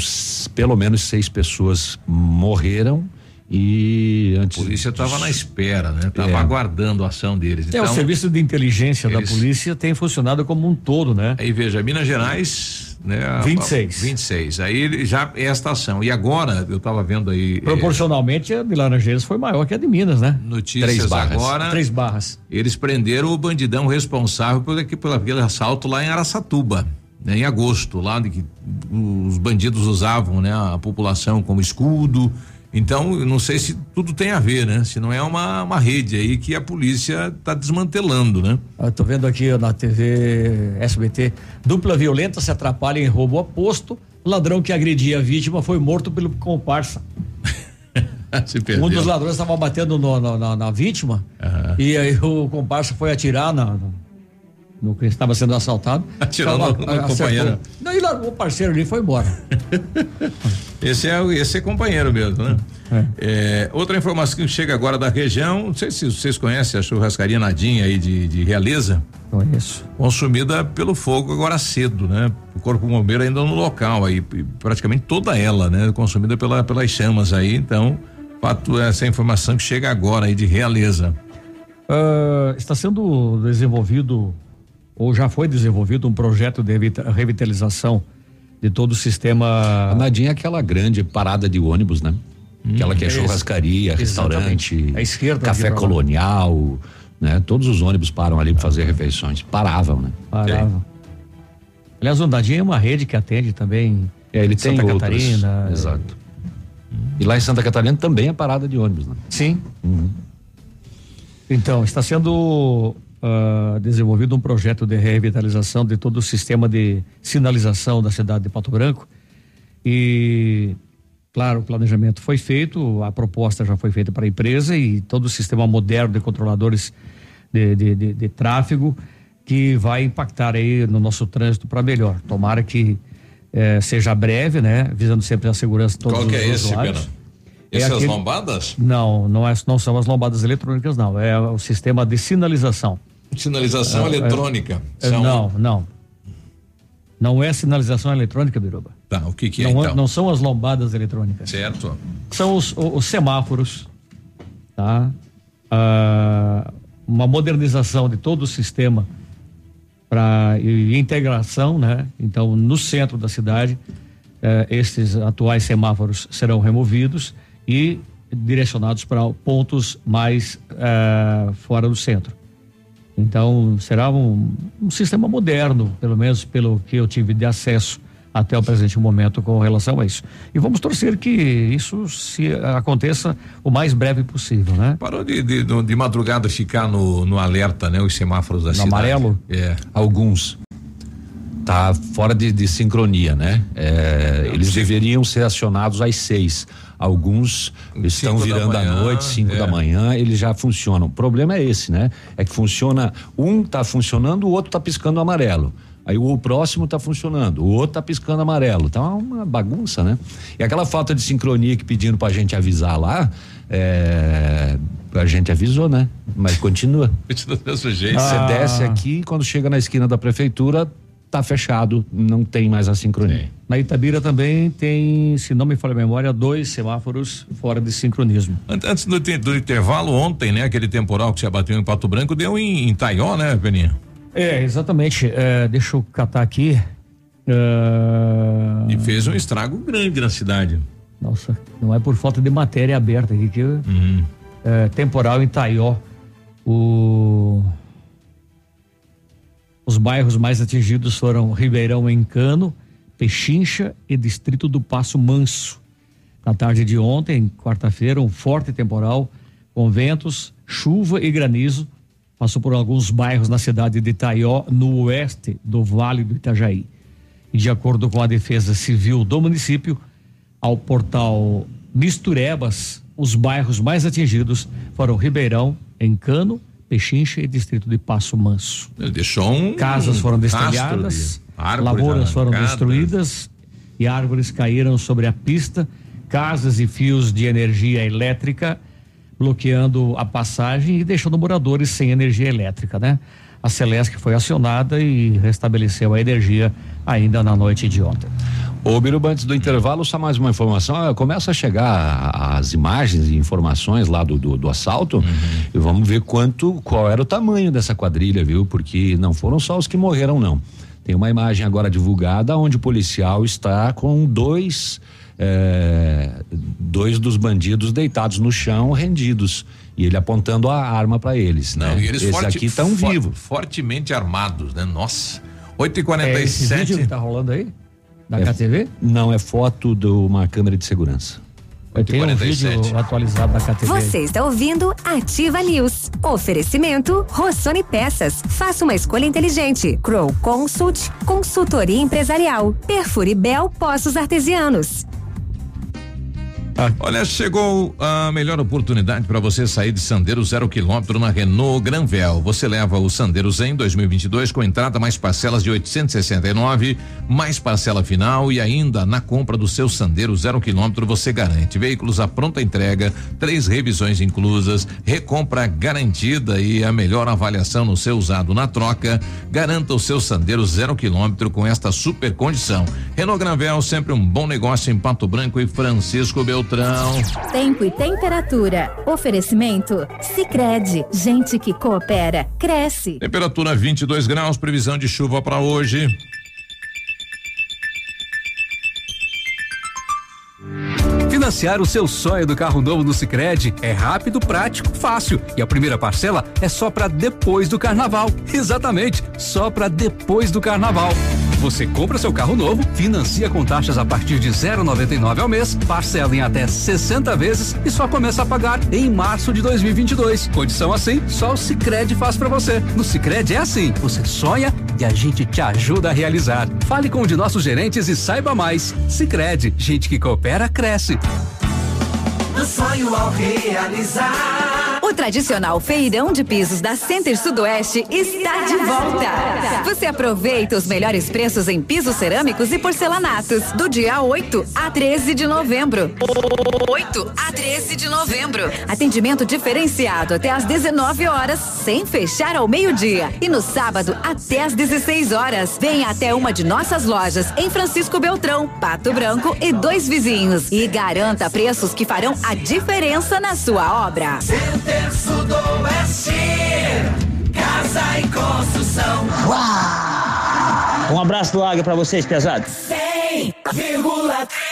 pelo menos seis pessoas morreram e antes. A polícia estava na espera, né? Tava É. aguardando a ação deles. É, o Então, serviço de inteligência eles- da polícia tem funcionado como um todo, né? Aí veja, Minas Gerais, né? a- 26. 26. Aí já é esta ação. E agora, eu estava vendo aí. eh, Proporcionalmente, a de Laranjeiras foi maior que a de Minas, né? Notícias Três barras. agora. Três barras. Eles prenderam o bandidão responsável por, aqui- por aquele assalto lá em Araçatuba, né, em agosto, lá de que os bandidos usavam né, a população como escudo. Então, eu não sei se tudo tem a ver, né? Se não é uma, uma rede aí que a polícia está desmantelando, né? Eu tô vendo aqui na TV SBT, dupla violenta se atrapalha em roubo a posto. O ladrão que agredia a vítima foi morto pelo comparsa. [LAUGHS] Um dos ladrões estava batendo no- no- na, na vítima e aí o comparsa foi atirar na, no, que estava sendo assaltado. [LAUGHS] Atirou no- no companheiro. Não, e largou o parceiro ali e foi embora. [LAUGHS] Esse é, o- esse é companheiro mesmo, né? É, outra informação que chega agora da região, não sei se vocês conhecem a churrascaria Nadinha aí de, de Realeza. Conheço. Consumida pelo fogo agora cedo, né? O corpo bombeiro ainda no local aí, praticamente toda ela, né? Consumida pela, pelas chamas aí, então, fato essa informação que chega agora aí de Realeza. Ah, está sendo desenvolvido, ou já foi desenvolvido, um projeto de revita- revitalização de todo o sistema. A Nadinha é aquela grande parada de ônibus, né? Aquela que é Isso. churrascaria, restaurante, À esquerda café colonial, né? Todos os ônibus param ali para fazer refeições. Paravam, né? Parava. Aliás, o Nadinha é uma rede que atende também. É, ele tem Santa outras, Catarina. Exato. E lá em Santa Catarina também é parada de ônibus, né? Sim. Então, está sendo ah, desenvolvido um projeto de revitalização de todo o sistema de sinalização da cidade de Pato Branco. E, claro, o planejamento foi feito, a proposta já foi feita para a empresa e todo o sistema moderno de controladores de, de, de- de tráfego que vai impactar aí no nosso trânsito para melhor. Tomara que eh, seja breve, né? Visando sempre a segurança de todos Qual que os é esse. Pena? É Essas aquele- lombadas? não, não, é, não são as lombadas eletrônicas, não. É o sistema de sinalização. Sinalização É, é. eletrônica. É, São- Não, não. Não é sinalização eletrônica, Biruba. Tá, o que que é não, então? não são as lombadas eletrônicas. Certo. São os, o- os semáforos, tá? Ah, uma modernização de todo o sistema para integração, né? Então, no centro da cidade, eh, esses atuais semáforos serão removidos e direcionados para pontos mais eh, fora do centro. Então, será um, um sistema moderno, pelo menos pelo que eu tive de acesso até o presente momento com relação a isso. E vamos torcer que isso se aconteça o mais breve possível, né? Parou de, de, de madrugada ficar no, no alerta, né? Os semáforos da No cidade. amarelo? É. Alguns. Tá fora de, de sincronia, né? É, eles deveriam ser acionados às seis. Alguns estão Cinco da virando à noite, cinco é. da manhã, eles já funcionam. O problema é esse, né? É que funciona, um tá funcionando, o outro tá piscando amarelo. Aí o próximo tá funcionando, o outro tá piscando amarelo. Tá uma bagunça, né? E aquela falta de sincronia que pedindo pra gente avisar lá, é, a gente avisou, né? Mas continua. [LAUGHS] Do mesmo jeito. Você Ah. desce aqui, quando chega na esquina da prefeitura, tá fechado, não tem mais a sincronia. Na Itabira também tem, se não me falha a memória, dois semáforos fora de sincronismo. Ant- Antes do, do intervalo, ontem, né? Aquele temporal que se abateu em Pato Branco deu em, em Taió, né, Peninha? É, exatamente. É, deixa eu catar aqui. É, E fez um estrago grande na cidade. Nossa, não é por falta de matéria aberta aqui que Uhum. é, temporal em Taió. O os bairros mais atingidos foram Ribeirão Encano, Pechincha e Distrito do Passo Manso. Na tarde de ontem, quarta-feira, um forte temporal com ventos, chuva e granizo passou por alguns bairros na cidade de Taió, no oeste do Vale do Itajaí. E de acordo com a Defesa Civil do município, ao portal Misturebas, os bairros mais atingidos foram Ribeirão, Encano, Pechincha e Distrito de Passo Manso. Ele deixou um. Casas foram destelhadas, Árvores lavouras foram destruídas e árvores caíram sobre a pista, casas e fios de energia elétrica bloqueando a passagem e deixando moradores sem energia elétrica, né? A Celesc foi acionada e restabeleceu a energia ainda na noite de ontem. Ô, Biruba, antes do intervalo, só mais uma informação. Ah, Começa a chegar as imagens e informações lá do, do, do assalto e vamos ver quanto, qual era o tamanho dessa quadrilha, viu? Porque não foram só os que morreram, não. Tem uma imagem agora divulgada onde o policial está com dois, eh, dois dos bandidos deitados no chão, rendidos. E ele apontando a arma para eles, né? Não, e eles Esses forte- aqui estão for- vivos. Fortemente armados, né? Nossa. 8 e É esse vídeo 47 que tá rolando aí? Da É- KTV? Não, é foto de uma câmera de segurança. Tem um vídeo atualizado da KTV. Você está ouvindo Ativa News. Oferecimento Rossoni Peças. Faça uma escolha inteligente. Crow Consult, consultoria empresarial. Perfure Bel Poços Artesianos. Olha, chegou a melhor oportunidade para você sair de Sandero zero quilômetro na Renault Granvel. Você leva o Sandero Zen 2022 com entrada mais parcelas de 869, mais parcela final e ainda na compra do seu Sandero zero quilômetro você garante veículos à pronta entrega, três revisões inclusas, recompra garantida e a melhor avaliação no seu usado na troca. Garanta o seu Sandero zero quilômetro com esta super condição. Renault Granvel sempre um bom negócio em Pato Branco e Francisco Beltrão. Tempo e temperatura. Oferecimento? Sicredi Gente que coopera, cresce. Temperatura 22 graus, previsão de chuva para hoje. Financiar o seu sonho do carro novo no Sicredi é rápido, prático, fácil. E a primeira parcela é só para depois do carnaval. Exatamente, só para depois do carnaval. Você compra seu carro novo, financia com taxas a partir de 0,99 ao mês, parcela em até 60 vezes e só começa a pagar em março de 2022. Condição assim, só o Sicredi faz para você. No Sicredi é assim, você sonha e a gente te ajuda a realizar. Fale com um de nossos gerentes e saiba mais. Sicredi, gente que coopera cresce. Do sonho ao realizar. O tradicional feirão de pisos da Center Sudoeste está de volta. Você aproveita os melhores preços em pisos cerâmicos e porcelanatos do dia 8 a 13 de novembro. 8 a 13 de novembro. Atendimento diferenciado até às 19 horas, sem fechar ao meio-dia. E no sábado até às 16 horas. Venha até uma de nossas lojas em Francisco Beltrão, Pato Branco e dois vizinhos. E garanta preços que farão a diferença na sua obra. Center Sudoeste. Casa e construção. Um abraço do Águia pra vocês, pesado. 100,3.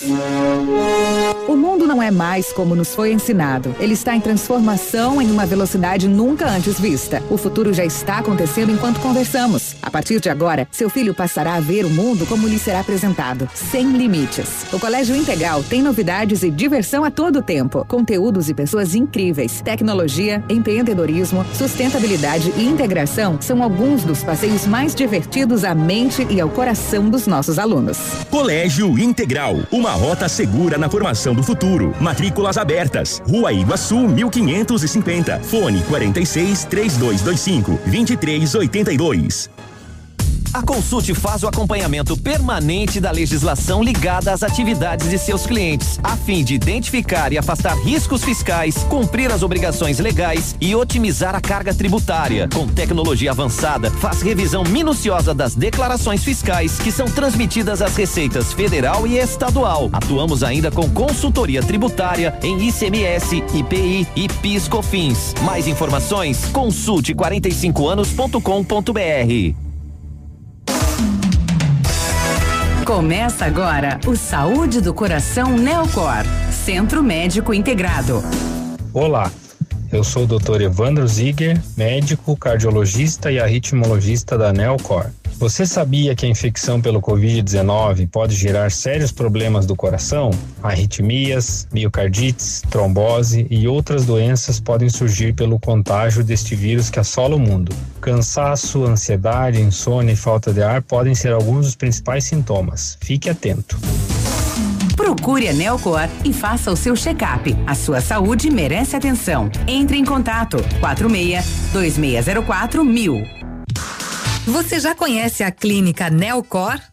O mundo não é mais como nos foi ensinado. Ele está em transformação em uma velocidade nunca antes vista. O futuro já está acontecendo enquanto conversamos. A partir de agora, seu filho passará a ver o mundo como lhe será apresentado, sem limites. O Colégio Integral tem novidades e diversão a todo tempo, conteúdos e pessoas incríveis. Tecnologia, empreendedorismo, sustentabilidade e integração são alguns dos passeios mais divertidos à mente e ao coração dos nossos alunos. Colégio Integral, uma rota segura na formação do futuro. Matrículas abertas. Rua Iguaçu, 1550. Fone 46 3225 2382. A Consulte faz o acompanhamento permanente da legislação ligada às atividades de seus clientes, a fim de identificar e afastar riscos fiscais, cumprir as obrigações legais e otimizar a carga tributária. Com tecnologia avançada, faz revisão minuciosa das declarações fiscais que são transmitidas às receitas federal e estadual. Atuamos ainda com consultoria tributária em ICMS, IPI e PIS/COFINS. Mais informações? Consulte 45anos.com.br. Começa agora o Saúde do Coração Neocor, Centro Médico Integrado. Olá, eu sou o Dr. Evandro Ziger, médico, cardiologista e arritmologista da Neocor. Você sabia que a infecção pelo Covid-19 pode gerar sérios problemas do coração? Arritmias, miocardites, trombose e outras doenças podem surgir pelo contágio deste vírus que assola o mundo. Cansaço, ansiedade, insônia e falta de ar podem ser alguns dos principais sintomas. Fique atento. Procure a Neocor e faça o seu check-up. A sua saúde merece atenção. Entre em contato 46 2604 mil. Você já conhece a clínica Neocor?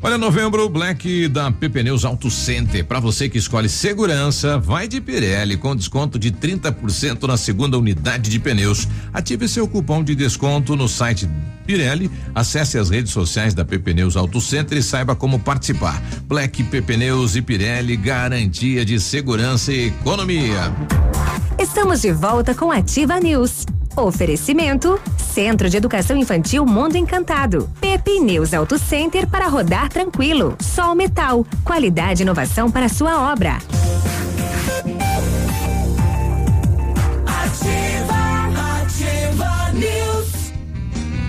Olha, novembro Black da PP Neus Auto Center. Para você que escolhe segurança, vai de Pirelli com desconto de 30% na segunda unidade de pneus. Ative seu cupom de desconto no site Pirelli. Acesse as redes sociais da PP Neus Auto Center e saiba como participar. Black PP Neus e Pirelli, garantia de segurança e economia. Estamos de volta com Ativa News. Oferecimento Centro de Educação Infantil Mundo Encantado. Pepe News Auto Center para rodar tranquilo. Sol Metal. Qualidade e inovação para sua obra.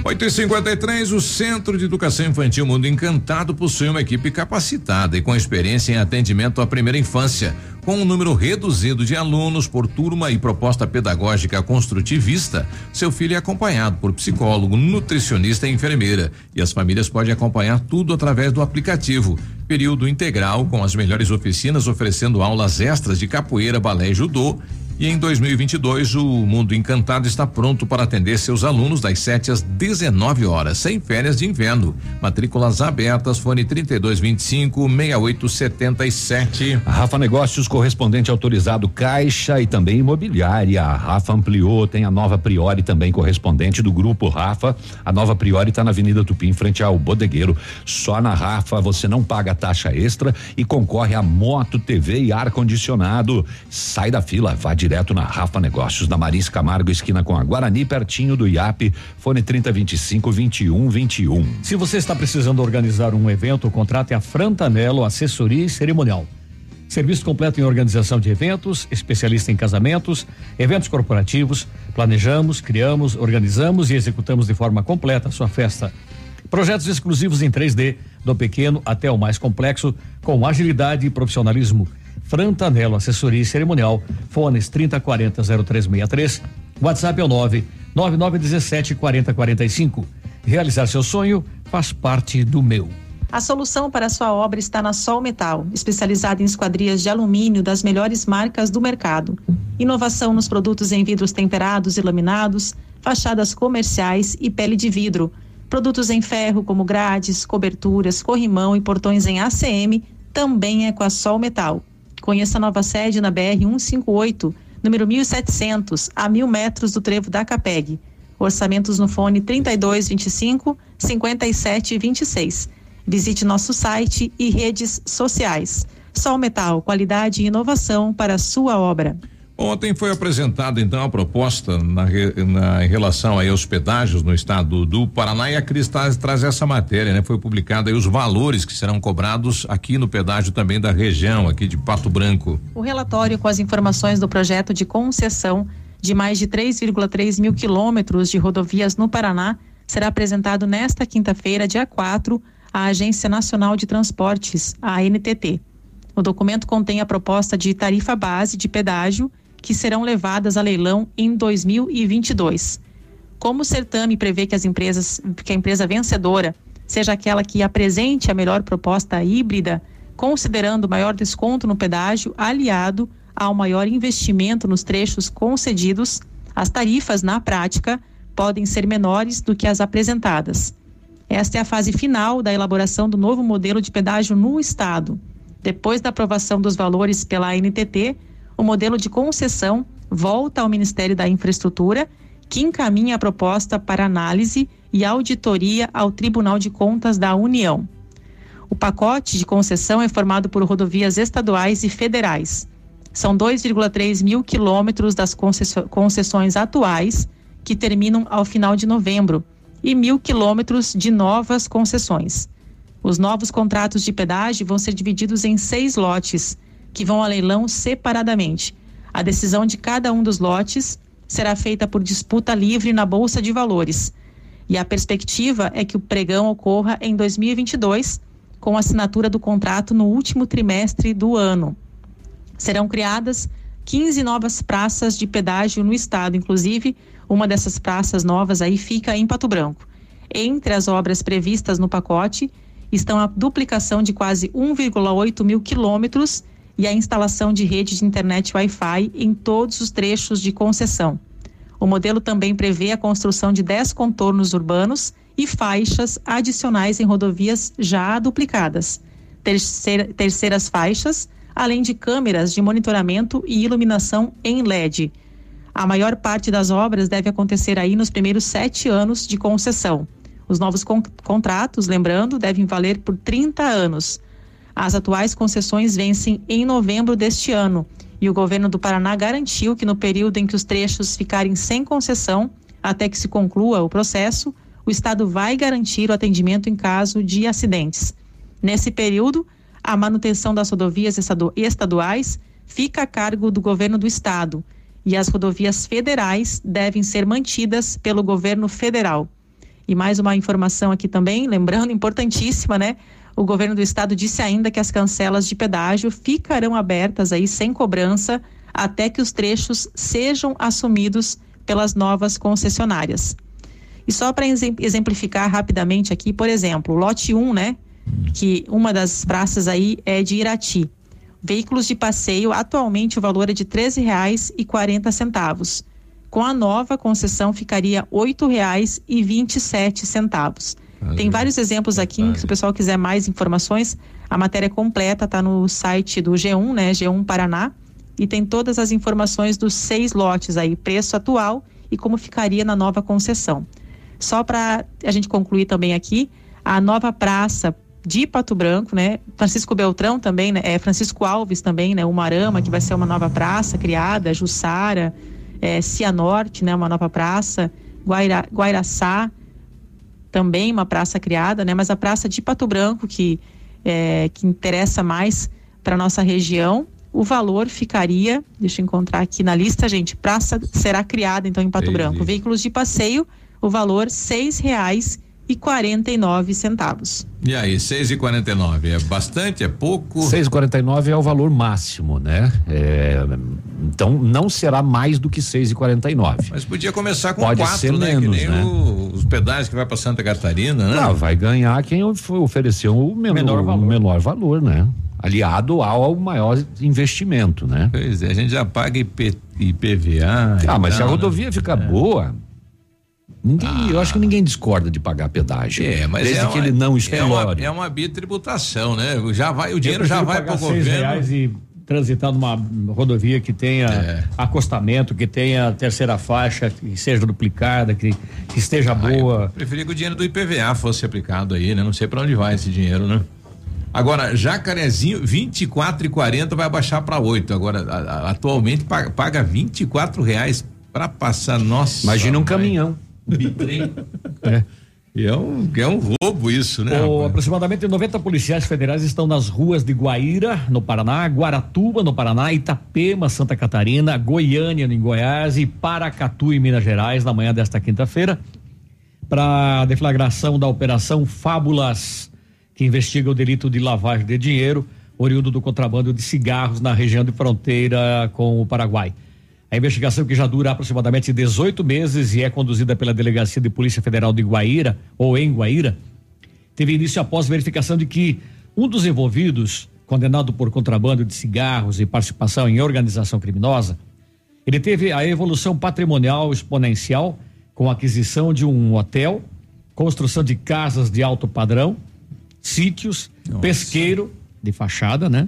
8 e 53 o Centro de Educação Infantil Mundo Encantado possui uma equipe capacitada e com experiência em atendimento à primeira infância. Com um número reduzido de alunos por turma e proposta pedagógica construtivista, seu filho é acompanhado por psicólogo, nutricionista e enfermeira. E as famílias podem acompanhar tudo através do aplicativo. Período integral com as melhores oficinas oferecendo aulas extras de capoeira, balé e judô e em 2022, o Mundo Encantado está pronto para atender seus alunos das 7 às 19 horas, sem férias de inverno. Matrículas abertas, fone 3225 6877. A Rafa Negócios, correspondente autorizado Caixa e também imobiliária. A Rafa ampliou, tem a nova Priori também correspondente do grupo Rafa. A nova Priori está na Avenida Tupi, em frente ao Bodegueiro. Só na Rafa você não paga taxa extra e concorre a moto, TV e ar condicionado. Sai da fila, vá direto direto na Rafa Negócios, na Marins Camargo, esquina com a Guarani, pertinho do IAP, fone 3025 2121. Se você está precisando organizar um evento, contrate a Frantanelo Assessoria e Cerimonial. Serviço completo em organização de eventos, especialista em casamentos, eventos corporativos. Planejamos, criamos, organizamos e executamos de forma completa a sua festa. Projetos exclusivos em 3D, do pequeno até o mais complexo, com agilidade e profissionalismo. Frantanelo Assessoria Cerimonial, fones 3040 0363, WhatsApp é o 9 9917 4045. Realizar seu sonho faz parte do meu. A solução para sua obra está na Sol Metal, especializada em esquadrias de alumínio das melhores marcas do mercado. Inovação nos produtos em vidros temperados e laminados, fachadas comerciais e pele de vidro. Produtos em ferro como grades, coberturas, corrimão e portões em ACM também é com a Sol Metal. Conheça a nova sede na BR 158, número 1700, a mil metros do trevo da Capeg. Orçamentos no fone 3225 5726. Visite nosso site e redes sociais. Sol Metal, qualidade e inovação para a sua obra. Ontem foi apresentada então a proposta na, na, em relação aí aos pedágios no estado do Paraná e a Cris traz, traz essa matéria, né? Foi publicada aí os valores que serão cobrados aqui no pedágio também da região aqui de Pato Branco. O relatório com as informações do projeto de concessão de mais de 3,3 mil quilômetros de rodovias no Paraná será apresentado nesta quinta-feira, dia 4, à Agência Nacional de Transportes, a ANTT. O documento contém a proposta de tarifa base de pedágio que serão levadas a leilão em 2022. Como o certame prevê que as empresas, que a empresa vencedora seja aquela que apresente a melhor proposta híbrida, considerando maior desconto no pedágio, aliado ao maior investimento nos trechos concedidos, as tarifas na prática podem ser menores do que as apresentadas. Esta é a fase final da elaboração do novo modelo de pedágio no estado. Depois da aprovação dos valores pela ANTT, o modelo de concessão volta ao Ministério da Infraestrutura, que encaminha a proposta para análise e auditoria ao Tribunal de Contas da União. O pacote de concessão é formado por rodovias estaduais e federais. São 2,3 mil quilômetros das concessões atuais, que terminam ao final de novembro, e mil quilômetros de novas concessões. Os novos contratos de pedágio vão ser divididos em seis lotes que vão a leilão separadamente. A decisão de cada um dos lotes será feita por disputa livre na Bolsa de Valores. E a perspectiva é que o pregão ocorra em 2022, com a assinatura do contrato no último trimestre do ano. Serão criadas 15 novas praças de pedágio no estado, inclusive uma dessas praças novas aí fica em Pato Branco. Entre as obras previstas no pacote estão a duplicação de quase 1,8 mil quilômetros e a instalação de rede de internet Wi-Fi em todos os trechos de concessão. O modelo também prevê a construção de 10 contornos urbanos e faixas adicionais em rodovias já duplicadas. Terceira, terceiras faixas, além de câmeras de monitoramento e iluminação em LED. A maior parte das obras deve acontecer aí nos primeiros sete anos de concessão. Os novos con contratos, lembrando, devem valer por 30 anos. As atuais concessões vencem em novembro deste ano e o governo do Paraná garantiu que no período em que os trechos ficarem sem concessão, até que se conclua o processo, o Estado vai garantir o atendimento em caso de acidentes. Nesse período, a manutenção das rodovias estaduais fica a cargo do governo do Estado e as rodovias federais devem ser mantidas pelo governo federal. E mais uma informação aqui também, lembrando, importantíssima, né? O governo do estado disse ainda que as cancelas de pedágio ficarão abertas aí sem cobrança até que os trechos sejam assumidos pelas novas concessionárias. E só para exemplificar rapidamente aqui, por exemplo, lote 1, né? Que uma das praças aí é de Irati. Veículos de passeio, atualmente o valor é de R$ 13,40. Com a nova concessão ficaria R$ 8,27. Tem vários exemplos aqui, se o pessoal quiser mais informações, a matéria completa está no site do G1, né, G1 Paraná, e tem todas as informações dos seis lotes aí, preço atual e como ficaria na nova concessão. Só para a gente concluir também aqui, a nova praça de Pato Branco, né? Francisco Beltrão também, né? É Francisco Alves também, né? O Marama, que vai ser uma nova praça criada, Jussara, é, Cianorte, né? Uma nova praça, Guaira, Guairaçá, também uma praça criada, né? Mas a praça de Pato Branco, que, é, que interessa mais para nossa região, o valor ficaria, deixa eu encontrar aqui na lista, gente, praça será criada então em Pato Entendi. Branco. Veículos de passeio, o valor seis reais e quarenta e nove centavos. E aí, seis e quarenta e nove, é bastante, é pouco? Seis e quarenta e nove é o valor máximo, né? É, então não será mais do que seis e quarenta e nove. Mas podia começar com Pode quatro, ser né? menos, que nem né? o, os pedágios que vai para Santa Catarina, né? Não, vai ganhar quem of- ofereceu o menor, Menor o valor. menor valor, né? Aliado ao maior investimento, né? Pois é, a gente já paga IP, IPVA. Ah, mas se a então, né? rodovia ficar boa, ninguém, eu acho que ninguém discorda de pagar pedágio. É, mas desde é que uma- ele não é uma, explore. é uma bitributação, né? Já vai, o dinheiro já vai pagar para o seis governo. reais e transitar numa rodovia que tenha É. acostamento, que tenha terceira faixa, que seja duplicada, que, que esteja boa. Preferia que o dinheiro do IPVA fosse aplicado aí, né? Não sei para onde vai esse dinheiro, né? Agora, Jacarezinho, 24 e 40 vai baixar para 8. Agora, a- a- atualmente paga, paga 24 reais para passar. Nossa. Imagina um mãe. caminhão. Bitrem. É. É um, é um roubo isso, né? O, aproximadamente 90 policiais federais estão nas ruas de Guaíra, no Paraná, Guaratuba, no Paraná, Itapema, Santa Catarina, Goiânia, em Goiás e Paracatu, em Minas Gerais, na manhã desta quinta-feira, para a deflagração da Operação Fábulas, que investiga o delito de lavagem de dinheiro oriundo do contrabando de cigarros na região de fronteira com o Paraguai. A investigação que já dura aproximadamente 18 meses e é conduzida pela Delegacia de Polícia Federal de Guaíra, ou em Guaíra, teve início após verificação de que um dos envolvidos, condenado por contrabando de cigarros e participação em organização criminosa, ele teve a evolução patrimonial exponencial com a aquisição de um hotel, construção de casas de alto padrão, sítios, pesqueiro de fachada, né?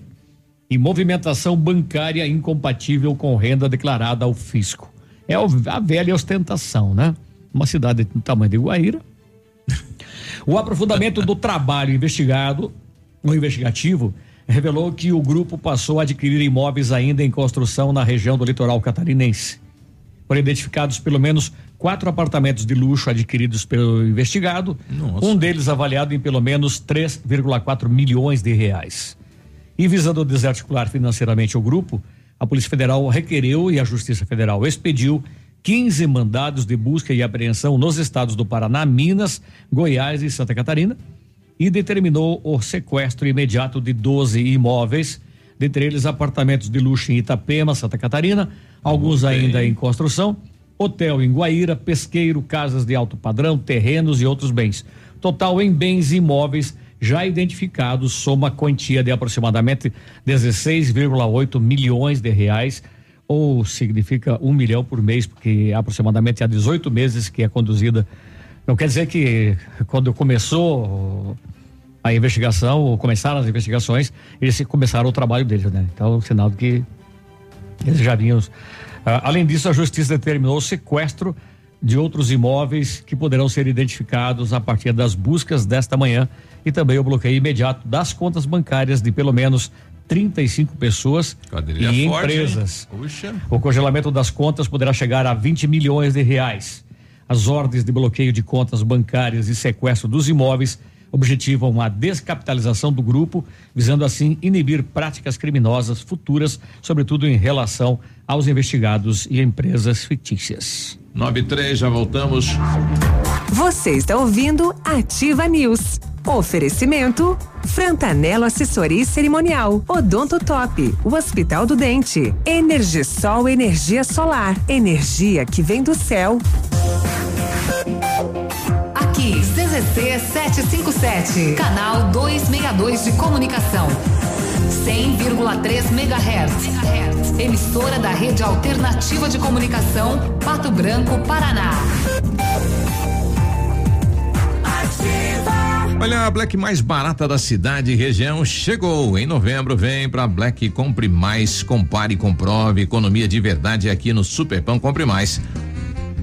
E movimentação bancária incompatível com renda declarada ao fisco. É a velha ostentação, né? Uma cidade do tamanho de Guaíra, o aprofundamento do trabalho investigado, o investigativo, revelou que o grupo passou a adquirir imóveis ainda em construção na região do litoral catarinense. Foram identificados pelo menos quatro apartamentos de luxo adquiridos pelo investigado, um deles avaliado em pelo menos 3,4 milhões de reais. E visando desarticular financeiramente o grupo, a Polícia Federal requereu e a Justiça Federal expediu 15 mandados de busca e apreensão nos estados do Paraná, Minas, Goiás e Santa Catarina e determinou o sequestro imediato de 12 imóveis, dentre eles apartamentos de luxo em Itapema, Santa Catarina, alguns ainda em construção, hotel em Guaíra, pesqueiro, casas de alto padrão, terrenos e outros bens. Total em bens imóveis já identificados soma quantia de aproximadamente 16,8 milhões de reais ou significa um milhão por mês, porque aproximadamente há 18 meses que é conduzida. Não quer dizer que quando começou a investigação, ou começaram as investigações, eles começaram o trabalho deles, né? Então, sinal de que eles já vinham. Uh, além disso, a justiça determinou o sequestro de outros imóveis que poderão ser identificados a partir das buscas desta manhã e também o bloqueio imediato das contas bancárias de pelo menos 35 pessoas Quadrilha e forte, empresas. O congelamento das contas poderá chegar a 20 milhões de reais. As ordens de bloqueio de contas bancárias e sequestro dos imóveis objetivam a descapitalização do grupo, visando assim inibir práticas criminosas futuras, sobretudo em relação aos investigados e empresas fictícias. 93, já voltamos. Você está ouvindo Ativa News. Oferecimento Frantanelo Assessoria e Cerimonial, Odonto Top, o Hospital do Dente, Energisol Energia Solar, energia que vem do céu. CZC 757, canal 262 de comunicação. 100,3 MHz. Emissora da Rede Alternativa de Comunicação, Pato Branco, Paraná. Olha, a Black mais barata da cidade e região chegou. Em novembro vem pra Black Compre Mais, compare e comprove. Economia de verdade aqui no Superpão Compre Mais.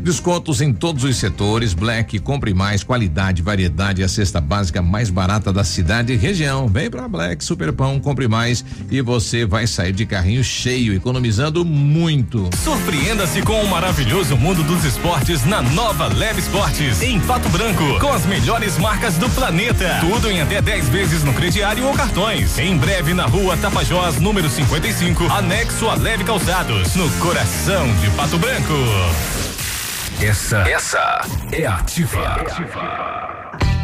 Descontos em todos os setores. Black, compre mais, qualidade, variedade, a cesta básica mais barata da cidade e região. Vem pra Black Superpão, compre mais e você vai sair de carrinho cheio, economizando muito. Surpreenda-se com o maravilhoso mundo dos esportes na nova Leve Esportes, em Pato Branco, com as melhores marcas do planeta. Tudo em até 10 vezes no crediário ou cartões. Em breve na rua Tapajós, número 55, anexo a Leve Calçados, no coração de Pato Branco. Essa, essa é ativa.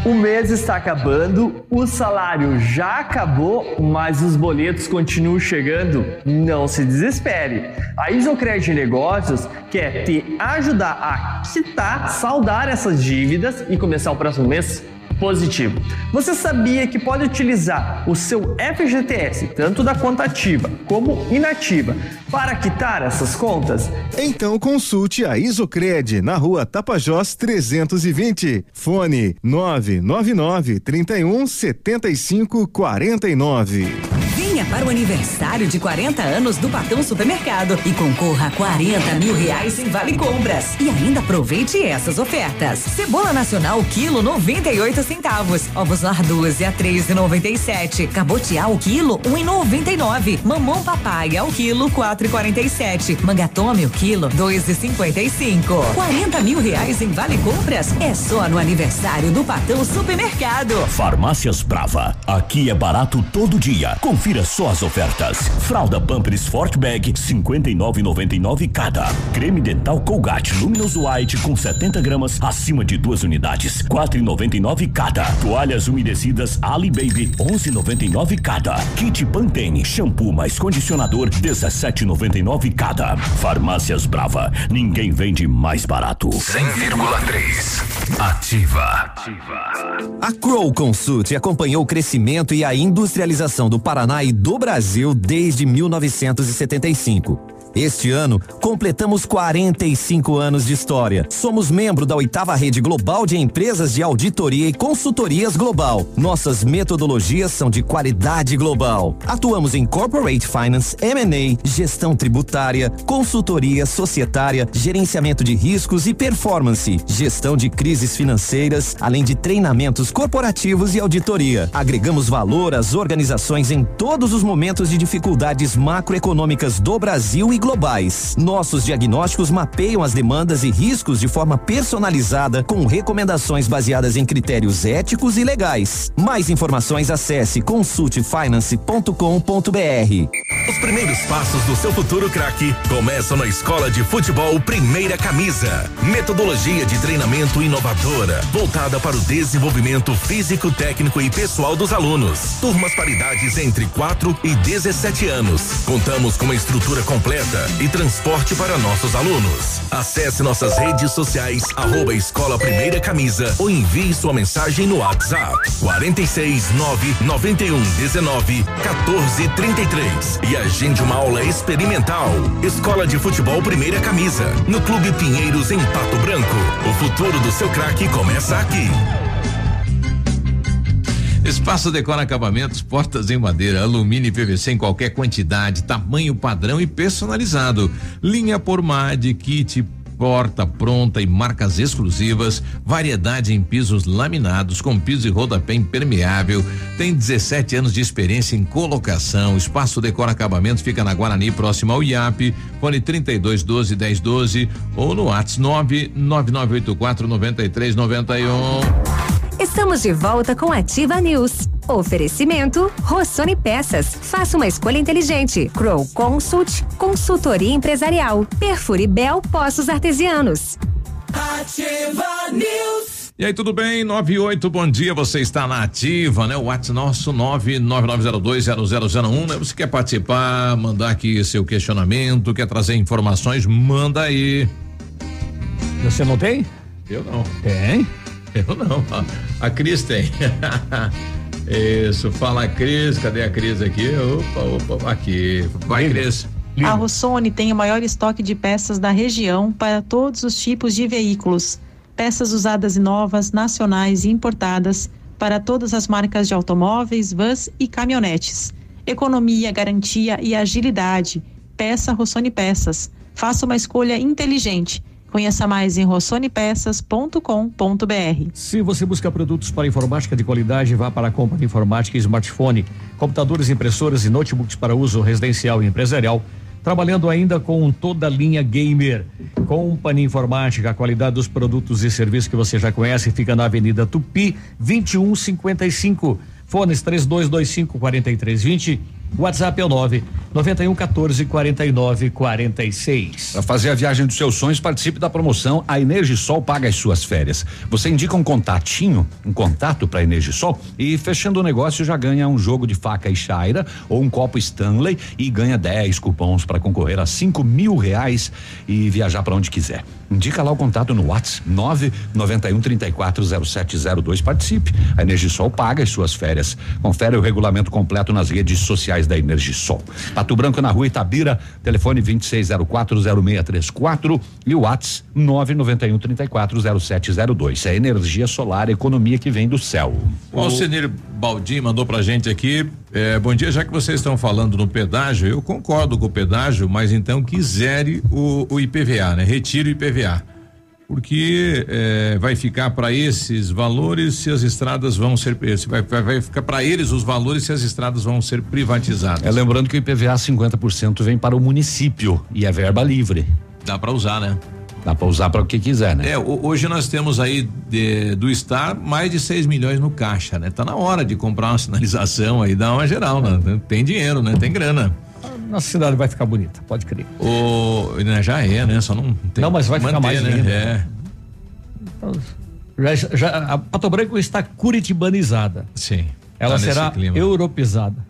O mês está acabando, o salário já acabou, mas os boletos continuam chegando. Não se desespere. A Isocred Negócios quer te ajudar a quitar, saldar essas dívidas e começar o próximo mês positivo. Você sabia que pode utilizar o seu FGTS, tanto da conta ativa como inativa, para quitar essas contas? Então consulte a Isocred na rua Tapajós 320. Fone 999 31 75 49. Para o aniversário de 40 anos do Patão Supermercado e concorra a 40 mil reais em Vale Compras. E ainda aproveite essas ofertas. Cebola nacional, quilo 98 centavos. Ovos lar 12 a 3,97. Cabotiá o quilo 1,99. Mamão papai ao quilo 4,47. Mangatome o quilo 2,55. 40 mil reais em Vale Compras é só no aniversário do Patão Supermercado. Farmácias Brava. Aqui é barato todo dia. Confira só as ofertas. Fralda Pampers Sport Bag 59,99 cada. Creme dental Colgate Luminous White com 70 gramas acima de duas unidades 4,99 cada. Toalhas umedecidas Ali Baby 11,99 cada. Kit Pantene shampoo mais condicionador 17,99 cada. Farmácias Brava. Ninguém vende mais barato. 100,3 Ativa. A Crow Consult acompanhou o crescimento e a industrialização do Paraná e do Brasil desde 1975. Este ano, completamos 45 anos de história. Somos membro da oitava rede global de empresas de auditoria e consultorias global. Nossas metodologias são de qualidade global. Atuamos em corporate finance, M&A, gestão tributária, consultoria societária, gerenciamento de riscos e performance, gestão de crises financeiras, além de treinamentos corporativos e auditoria. Agregamos valor às organizações em todos os momentos de dificuldades macroeconômicas do Brasil e globais. Nossos diagnósticos mapeiam as demandas e riscos de forma personalizada, com recomendações baseadas em critérios éticos e legais. Mais informações acesse consultefinance.com.br. Os primeiros passos do seu futuro craque começam na Escola de Futebol Primeira Camisa. Metodologia de treinamento inovadora, voltada para o desenvolvimento físico, técnico e pessoal dos alunos. Turmas paridades entre 4 e 17 anos. Contamos com uma estrutura completa e transporte para nossos alunos. Acesse nossas redes sociais, arroba Escola Primeira Camisa ou envie sua mensagem no WhatsApp 46 9 91 19 14 33 e agende uma aula experimental. Escola de Futebol Primeira Camisa, no Clube Pinheiros em Pato Branco. O futuro do seu craque começa aqui. Espaço Decora Acabamentos, portas em madeira, alumínio e PVC em qualquer quantidade, tamanho padrão e personalizado. Linha por MAD, kit porta pronta e marcas exclusivas, variedade em pisos laminados com piso e rodapé impermeável. Tem 17 anos de experiência em colocação. Espaço Decora Acabamentos fica na Guarani, próximo ao IAP. Fone 32 12 10 12 ou no WhatsApp 9 9984 9391. Estamos de volta com Ativa News. Oferecimento Rossoni Peças. Faça uma escolha inteligente. Crow Consult, consultoria empresarial. Perfure Bel Poços Artesianos. Ativa News. E aí, tudo bem? 98, bom dia. Você está na ativa, né? O WhatsApp nosso 999020001, né? Você quer participar, mandar aqui seu questionamento, quer trazer informações, manda aí. Você não tem? Eu não. Tem? [LAUGHS] Eu não. A, a Cris tem. [LAUGHS] Isso, fala Cris, cadê a Cris aqui? Opa, opa, aqui. Vai, Cris. A Rossoni tem o maior estoque de peças da região para todos os tipos de veículos. Peças usadas e novas, nacionais e importadas para todas as marcas de automóveis, vans e caminhonetes. Economia, garantia e agilidade. Peça Rossoni Peças. Faça uma escolha inteligente. Conheça mais em rossonepeças.com.br. Se você busca produtos para informática de qualidade, vá para a Company Informática e Smartphone. Computadores, impressoras e notebooks para uso residencial e empresarial. Trabalhando ainda com toda a linha gamer. Company Informática, a qualidade dos produtos e serviços que você já conhece, fica na Avenida Tupi, 2155. Fones 3225 4320. WhatsApp é o 9 91 14 49 46. Para fazer a viagem dos seus sonhos, participe da promoção A Energisol paga as suas férias. Você indica um contatinho, um contato para Energisol e fechando o negócio já ganha um jogo de faca e chaira ou um copo Stanley e ganha 10 cupons para concorrer a 5 mil reais e viajar para onde quiser. Indica lá o contato no WhatsApp 991 340702. Participe. A Energisol paga as suas férias. Confere o regulamento completo nas redes sociais da Energisol. Pato Branco na rua Itabira, telefone 26040634 e o WhatsApp 991 340702. É energia solar, economia que vem do céu. O Alcenir Baldim mandou pra gente aqui. eh, bom dia, já que vocês estão falando no pedágio, eu concordo com o pedágio, mas então que zere o, o IPVA, né? Retire o IPVA. Porque eh, vai ficar para esses valores se as estradas vão ser. se Vai, vai, vai ficar para eles os valores se as estradas vão ser privatizadas. É lembrando que o IPVA 50% vem para o município e é verba livre. Dá para usar, né? Dá para usar para o que quiser, né? É, ho- hoje nós temos aí de- do Estado mais de 6 milhões no caixa, né? Tá na hora de comprar uma sinalização aí, dar uma geral, né? Tem dinheiro, né? Tem grana. Nossa cidade vai ficar bonita, pode crer. O, né, já é, né? Só não tem Não, mas vai ficar mais né? ainda. É. Já, já, a Pato Branco está curitibanizada. Sim. Ela tá será europeizada.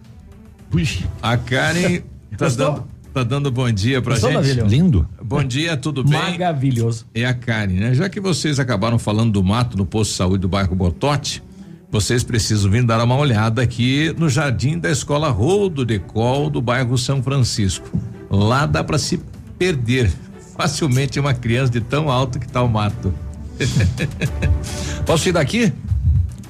A Karen tá Gostou? dando, tá dando bom dia pra Gostou, gente. Maravilhoso? Lindo. Bom dia, tudo bem? Maravilhoso. É a Karen, né? Já que vocês acabaram falando do mato no posto de saúde do bairro Botote, vocês precisam vir dar uma olhada aqui no jardim da escola Roldo de Col do bairro São Francisco. Lá dá para se perder [LAUGHS] facilmente uma criança de tão alto que tá o mato. [LAUGHS] Posso ir daqui?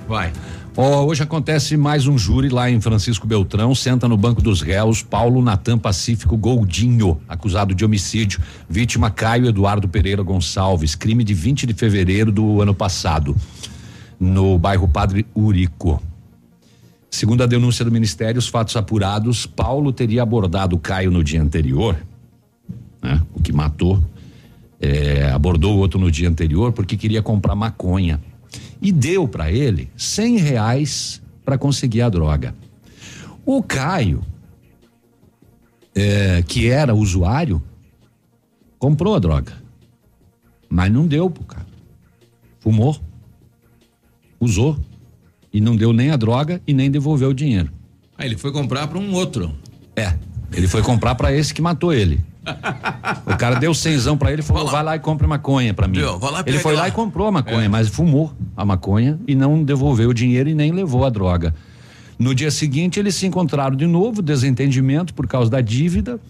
Vai. Ó, hoje acontece mais um júri lá em Francisco Beltrão. Senta no banco dos réus Paulo Natan Pacífico Goldinho, acusado de homicídio. Vítima Caio Eduardo Pereira Gonçalves. Crime de 20 de fevereiro do ano passado, no bairro Padre Urico. Segundo a denúncia do Ministério, os fatos apurados, Paulo teria abordado Caio no dia anterior né? O que matou. É, abordou o outro no dia anterior porque queria comprar maconha e deu para ele cem reais para conseguir a droga. O Caio, é, que era usuário, comprou a droga, mas não deu pro cara. Fumou, usou e não deu nem a droga e nem devolveu o dinheiro. Aí ele foi comprar para um outro. É, ele foi comprar para esse que matou ele. [LAUGHS] O cara deu cenzão pra ele e falou: vai lá e compra maconha pra mim. Vai lá, ele foi lá lá. e comprou a maconha, É. mas fumou a maconha e não devolveu o dinheiro e nem levou a droga. No dia seguinte, eles se encontraram de novo, desentendimento por causa da dívida,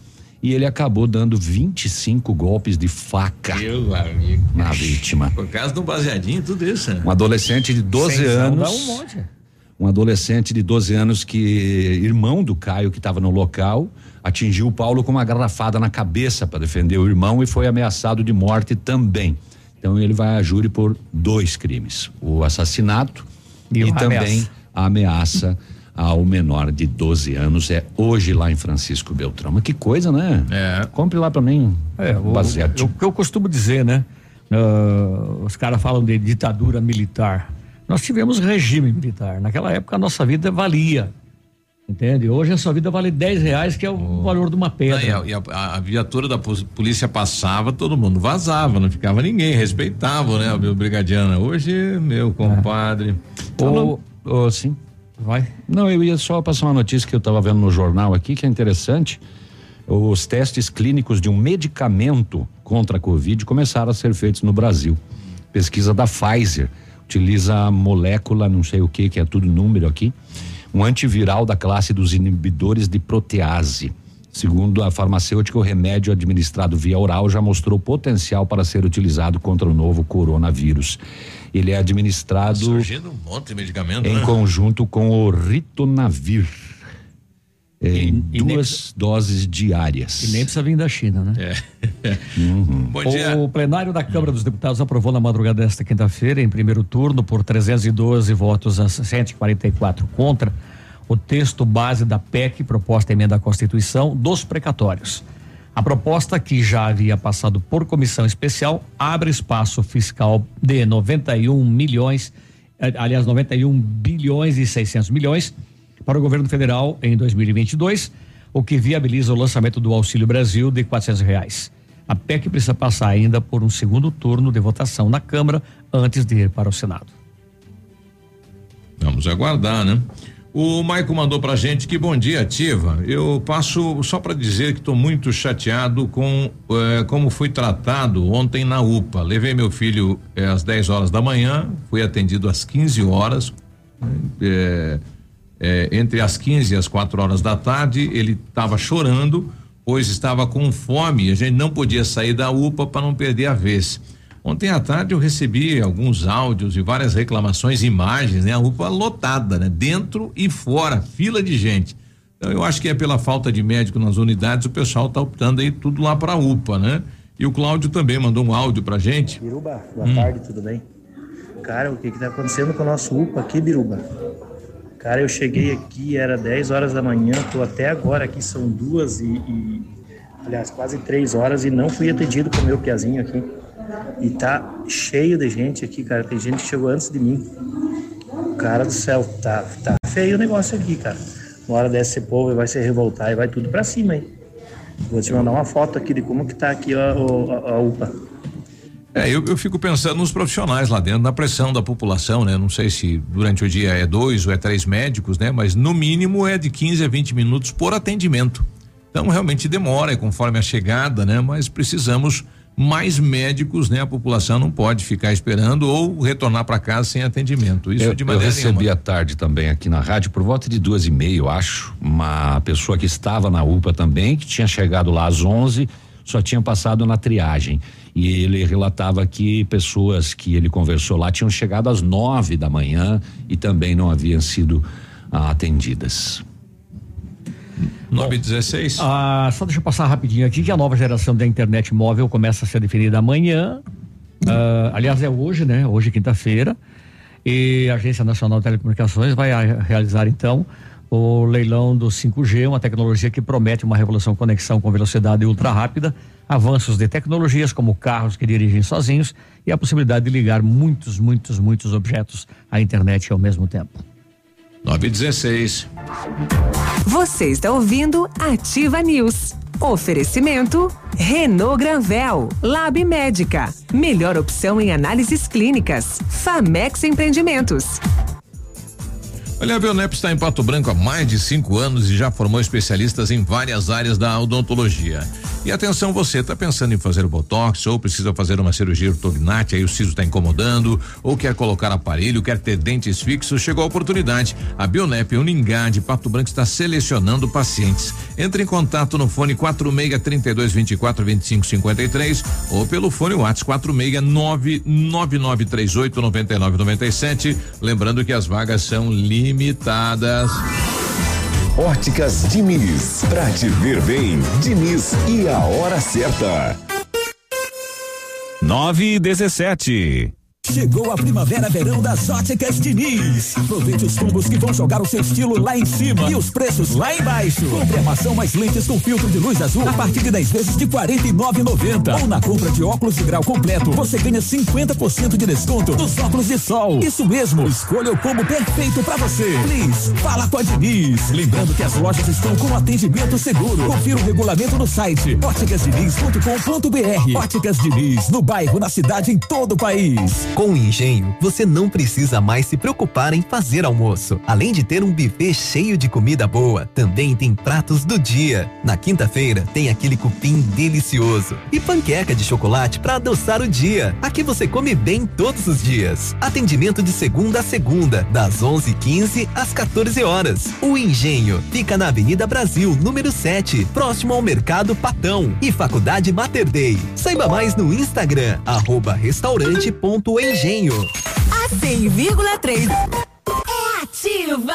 e ele acabou dando 25 golpes de faca Meu amigo. na vítima. Por causa do baseadinho, tudo isso. né? Um adolescente de 12 Cenzão anos. dá um monte. Um adolescente de 12 anos que, irmão do Caio, que estava no local, atingiu o Paulo com uma garrafada na cabeça para defender o irmão e foi ameaçado de morte também. Então ele vai a júri por dois crimes: o assassinato E e, também ameaça. a ameaça ao menor de 12 anos. É hoje lá em Francisco Beltrão. Mas que coisa, né? É. Compre lá para mim. É, o, baseado. o que eu costumo dizer, né? Ah, os caras falam de ditadura militar. Nós tivemos regime militar. Naquela época a nossa vida valia. Entende? Hoje a sua vida vale 10 reais, que é o valor de uma pedra. Ah, e a, a- a viatura da polícia passava, todo mundo vazava, não ficava ninguém, respeitava, né, o meu brigadiano. Hoje, meu compadre. Ô, ô, sim. Vai. Não, eu ia só passar uma notícia que eu estava vendo no jornal aqui, que é interessante. Os testes clínicos de um medicamento contra a Covid começaram a ser feitos no Brasil. Pesquisa da Pfizer utiliza a molécula, não sei o que, que é tudo número aqui, um antiviral da classe dos inibidores de protease. Segundo a farmacêutica, o remédio administrado via oral já mostrou potencial para ser utilizado contra o novo coronavírus. Ele é administrado Surgindo um monte de medicamento, em né? conjunto com o ritonavir em e duas doses diárias. E nem precisa vir da China, né? É. [LAUGHS] Uhum. Bom dia. O plenário da Câmara dos Deputados aprovou na madrugada desta quinta-feira, em primeiro turno, por 312 votos a 144 contra, o texto base da PEC, proposta emenda à Constituição, dos precatórios. A proposta, que já havia passado por comissão especial, abre espaço fiscal de 91 milhões, eh, aliás, 91 bilhões e 600 milhões para o governo federal em 2022, o que viabiliza o lançamento do Auxílio Brasil de 400 reais. A PEC precisa passar ainda por um segundo turno de votação na Câmara antes de ir para o Senado. Vamos aguardar, né? O Maico mandou pra gente que bom dia, ativa. Eu passo só para dizer que estou muito chateado com eh, como fui tratado ontem na UPA. Levei meu filho eh, às 10 horas da manhã, fui atendido às 15 horas. eh, eh, entre as 15 e as 4 horas da tarde, ele estava chorando, pois estava com fome. A gente não podia sair da UPA para não perder a vez. Ontem à tarde eu recebi alguns áudios e várias reclamações, imagens, né? A UPA lotada, né? Dentro e fora, fila de gente. Então eu acho que é pela falta de médico nas unidades, o pessoal tá optando aí tudo lá pra UPA, né? E o Cláudio também mandou um áudio pra gente. Biruba, boa Hum. tarde, tudo bem? Cara, o que que tá acontecendo com o nosso UPA aqui, Biruba? Cara, eu cheguei aqui, era 10 horas da manhã, tô até agora aqui, são duas e, e- aliás, quase três horas e não fui atendido com o meu piazinho aqui. E tá cheio de gente aqui, cara, tem gente que chegou antes de mim. Cara do céu, tá, tá feio o negócio aqui, cara. Uma hora dessa esse povo vai se revoltar e vai tudo pra cima, hein? Vou te mandar uma foto aqui de como que tá aqui a, a- a UPA. É, eu, eu fico pensando nos profissionais lá dentro, na pressão da população, né? Não sei se durante o dia é dois ou é três médicos, né? Mas no mínimo é de 15 a 20 minutos por atendimento. Então realmente demora, é conforme a chegada, né? Mas precisamos mais médicos, né? A população não pode ficar esperando ou retornar para casa sem atendimento. Isso eu, de eu maneira recebi nenhuma. à tarde também aqui na rádio, por volta de duas e meia, eu acho, uma pessoa que estava na UPA também, que tinha chegado lá às 11, só tinha passado na triagem. E ele relatava que pessoas que ele conversou lá tinham chegado às nove da manhã e também não haviam sido ah, atendidas. 9 e 16. Ah, só deixa eu passar rapidinho aqui que a nova geração da internet móvel começa a ser definida amanhã. Ah, aliás, é hoje, né? Hoje, quinta-feira. E a Agência Nacional de Telecomunicações vai realizar então o leilão do 5G, uma tecnologia que promete uma revolução conexão com velocidade ultra rápida, avanços de tecnologias como carros que dirigem sozinhos e a possibilidade de ligar muitos, muitos, muitos objetos à internet ao mesmo tempo. 9 e 16. Você está ouvindo Ativa News. Oferecimento Renault Granvel, Lab Médica, melhor opção em análises clínicas. Famex Empreendimentos. Olha, a Bionep está em Pato Branco há mais de cinco anos e já formou especialistas em várias áreas da odontologia. E atenção, você está pensando em fazer o botox ou precisa fazer uma cirurgia ortognática, aí o siso está incomodando, ou quer colocar aparelho, quer ter dentes fixos, chegou a oportunidade. A Bionep Uningá de Pato Branco está selecionando pacientes. Entre em contato no fone 46 32 24 25 53 ou pelo fone WhatsApp 46 99938 99 97. Lembrando que as vagas são limitadas. Óticas Diniz. Pra te ver bem, Diniz e a hora certa. 9 e 17. Chegou a primavera-verão das Óticas Diniz. Aproveite os combos que vão jogar o seu estilo lá em cima e os preços lá embaixo. Compre armação mais lentes com filtro de luz azul a partir de 10 vezes de R$ 49,90. Ou na compra de óculos de grau completo, você ganha 50% de desconto nos óculos de sol. Isso mesmo, escolha o combo perfeito para você. Please, fala com a Diniz. Lembrando que as lojas estão com atendimento seguro. Confira o regulamento no site óticasdiniz.com.br. Óticas Diniz, no bairro, na cidade, em todo o país. Com o Engenho, você não precisa mais se preocupar em fazer almoço. Além de ter um buffet cheio de comida boa, também tem pratos do dia. Na quinta-feira, tem aquele cupim delicioso e panqueca de chocolate para adoçar o dia. Aqui você come bem todos os dias. Atendimento de segunda a segunda, das 11:15 às 14 horas. O Engenho fica na Avenida Brasil, número 7, próximo ao Mercado Patão e Faculdade Mater Dei. Saiba mais no Instagram, arroba restaurante.engenho. A 100,3 é ativa.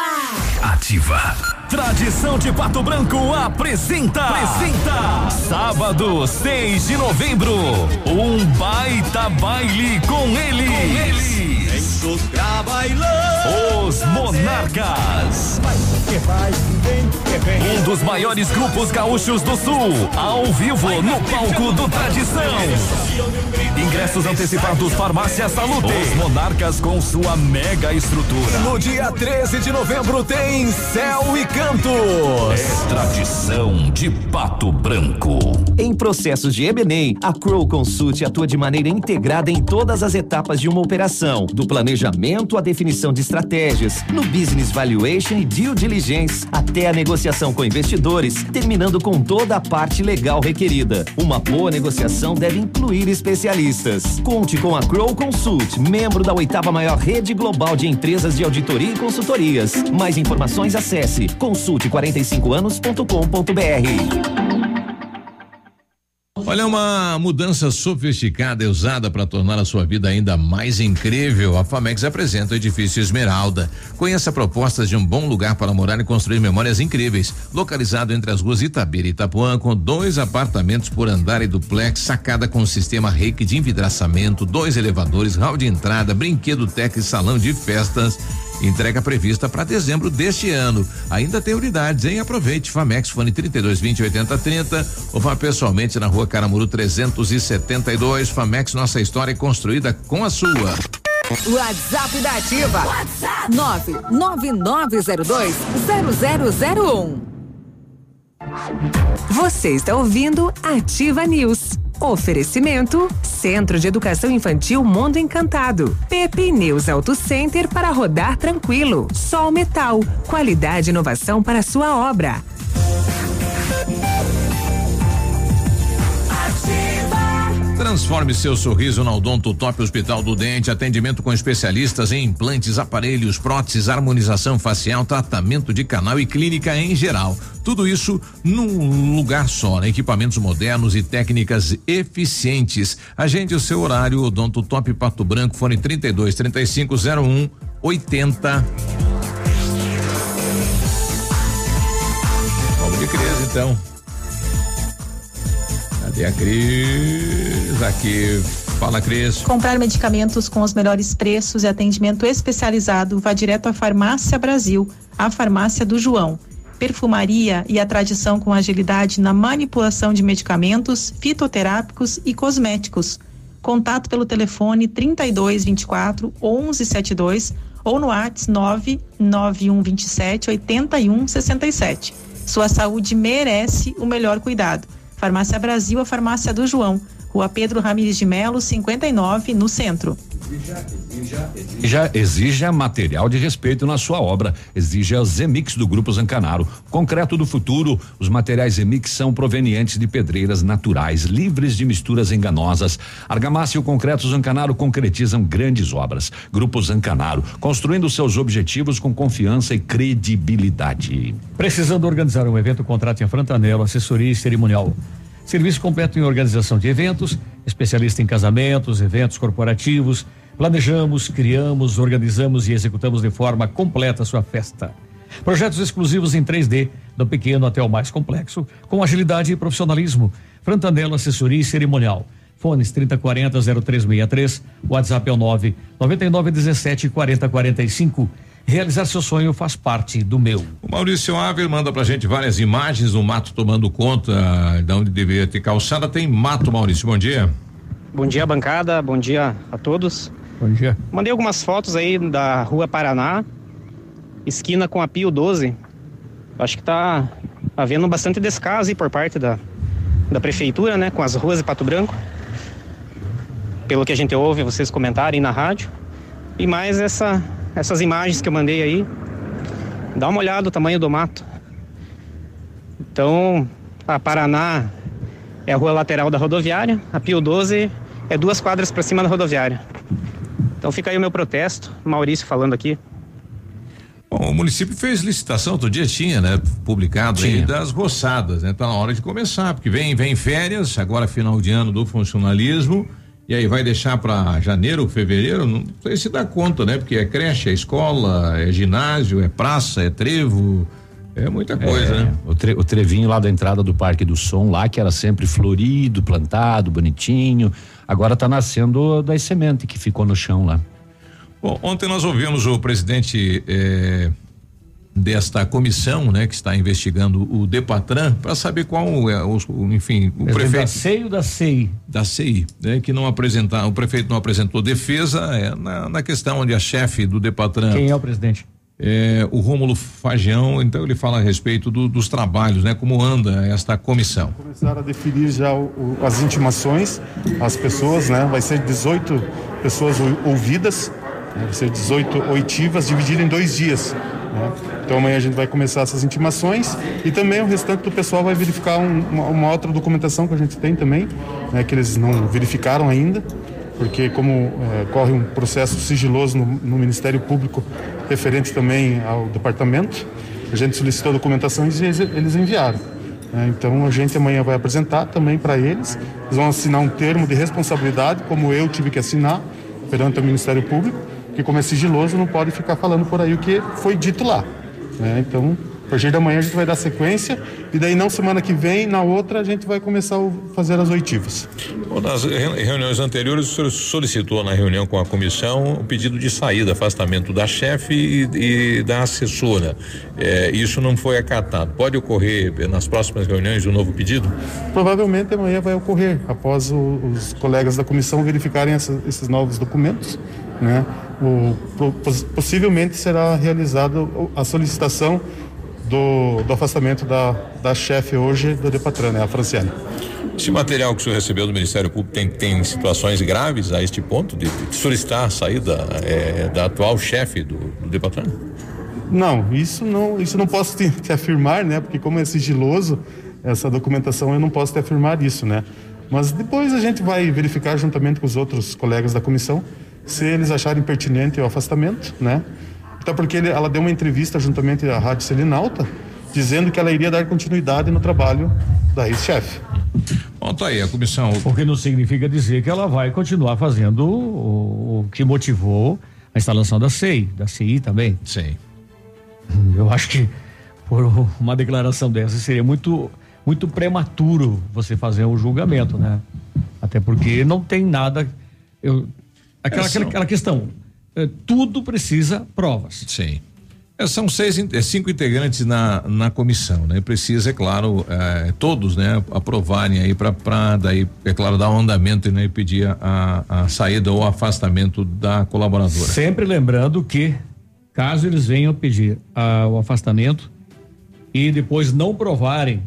Ativa. Tradição de Pato Branco apresenta. Apresenta. Sábado, 6 de novembro. Um baita baile com eles. Com eles. Os Monarcas. Um dos maiores grupos gaúchos do Sul. Ao vivo no palco do Tradição. Ingressos antecipados Farmácia Salute. Os Monarcas com sua mega estrutura. No dia 13 de novembro tem Céu e Cantos. É tradição de Pato Branco. Em processos de M&A, a Crow Consult atua de maneira integrada em todas as etapas de uma operação, do planejamento à definição de estratégias, no business valuation e due diligence, até a negociação com investidores, terminando com toda a parte legal requerida. Uma boa negociação deve incluir especialistas. Conte com a Crow Consult, membro da oitava maior rede global de empresas de auditoria e consultorias. Mais informações acesse consulte45anos.com.br. Olha, uma mudança sofisticada e usada para tornar a sua vida ainda mais incrível. A Famex apresenta o edifício Esmeralda. Conheça propostas de um bom lugar para morar e construir memórias incríveis. Localizado entre as ruas Itabira e Itapuã, com dois apartamentos por andar e duplex, sacada com sistema reiki de envidraçamento, dois elevadores, hall de entrada, brinquedo tech e salão de festas. Entrega prevista para dezembro deste ano. Ainda tem unidades, hein? Aproveite. Famex Fone 32 20 80 30 ou vá pessoalmente na rua Caramuru 372. Famex, nossa história é construída com a sua. WhatsApp da Ativa. WhatsApp 999020001. Você está ouvindo Ativa News. Oferecimento Centro de Educação Infantil Mundo Encantado. Pepe News Auto Center para rodar tranquilo. Sol Metal. Qualidade e inovação para sua obra. Transforme seu sorriso na Odonto Top Hospital do Dente. Atendimento com especialistas em implantes, aparelhos, próteses, harmonização facial, tratamento de canal e clínica em geral. Tudo isso num lugar só, né? equipamentos modernos e técnicas eficientes. Agende o seu horário Odonto Top Pato Branco, fone 32 35 01 80. Vamos de Cris, então. Cadê a Cris? Aqui. Fala, Cris. Comprar medicamentos com os melhores preços e atendimento especializado, vá direto à Farmácia Brasil, a farmácia do João. Perfumaria e a tradição com agilidade na manipulação de medicamentos, fitoterápicos e cosméticos. Contato pelo telefone 3224 1172 ou no WhatsApp 99127 8167. Sua saúde merece o melhor cuidado. Farmácia Brasil, a farmácia do João. Rua Pedro Ramires de Melo, 59, no centro. Já exija material de respeito na sua obra. Exija Zemix do Grupo Zancanaro. Concreto do futuro. Os materiais Zemix são provenientes de pedreiras naturais, livres de misturas enganosas. Argamassa e o concreto Zancanaro concretizam grandes obras. Grupo Zancanaro, construindo seus objetivos com confiança e credibilidade. Precisando organizar um evento, contrate a Frantanelo, assessoria e cerimonial. Serviço completo em organização de eventos, especialista em casamentos, eventos corporativos. Planejamos, criamos, organizamos e executamos de forma completa a sua festa. Projetos exclusivos em 3D, do pequeno até o mais complexo, com agilidade e profissionalismo. Frantanelo Assessoria e Cerimonial. Fones 3040 0363, WhatsApp é o 9 9917 4045. Realizar seu sonho faz parte do meu. O Maurício Ávila manda pra gente várias imagens do mato tomando conta de onde deveria ter calçada. Tem mato, Maurício. Bom dia. Bom dia, bancada. Bom dia a todos. Bom dia. Mandei algumas fotos aí da Rua Paraná, esquina com a Pio 12. Acho que tá havendo bastante descaso aí por parte da, da prefeitura, né, com as ruas de Pato Branco. Pelo que a gente ouve vocês comentarem na rádio. E mais essa essas imagens que eu mandei aí. Dá uma olhada no tamanho do mato. Então, a Paraná é a rua lateral da rodoviária, a Pio 12 é duas quadras para cima da rodoviária. Então fica aí o meu protesto, Maurício falando aqui. Bom, o município fez licitação, outro dia tinha, né? Publicado Tinha. aí das roçadas, né? Tá na hora de começar, porque vem, vem férias, agora final de ano do funcionalismo, e aí vai deixar para janeiro, fevereiro, não sei se dá conta, né? Porque é creche, é escola, é ginásio, é praça, é trevo, é muita coisa, É, né? O, tre- o trevinho lá da entrada do Parque do Som, lá que era sempre florido, plantado, bonitinho. Agora tá nascendo das sementes que ficou no chão lá. Bom, ontem nós ouvimos o presidente eh, desta comissão, né, que está investigando o Depatran para saber qual é o, o- enfim, o Presidente prefeito da CEI ou da CEI? da CI, né, que não apresentar, o prefeito não apresentou defesa é, na, na questão onde a chefe do Depatran Quem é o presidente? É, o Rômulo Fagião, então ele fala a respeito do- dos trabalhos, né, como anda esta comissão. começaram a definir já o- o- as intimações às pessoas, né? Vai ser 18 pessoas ou- ouvidas, né? vai ser 18 oitivas divididas em dois dias. né? Então amanhã a gente vai começar essas intimações e também o restante do pessoal vai verificar um- uma, uma outra documentação que a gente tem também, né? Que eles não verificaram ainda, porque como eh, corre um processo sigiloso no, no Ministério Público referente também ao departamento, a gente solicitou a documentação e eles, eles enviaram. né? Então a gente amanhã vai apresentar também para eles. Eles vão assinar um termo de responsabilidade, como eu tive que assinar perante o Ministério Público, que como é sigiloso não pode ficar falando por aí o que foi dito lá. né? Então, a partir da manhã a gente vai dar sequência e daí não semana que vem, na outra a gente vai começar a fazer as oitivas. Bom, Nas re- reuniões anteriores, o senhor solicitou na reunião com a comissão o pedido de saída, afastamento da chefe e, e da assessora. É, isso não foi acatado. Pode ocorrer nas próximas reuniões um novo pedido? Provavelmente amanhã vai ocorrer, após o- os colegas da comissão verificarem essa- esses novos documentos, né? O, possivelmente será realizada a solicitação do, do afastamento da, da chefe hoje do Depatran, né? A Franciane. Esse material que o senhor recebeu do Ministério Público tem, tem situações graves a este ponto de, de solicitar a saída eh, da atual chefe do, do Depatran? Não, isso não, isso não posso te, te afirmar, né? Porque como é sigiloso essa documentação, eu não posso te afirmar isso, né? Mas depois a gente vai verificar juntamente com os outros colegas da comissão se eles acharem pertinente o afastamento, né? Até porque ele- ela deu uma entrevista juntamente à Rádio Selinalta dizendo que ela iria dar continuidade no trabalho da ex-chefe. Bom, tá aí a comissão. O que não significa dizer que ela vai continuar fazendo o, o que motivou a instalação da CEI, da CI também. Sim. Eu acho que por uma declaração dessa seria muito muito prematuro você fazer um julgamento, né? Até porque não tem nada Eu, aquela, É, aquela, aquela questão. Eh, tudo precisa provas. Sim. É, são seis, é, cinco integrantes na, na comissão, né? Precisa, é claro, é, todos, né, aprovarem aí para daí, é claro, dar um andamento né, e pedir a, a saída ou afastamento da colaboradora. Sempre lembrando que, caso eles venham pedir ah, o afastamento e depois não provarem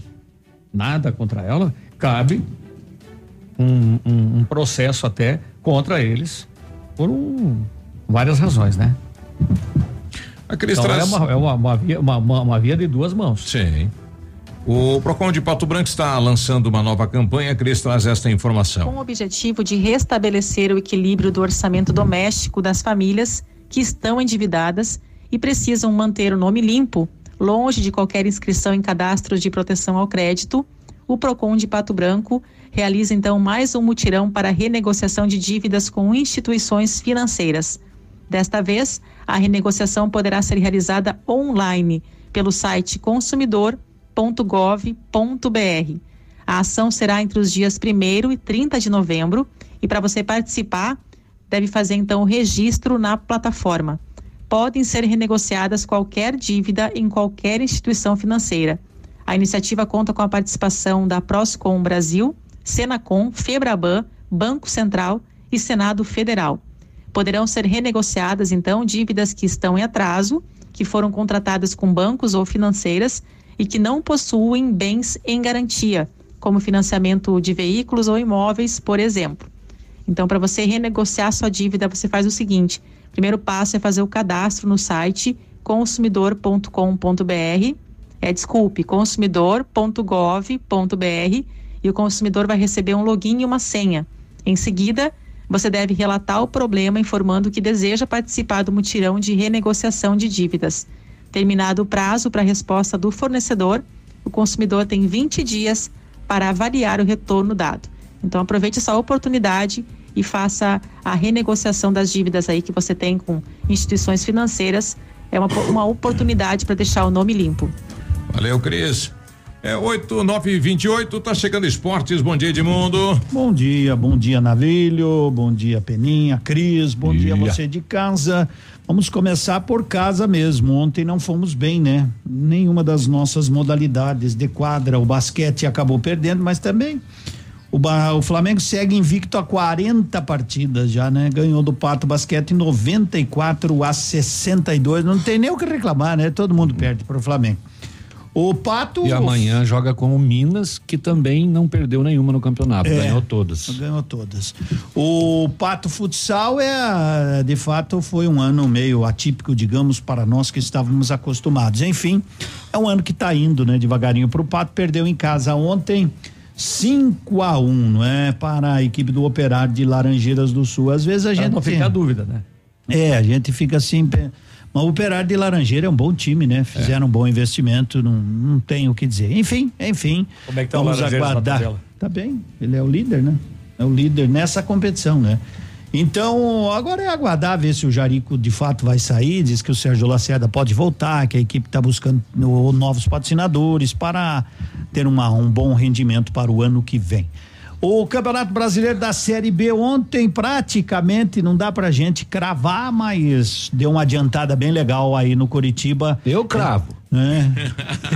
nada contra ela, cabe um, um- um processo até contra eles por um- várias razões, né? A Cris Então, traz- é, uma, é uma, uma via, uma, via de duas mãos. Sim. O Procon de Pato Branco está lançando uma nova campanha. A Cris traz esta informação. com o objetivo de restabelecer o equilíbrio do orçamento doméstico das famílias que estão endividadas e precisam manter o nome limpo, longe de qualquer inscrição em cadastros de proteção ao crédito, o Procon de Pato Branco realiza então mais um mutirão para renegociação de dívidas com instituições financeiras. Desta vez, a renegociação poderá ser realizada online pelo site consumidor.gov.br. A ação será entre os dias 1 e 30 de novembro e para você participar, deve fazer então o registro na plataforma. Podem ser renegociadas qualquer dívida em qualquer instituição financeira. A iniciativa conta com a participação da Proscom Brasil, Senacom, Febraban, Banco Central e Senado Federal. Poderão ser renegociadas, então, dívidas que estão em atraso, que foram contratadas com bancos ou financeiras e que não possuem bens em garantia, como financiamento de veículos ou imóveis, por exemplo. Então, para você renegociar sua dívida, você faz o seguinte: primeiro passo é fazer o cadastro no site consumidor.com.br. É, desculpe, consumidor.gov.br e o consumidor vai receber um login e uma senha. Em seguida, você deve relatar o problema informando que deseja participar do mutirão de renegociação de dívidas. Terminado o prazo para a resposta do fornecedor, o consumidor tem 20 dias para avaliar o retorno dado. Então aproveite essa oportunidade e faça a renegociação das dívidas aí que você tem com instituições financeiras. É uma, uma oportunidade para deixar o nome limpo. Valeu, Cris. É 8, 9 28 tá chegando esportes. Bom dia, Edmundo. Bom dia, bom dia, Navilho, bom dia, Peninha, Cris, bom dia, você de casa. Vamos começar por casa mesmo. Ontem não fomos bem, né? Nenhuma das nossas modalidades de quadra, o basquete acabou perdendo, mas também o, o Flamengo segue invicto a 40 partidas já, né? Ganhou do Pato Basquete 94 a 62. Não tem nem o que reclamar, né? Todo mundo perde pro Flamengo. O Pato. E amanhã joga com o Minas, que também não perdeu nenhuma no campeonato, É. ganhou todas. Ganhou todas. O Pato Futsal é, de fato, foi um ano meio atípico, digamos, para nós que estávamos acostumados. Enfim, é um ano que está indo, né, devagarinho para o Pato. Perdeu em casa ontem 5 a 1 não é? Para a equipe do Operário de Laranjeiras do Sul. Às vezes a Pra gente. não ficar dúvida, né? É, a gente fica assim. Mas o Operário de Laranjeira é um bom time, né? Fizeram um bom investimento, não, não tem o que dizer. Enfim, enfim. Como é que tá o vamos na aguardar. Tá bem, ele é o líder, né? É o líder nessa competição, né? Então, agora é aguardar ver se o Jarico de fato vai sair. Diz que o Sérgio Lacerda pode voltar, que a equipe está buscando no- novos patrocinadores para ter uma, um bom rendimento para o ano que vem. O Campeonato Brasileiro da Série B ontem praticamente não dá pra gente cravar, mas deu uma adiantada bem legal aí no Curitiba. Eu cravo. É.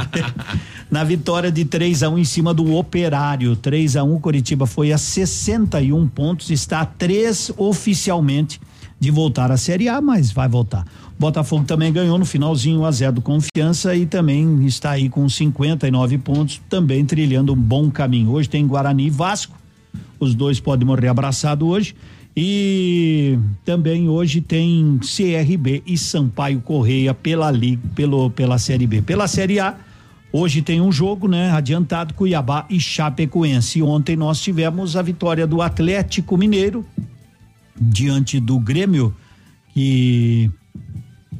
[LAUGHS] Na vitória de 3 a 1 em cima do Operário. 3 a 1 Curitiba foi a 61 pontos, está a 3 oficialmente de voltar à Série A, mas vai voltar. Botafogo também ganhou no finalzinho 1 a 0 do Confiança e também está aí com 59 pontos, também trilhando um bom caminho. Hoje tem Guarani e Vasco. Os dois podem morrer abraçado hoje. E também hoje tem CRB e Sampaio Correia pela Liga, pelo, pela Série B. Pela Série A, hoje tem um jogo, né? Adiantado Cuiabá e Chapecoense. Ontem nós tivemos a vitória do Atlético Mineiro diante do Grêmio, que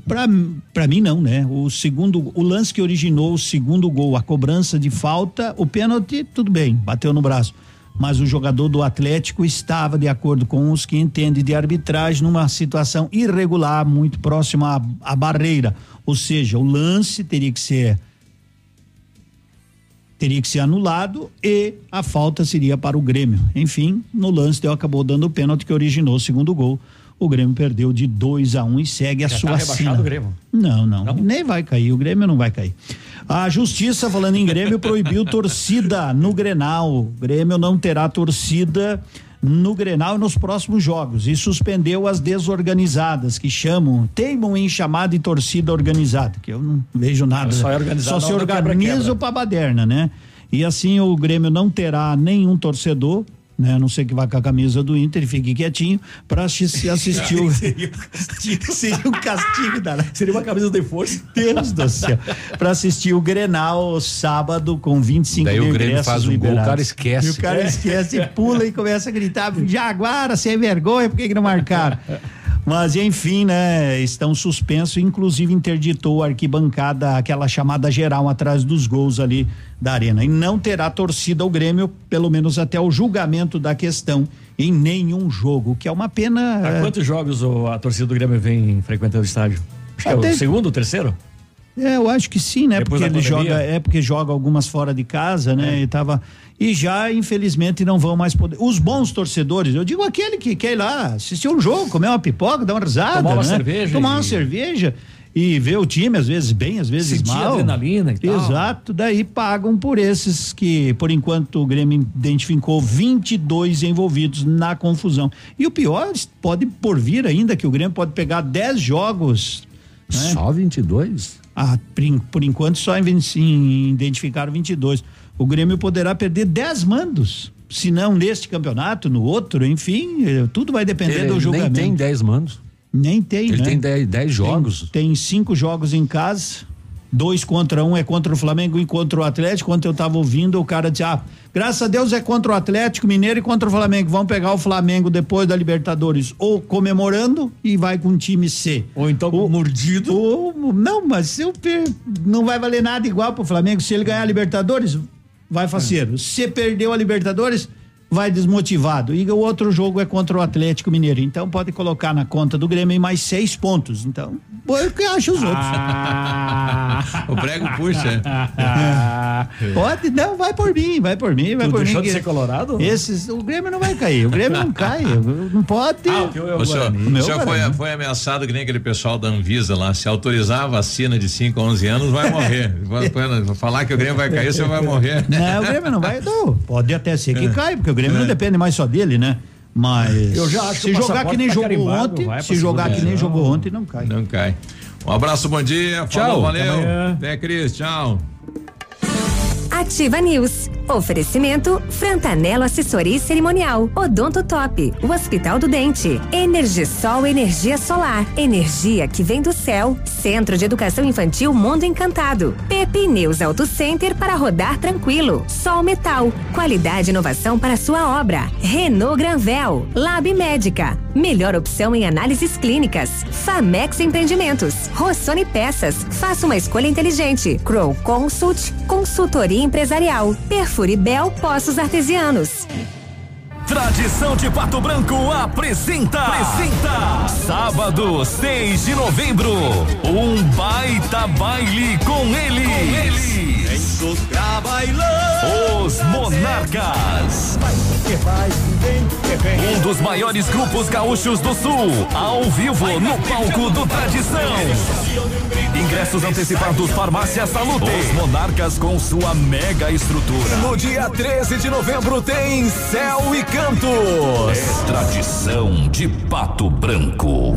Pra mim não, né? O segundo, o lance que originou o segundo gol, a cobrança de falta, o pênalti, tudo bem, bateu no braço. Mas o jogador do Atlético estava de acordo com os que entendem de arbitragem numa situação irregular, muito próxima à, à barreira. Ou seja, o lance teria que ser teria que ser anulado e a falta seria para o Grêmio. Enfim, no lance deu acabou dando o pênalti que originou o segundo gol. O Grêmio perdeu de 2 a 1 um e segue a Já sua tá sina. o Grêmio? Não, não, nem vai cair. O Grêmio não vai cair. A Justiça, falando em Grêmio, proibiu [LAUGHS] torcida no Grenal. O Grêmio não terá torcida no Grenal e nos próximos jogos e suspendeu as desorganizadas que chamam, teimam em chamar de torcida organizada, que eu não vejo nada. Só é Só se do organiza pra baderna, né? E assim o Grêmio não terá nenhum torcedor, né? A não ser que vá com a camisa do Inter e fique quietinho para assistir, [LAUGHS] assistir o. Seria [LAUGHS] um castigo. Seria um castigo, da... Seria uma camisa de força. Deus do céu. Para assistir o Grenal sábado com 25 Daí o mil Grêmio ingressos faz um gol, o liberados. cara esquece. E o cara É. esquece, e pula e começa a gritar: Jaguara, sem vergonha, por que, que não marcaram? [LAUGHS] Mas enfim, né? Estão suspensos, inclusive interditou a arquibancada, aquela chamada geral atrás dos gols ali da arena. E não terá torcida ao Grêmio, pelo menos até o julgamento da questão, em nenhum jogo, o que é uma pena. Há é, quantos jogos o- a torcida do Grêmio vem frequentando o estádio? Acho que é Até- o segundo, o terceiro? É, eu acho que sim, né? Depois porque ele joga, é porque joga algumas fora de casa, né? E tava e já infelizmente não vão mais poder. Os bons torcedores, eu digo aquele que quer ir lá assistir um jogo, comer uma pipoca, dar uma risada, Tomar uma né? cerveja tomar uma e- cerveja e ver o time às vezes bem, às vezes Sentir mal. adrenalina e tal. Exato, daí pagam por esses que, por enquanto, o Grêmio identificou 22 envolvidos na confusão. E o pior, pode por vir ainda que o Grêmio pode pegar 10 jogos. né? Só 22? Ah, por, por enquanto só em- em- identificaram 22. O Grêmio poderá perder 10 mandos. Se não neste campeonato, no outro, enfim, eh, tudo vai depender Ele do nem julgamento. tem 10 mandos. Nem tem, Ele né? tem 10 10 jogos. Tem, tem cinco jogos em casa, dois contra um é contra o Flamengo e contra o Atlético. Quando eu tava ouvindo, o cara disse: Ah, graças a Deus é contra o Atlético Mineiro e contra o Flamengo. Vão pegar o Flamengo depois da Libertadores, ou comemorando e vai com o time C. Ou então mordido. Ou, não, mas se eu per- não vai valer nada igual pro Flamengo. Se ele ganhar a Libertadores, vai faceiro. Se perdeu a Libertadores, vai desmotivado. E o outro jogo é contra o Atlético Mineiro. Então pode colocar na conta do Grêmio mais seis pontos. Então, o que acha os outros? [LAUGHS] O prego puxa. Pode, não, vai por mim, vai por mim, vai Tu por deixou mim. de que ser colorado? Esses, o Grêmio não vai cair, o Grêmio não cai, não pode. Ah, O senhor, O meu o senhor foi, foi ameaçado que nem aquele pessoal da Anvisa lá. Se autorizar a vacina de 5 a 11 anos, vai morrer. Falar que o Grêmio vai cair, você vai morrer. Não, o Grêmio não vai. Não, pode até ser que caia, porque o Grêmio não depende mais só dele, né? Mas Eu já acho que se o jogar que nem tá jogou ontem, se jogar que nem jogou ontem, não cai. Não cai. Um abraço, bom dia. Tchau, Falou, até valeu. amanhã. Até, Cris. Tchau. Ativa News. Oferecimento Frantanelo Assessoria e Cerimonial. Odonto Top. O Hospital do Dente. Energisol Energia Solar. Energia que vem do céu. Centro de Educação Infantil Mundo Encantado. Pepe News Auto Center para rodar tranquilo. Sol Metal. Qualidade e inovação para sua obra. Renault Granvel. Lab Médica. Melhor opção em análises clínicas. Famex Empreendimentos. Rossoni Peças. Faça uma escolha inteligente. Crow Consult. Consultoria empresarial. Perfuribel Poços Artesianos. Tradição de Pato Branco apresenta. Apresenta. Sábado, 6 de novembro. Um baita baile com eles. Com eles. Os Monarcas. Um dos maiores grupos gaúchos do Sul. Ao vivo no palco do Tradição. Ingressos antecipados Farmácia Salute. Os Monarcas com sua mega estrutura. No dia 13 de novembro tem Céu e Cantos. É tradição de Pato Branco.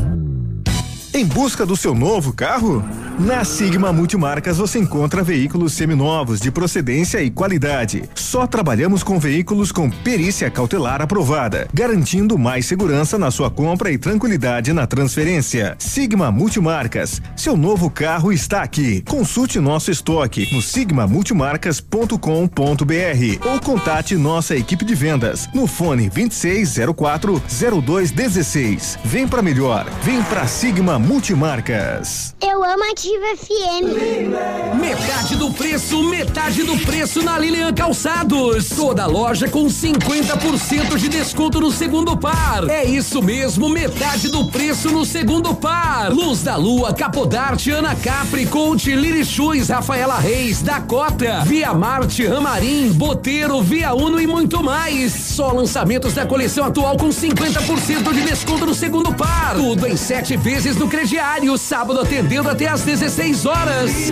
Em busca do seu novo carro? Na Sigma Multimarcas você encontra veículos seminovos de procedência e qualidade. Só trabalhamos com veículos com perícia cautelar aprovada, garantindo mais segurança na sua compra e tranquilidade na transferência. Sigma Multimarcas, seu novo carro está aqui. Consulte nosso estoque no sigmamultimarcas.com.br ou contate nossa equipe de vendas no fone 2604 0216. Vem pra melhor, vem pra Sigma Multimarcas. Eu amo Ativa FM. Metade do preço, metade do preço na Lilian Calçados. Toda loja com 50% de desconto no segundo par. É isso mesmo, metade do preço no segundo par. Luz da Lua, Capodarte, Ana Capri, Conte, Liri Chus, Rafaela Reis, Dakota, Via Marte, Ramarim, Boteiro, Via Uno e muito mais. Só lançamentos da coleção atual com 50% de desconto no segundo par. Tudo em sete vezes no crediário. Sábado atendendo até às 16 horas.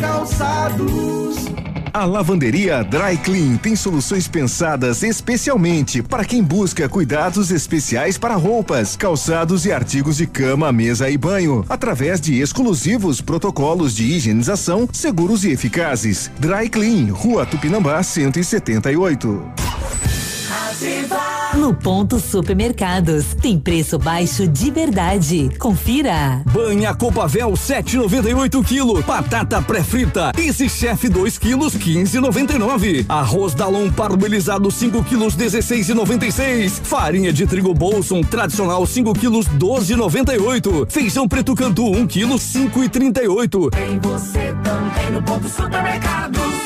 Calçados. A lavanderia Dry Clean tem soluções pensadas especialmente para quem busca cuidados especiais para roupas, calçados e artigos de cama, mesa e banho, através de exclusivos protocolos de higienização seguros e eficazes. Dry Clean, Rua Tupinambá 178. No ponto supermercados, tem preço baixo de verdade. Confira. Banha Copavel 7,98 kg. Batata pré-frita. Easy Chef 2 kg 15,99. Arroz Dalon parbolizado 5 kg 16,96. Farinha de trigo Bolson tradicional 5 kg 12,98. Feijão preto cantu 1 kg 5,38. Tem você também no ponto supermercados.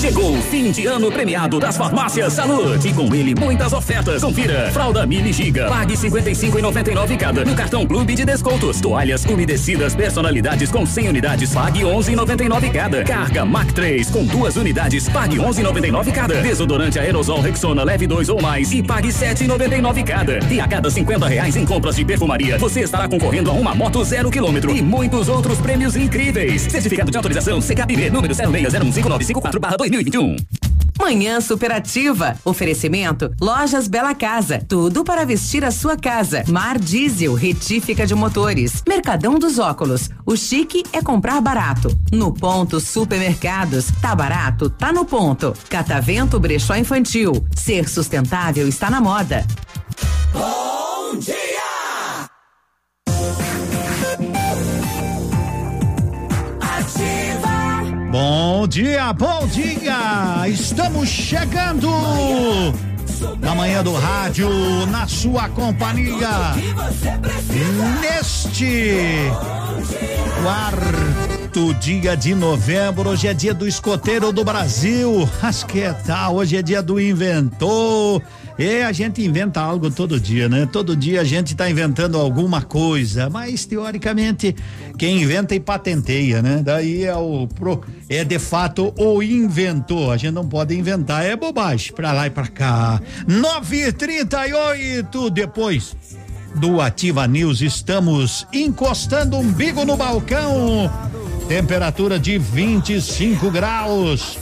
Chegou o fim de ano premiado das farmácias Saúde e com ele muitas ofertas. Confira. Fralda Mini Giga, pague 55,99 cada. No cartão Clube de Descontos. Toalhas umedecidas personalidades com 100 unidades, pague 11,99 cada. Carga Mac 3 com duas unidades, pague 11,99 cada. Desodorante aerosol Rexona leve 2 ou mais e pague 7,99 cada. E a cada 50 reais em compras de perfumaria, você estará concorrendo a uma moto zero quilômetro e muitos outros prêmios incríveis. Certificado de autorização CKPB número 06015954 2021. Manhã Superativa. Oferecimento Lojas Bela Casa. Tudo para vestir a sua casa. Mar Diesel, retífica de motores. Mercadão dos Óculos. O chique é comprar barato. No ponto Supermercados. Tá barato? Tá no ponto. Catavento Brechó Infantil. Ser sustentável está na moda. Bom dia! Bom dia, bom dia! Estamos chegando na manhã do rádio, na sua companhia. Neste quarto dia de novembro, hoje é dia do escoteiro do Brasil. Acho que tal, hoje é dia do inventor. E a gente inventa algo todo dia, né? Todo dia a gente está inventando alguma coisa, mas teoricamente quem inventa e patenteia, né? Daí é o pro, é de fato o inventor. A gente não pode inventar, é bobagem. Pra lá e pra cá. 9:38 depois do Ativa News, estamos encostando um umbigo no balcão. Temperatura de 25 graus.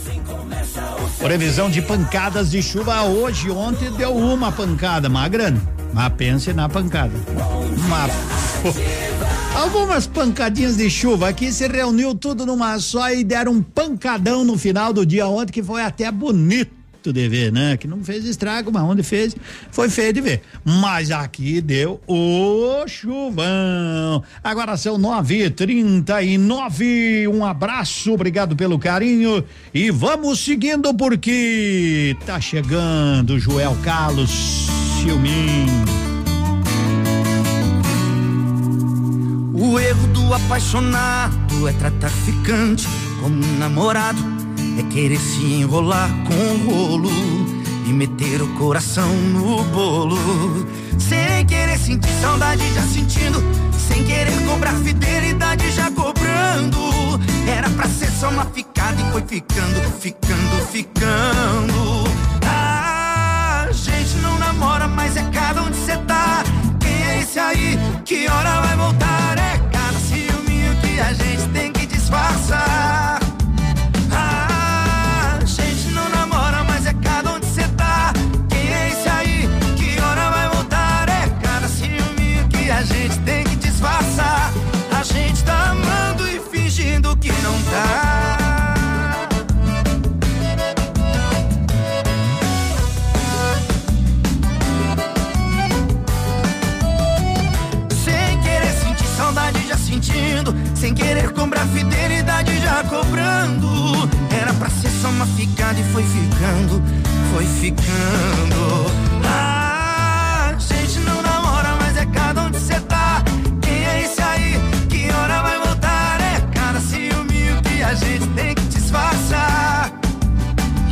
Previsão de pancadas de chuva hoje. Ontem deu uma pancada, mas grande. Mas pense na pancada. Uma, algumas pancadinhas de chuva aqui se reuniu tudo numa só e deram um pancadão no final do dia ontem que foi até bonito de ver, né? Que não fez estrago, mas onde fez foi feio de ver. Mas aqui deu o chuvão. Agora são nove e trinta e nove. Um abraço, obrigado pelo carinho e vamos seguindo porque tá chegando Joel Carlos Silmin. O erro do apaixonado é tratar ficante como um namorado, é querer se enrolar com o rolo e meter o coração no bolo. Sem querer sentir saudade, já sentindo. Sem querer cobrar fidelidade, já cobrando. Era pra ser só uma ficada e foi ficando, ficando, ficando. Ah, a gente não namora, mas é cada onde cê tá. Quem é esse aí? Que hora vai voltar? É cada ciúminho que a gente tem que disfarçar. não tá. Sem querer sentir saudade, já sentindo. Sem querer cobrar fidelidade, já cobrando. Era pra ser só uma ficada e foi ficando, foi ficando. Disfarçar.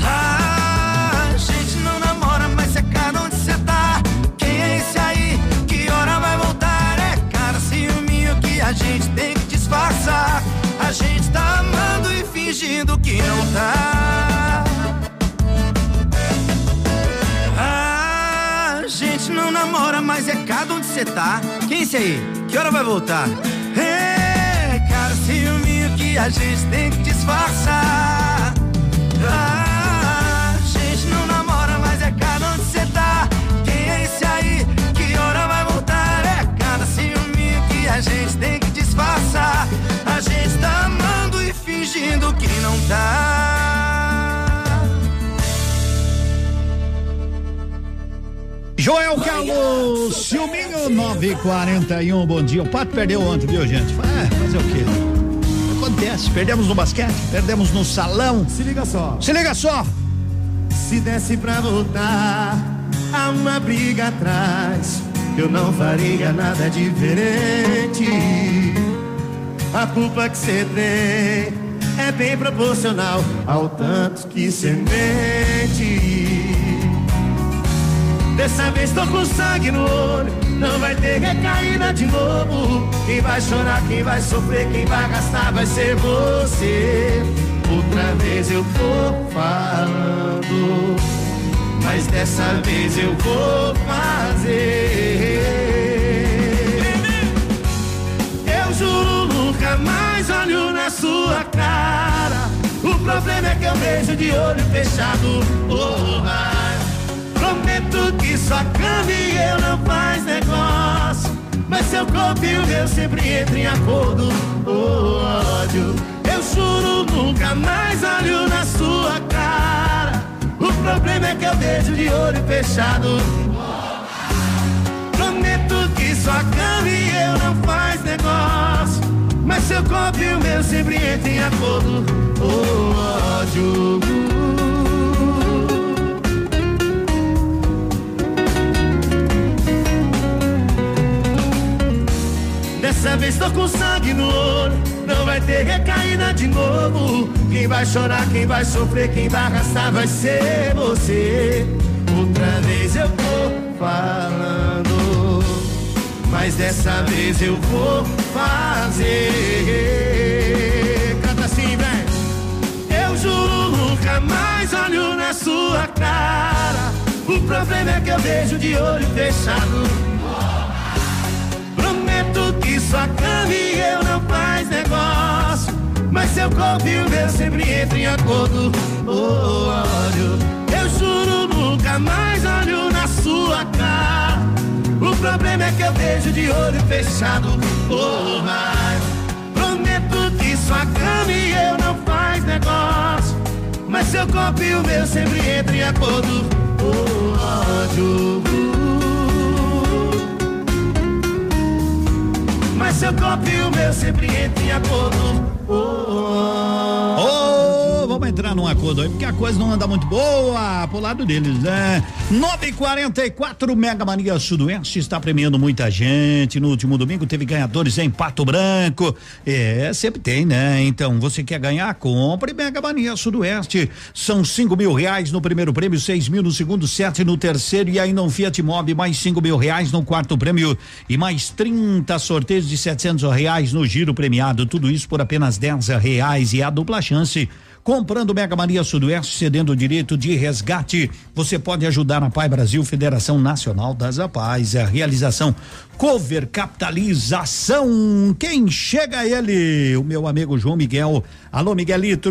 Ah, a gente não namora, mas é cada onde cê tá. Quem é esse aí? Que hora vai voltar? É cada ciúminho que a gente tem que disfarçar. A gente tá amando e fingindo que não tá. Ah, a gente não namora, mas é cada onde cê tá. Quem é esse aí? Que hora vai voltar? Ciúminho a gente tem que disfarçar. Ah, a gente não namora, mas é cada onde cê tá. Quem é esse aí? Que hora vai voltar? É cada ciúminho que a gente tem que disfarçar. A gente tá amando e fingindo que não tá. Joel Carlos, Silminho 941, bom dia. O Pato perdeu ontem, viu, gente? É, fazer o quê? Acontece, perdemos no basquete, perdemos no salão. Se liga só. Se liga só. Se desse pra voltar a uma briga atrás, eu não faria nada diferente. A culpa que você tem é bem proporcional ao tanto que você mente. Dessa vez tô com sangue no olho, não vai ter recaída de novo. Quem vai chorar, quem vai sofrer, quem vai gastar vai ser você. Outra vez eu tô falando, mas dessa vez eu vou fazer. Eu juro nunca mais olho na sua cara. O problema é que eu vejo de olho fechado. Oh. Cama e eu não faz negócio. Mas seu corpo e o meu sempre entram em acordo. Oh, ódio. Eu juro nunca mais olho na sua cara. O problema é que eu vejo de olho fechado. Prometo que sua cama e eu não faz negócio. Mas seu corpo e o meu sempre entram em acordo. Oh, ódio. Dessa vez tô com sangue no olho, não vai ter recaída de novo. Quem vai chorar, quem vai sofrer, quem vai arrastar vai ser você. Outra vez eu tô falando, mas dessa vez eu vou fazer. Canta assim, vem. Eu juro nunca mais olho na sua cara. O problema é que eu vejo de olho fechado. Que sua cama e eu não faz negócio. Mas seu corpo e o meu sempre entram em acordo. Oh, olho, eu juro nunca mais olho na sua cara. O problema é que eu vejo de olho fechado. Oh, mas prometo que sua cama e eu não faz negócio. Mas seu corpo e o meu sempre entram em acordo. Oh, ódio. Mas seu copo e o meu sempre entram em acordo. Ô, vamos entrar num acordo aí, porque a coisa não anda muito boa pro lado deles, né? 944 Mega Mania Sudoeste está premiando muita gente. No último domingo teve ganhadores em Pato Branco. É, sempre tem, né? Então, você quer ganhar? Compre Mega Mania Sudoeste. São cinco mil reais no primeiro prêmio, seis mil no segundo, sete no terceiro e ainda um Fiat Mobi, mais cinco mil reais no quarto prêmio e mais 30 sorteios de setecentos reais no giro premiado. Tudo isso por apenas dez reais e a dupla chance. Comprando Mega Mania Sudoeste, cedendo o direito de resgate, você pode ajudar na Pai Brasil, Federação Nacional das Apais. A realização Cover Capitalização. Quem chega é ele? O meu amigo João Miguel. Alô, Miguelito.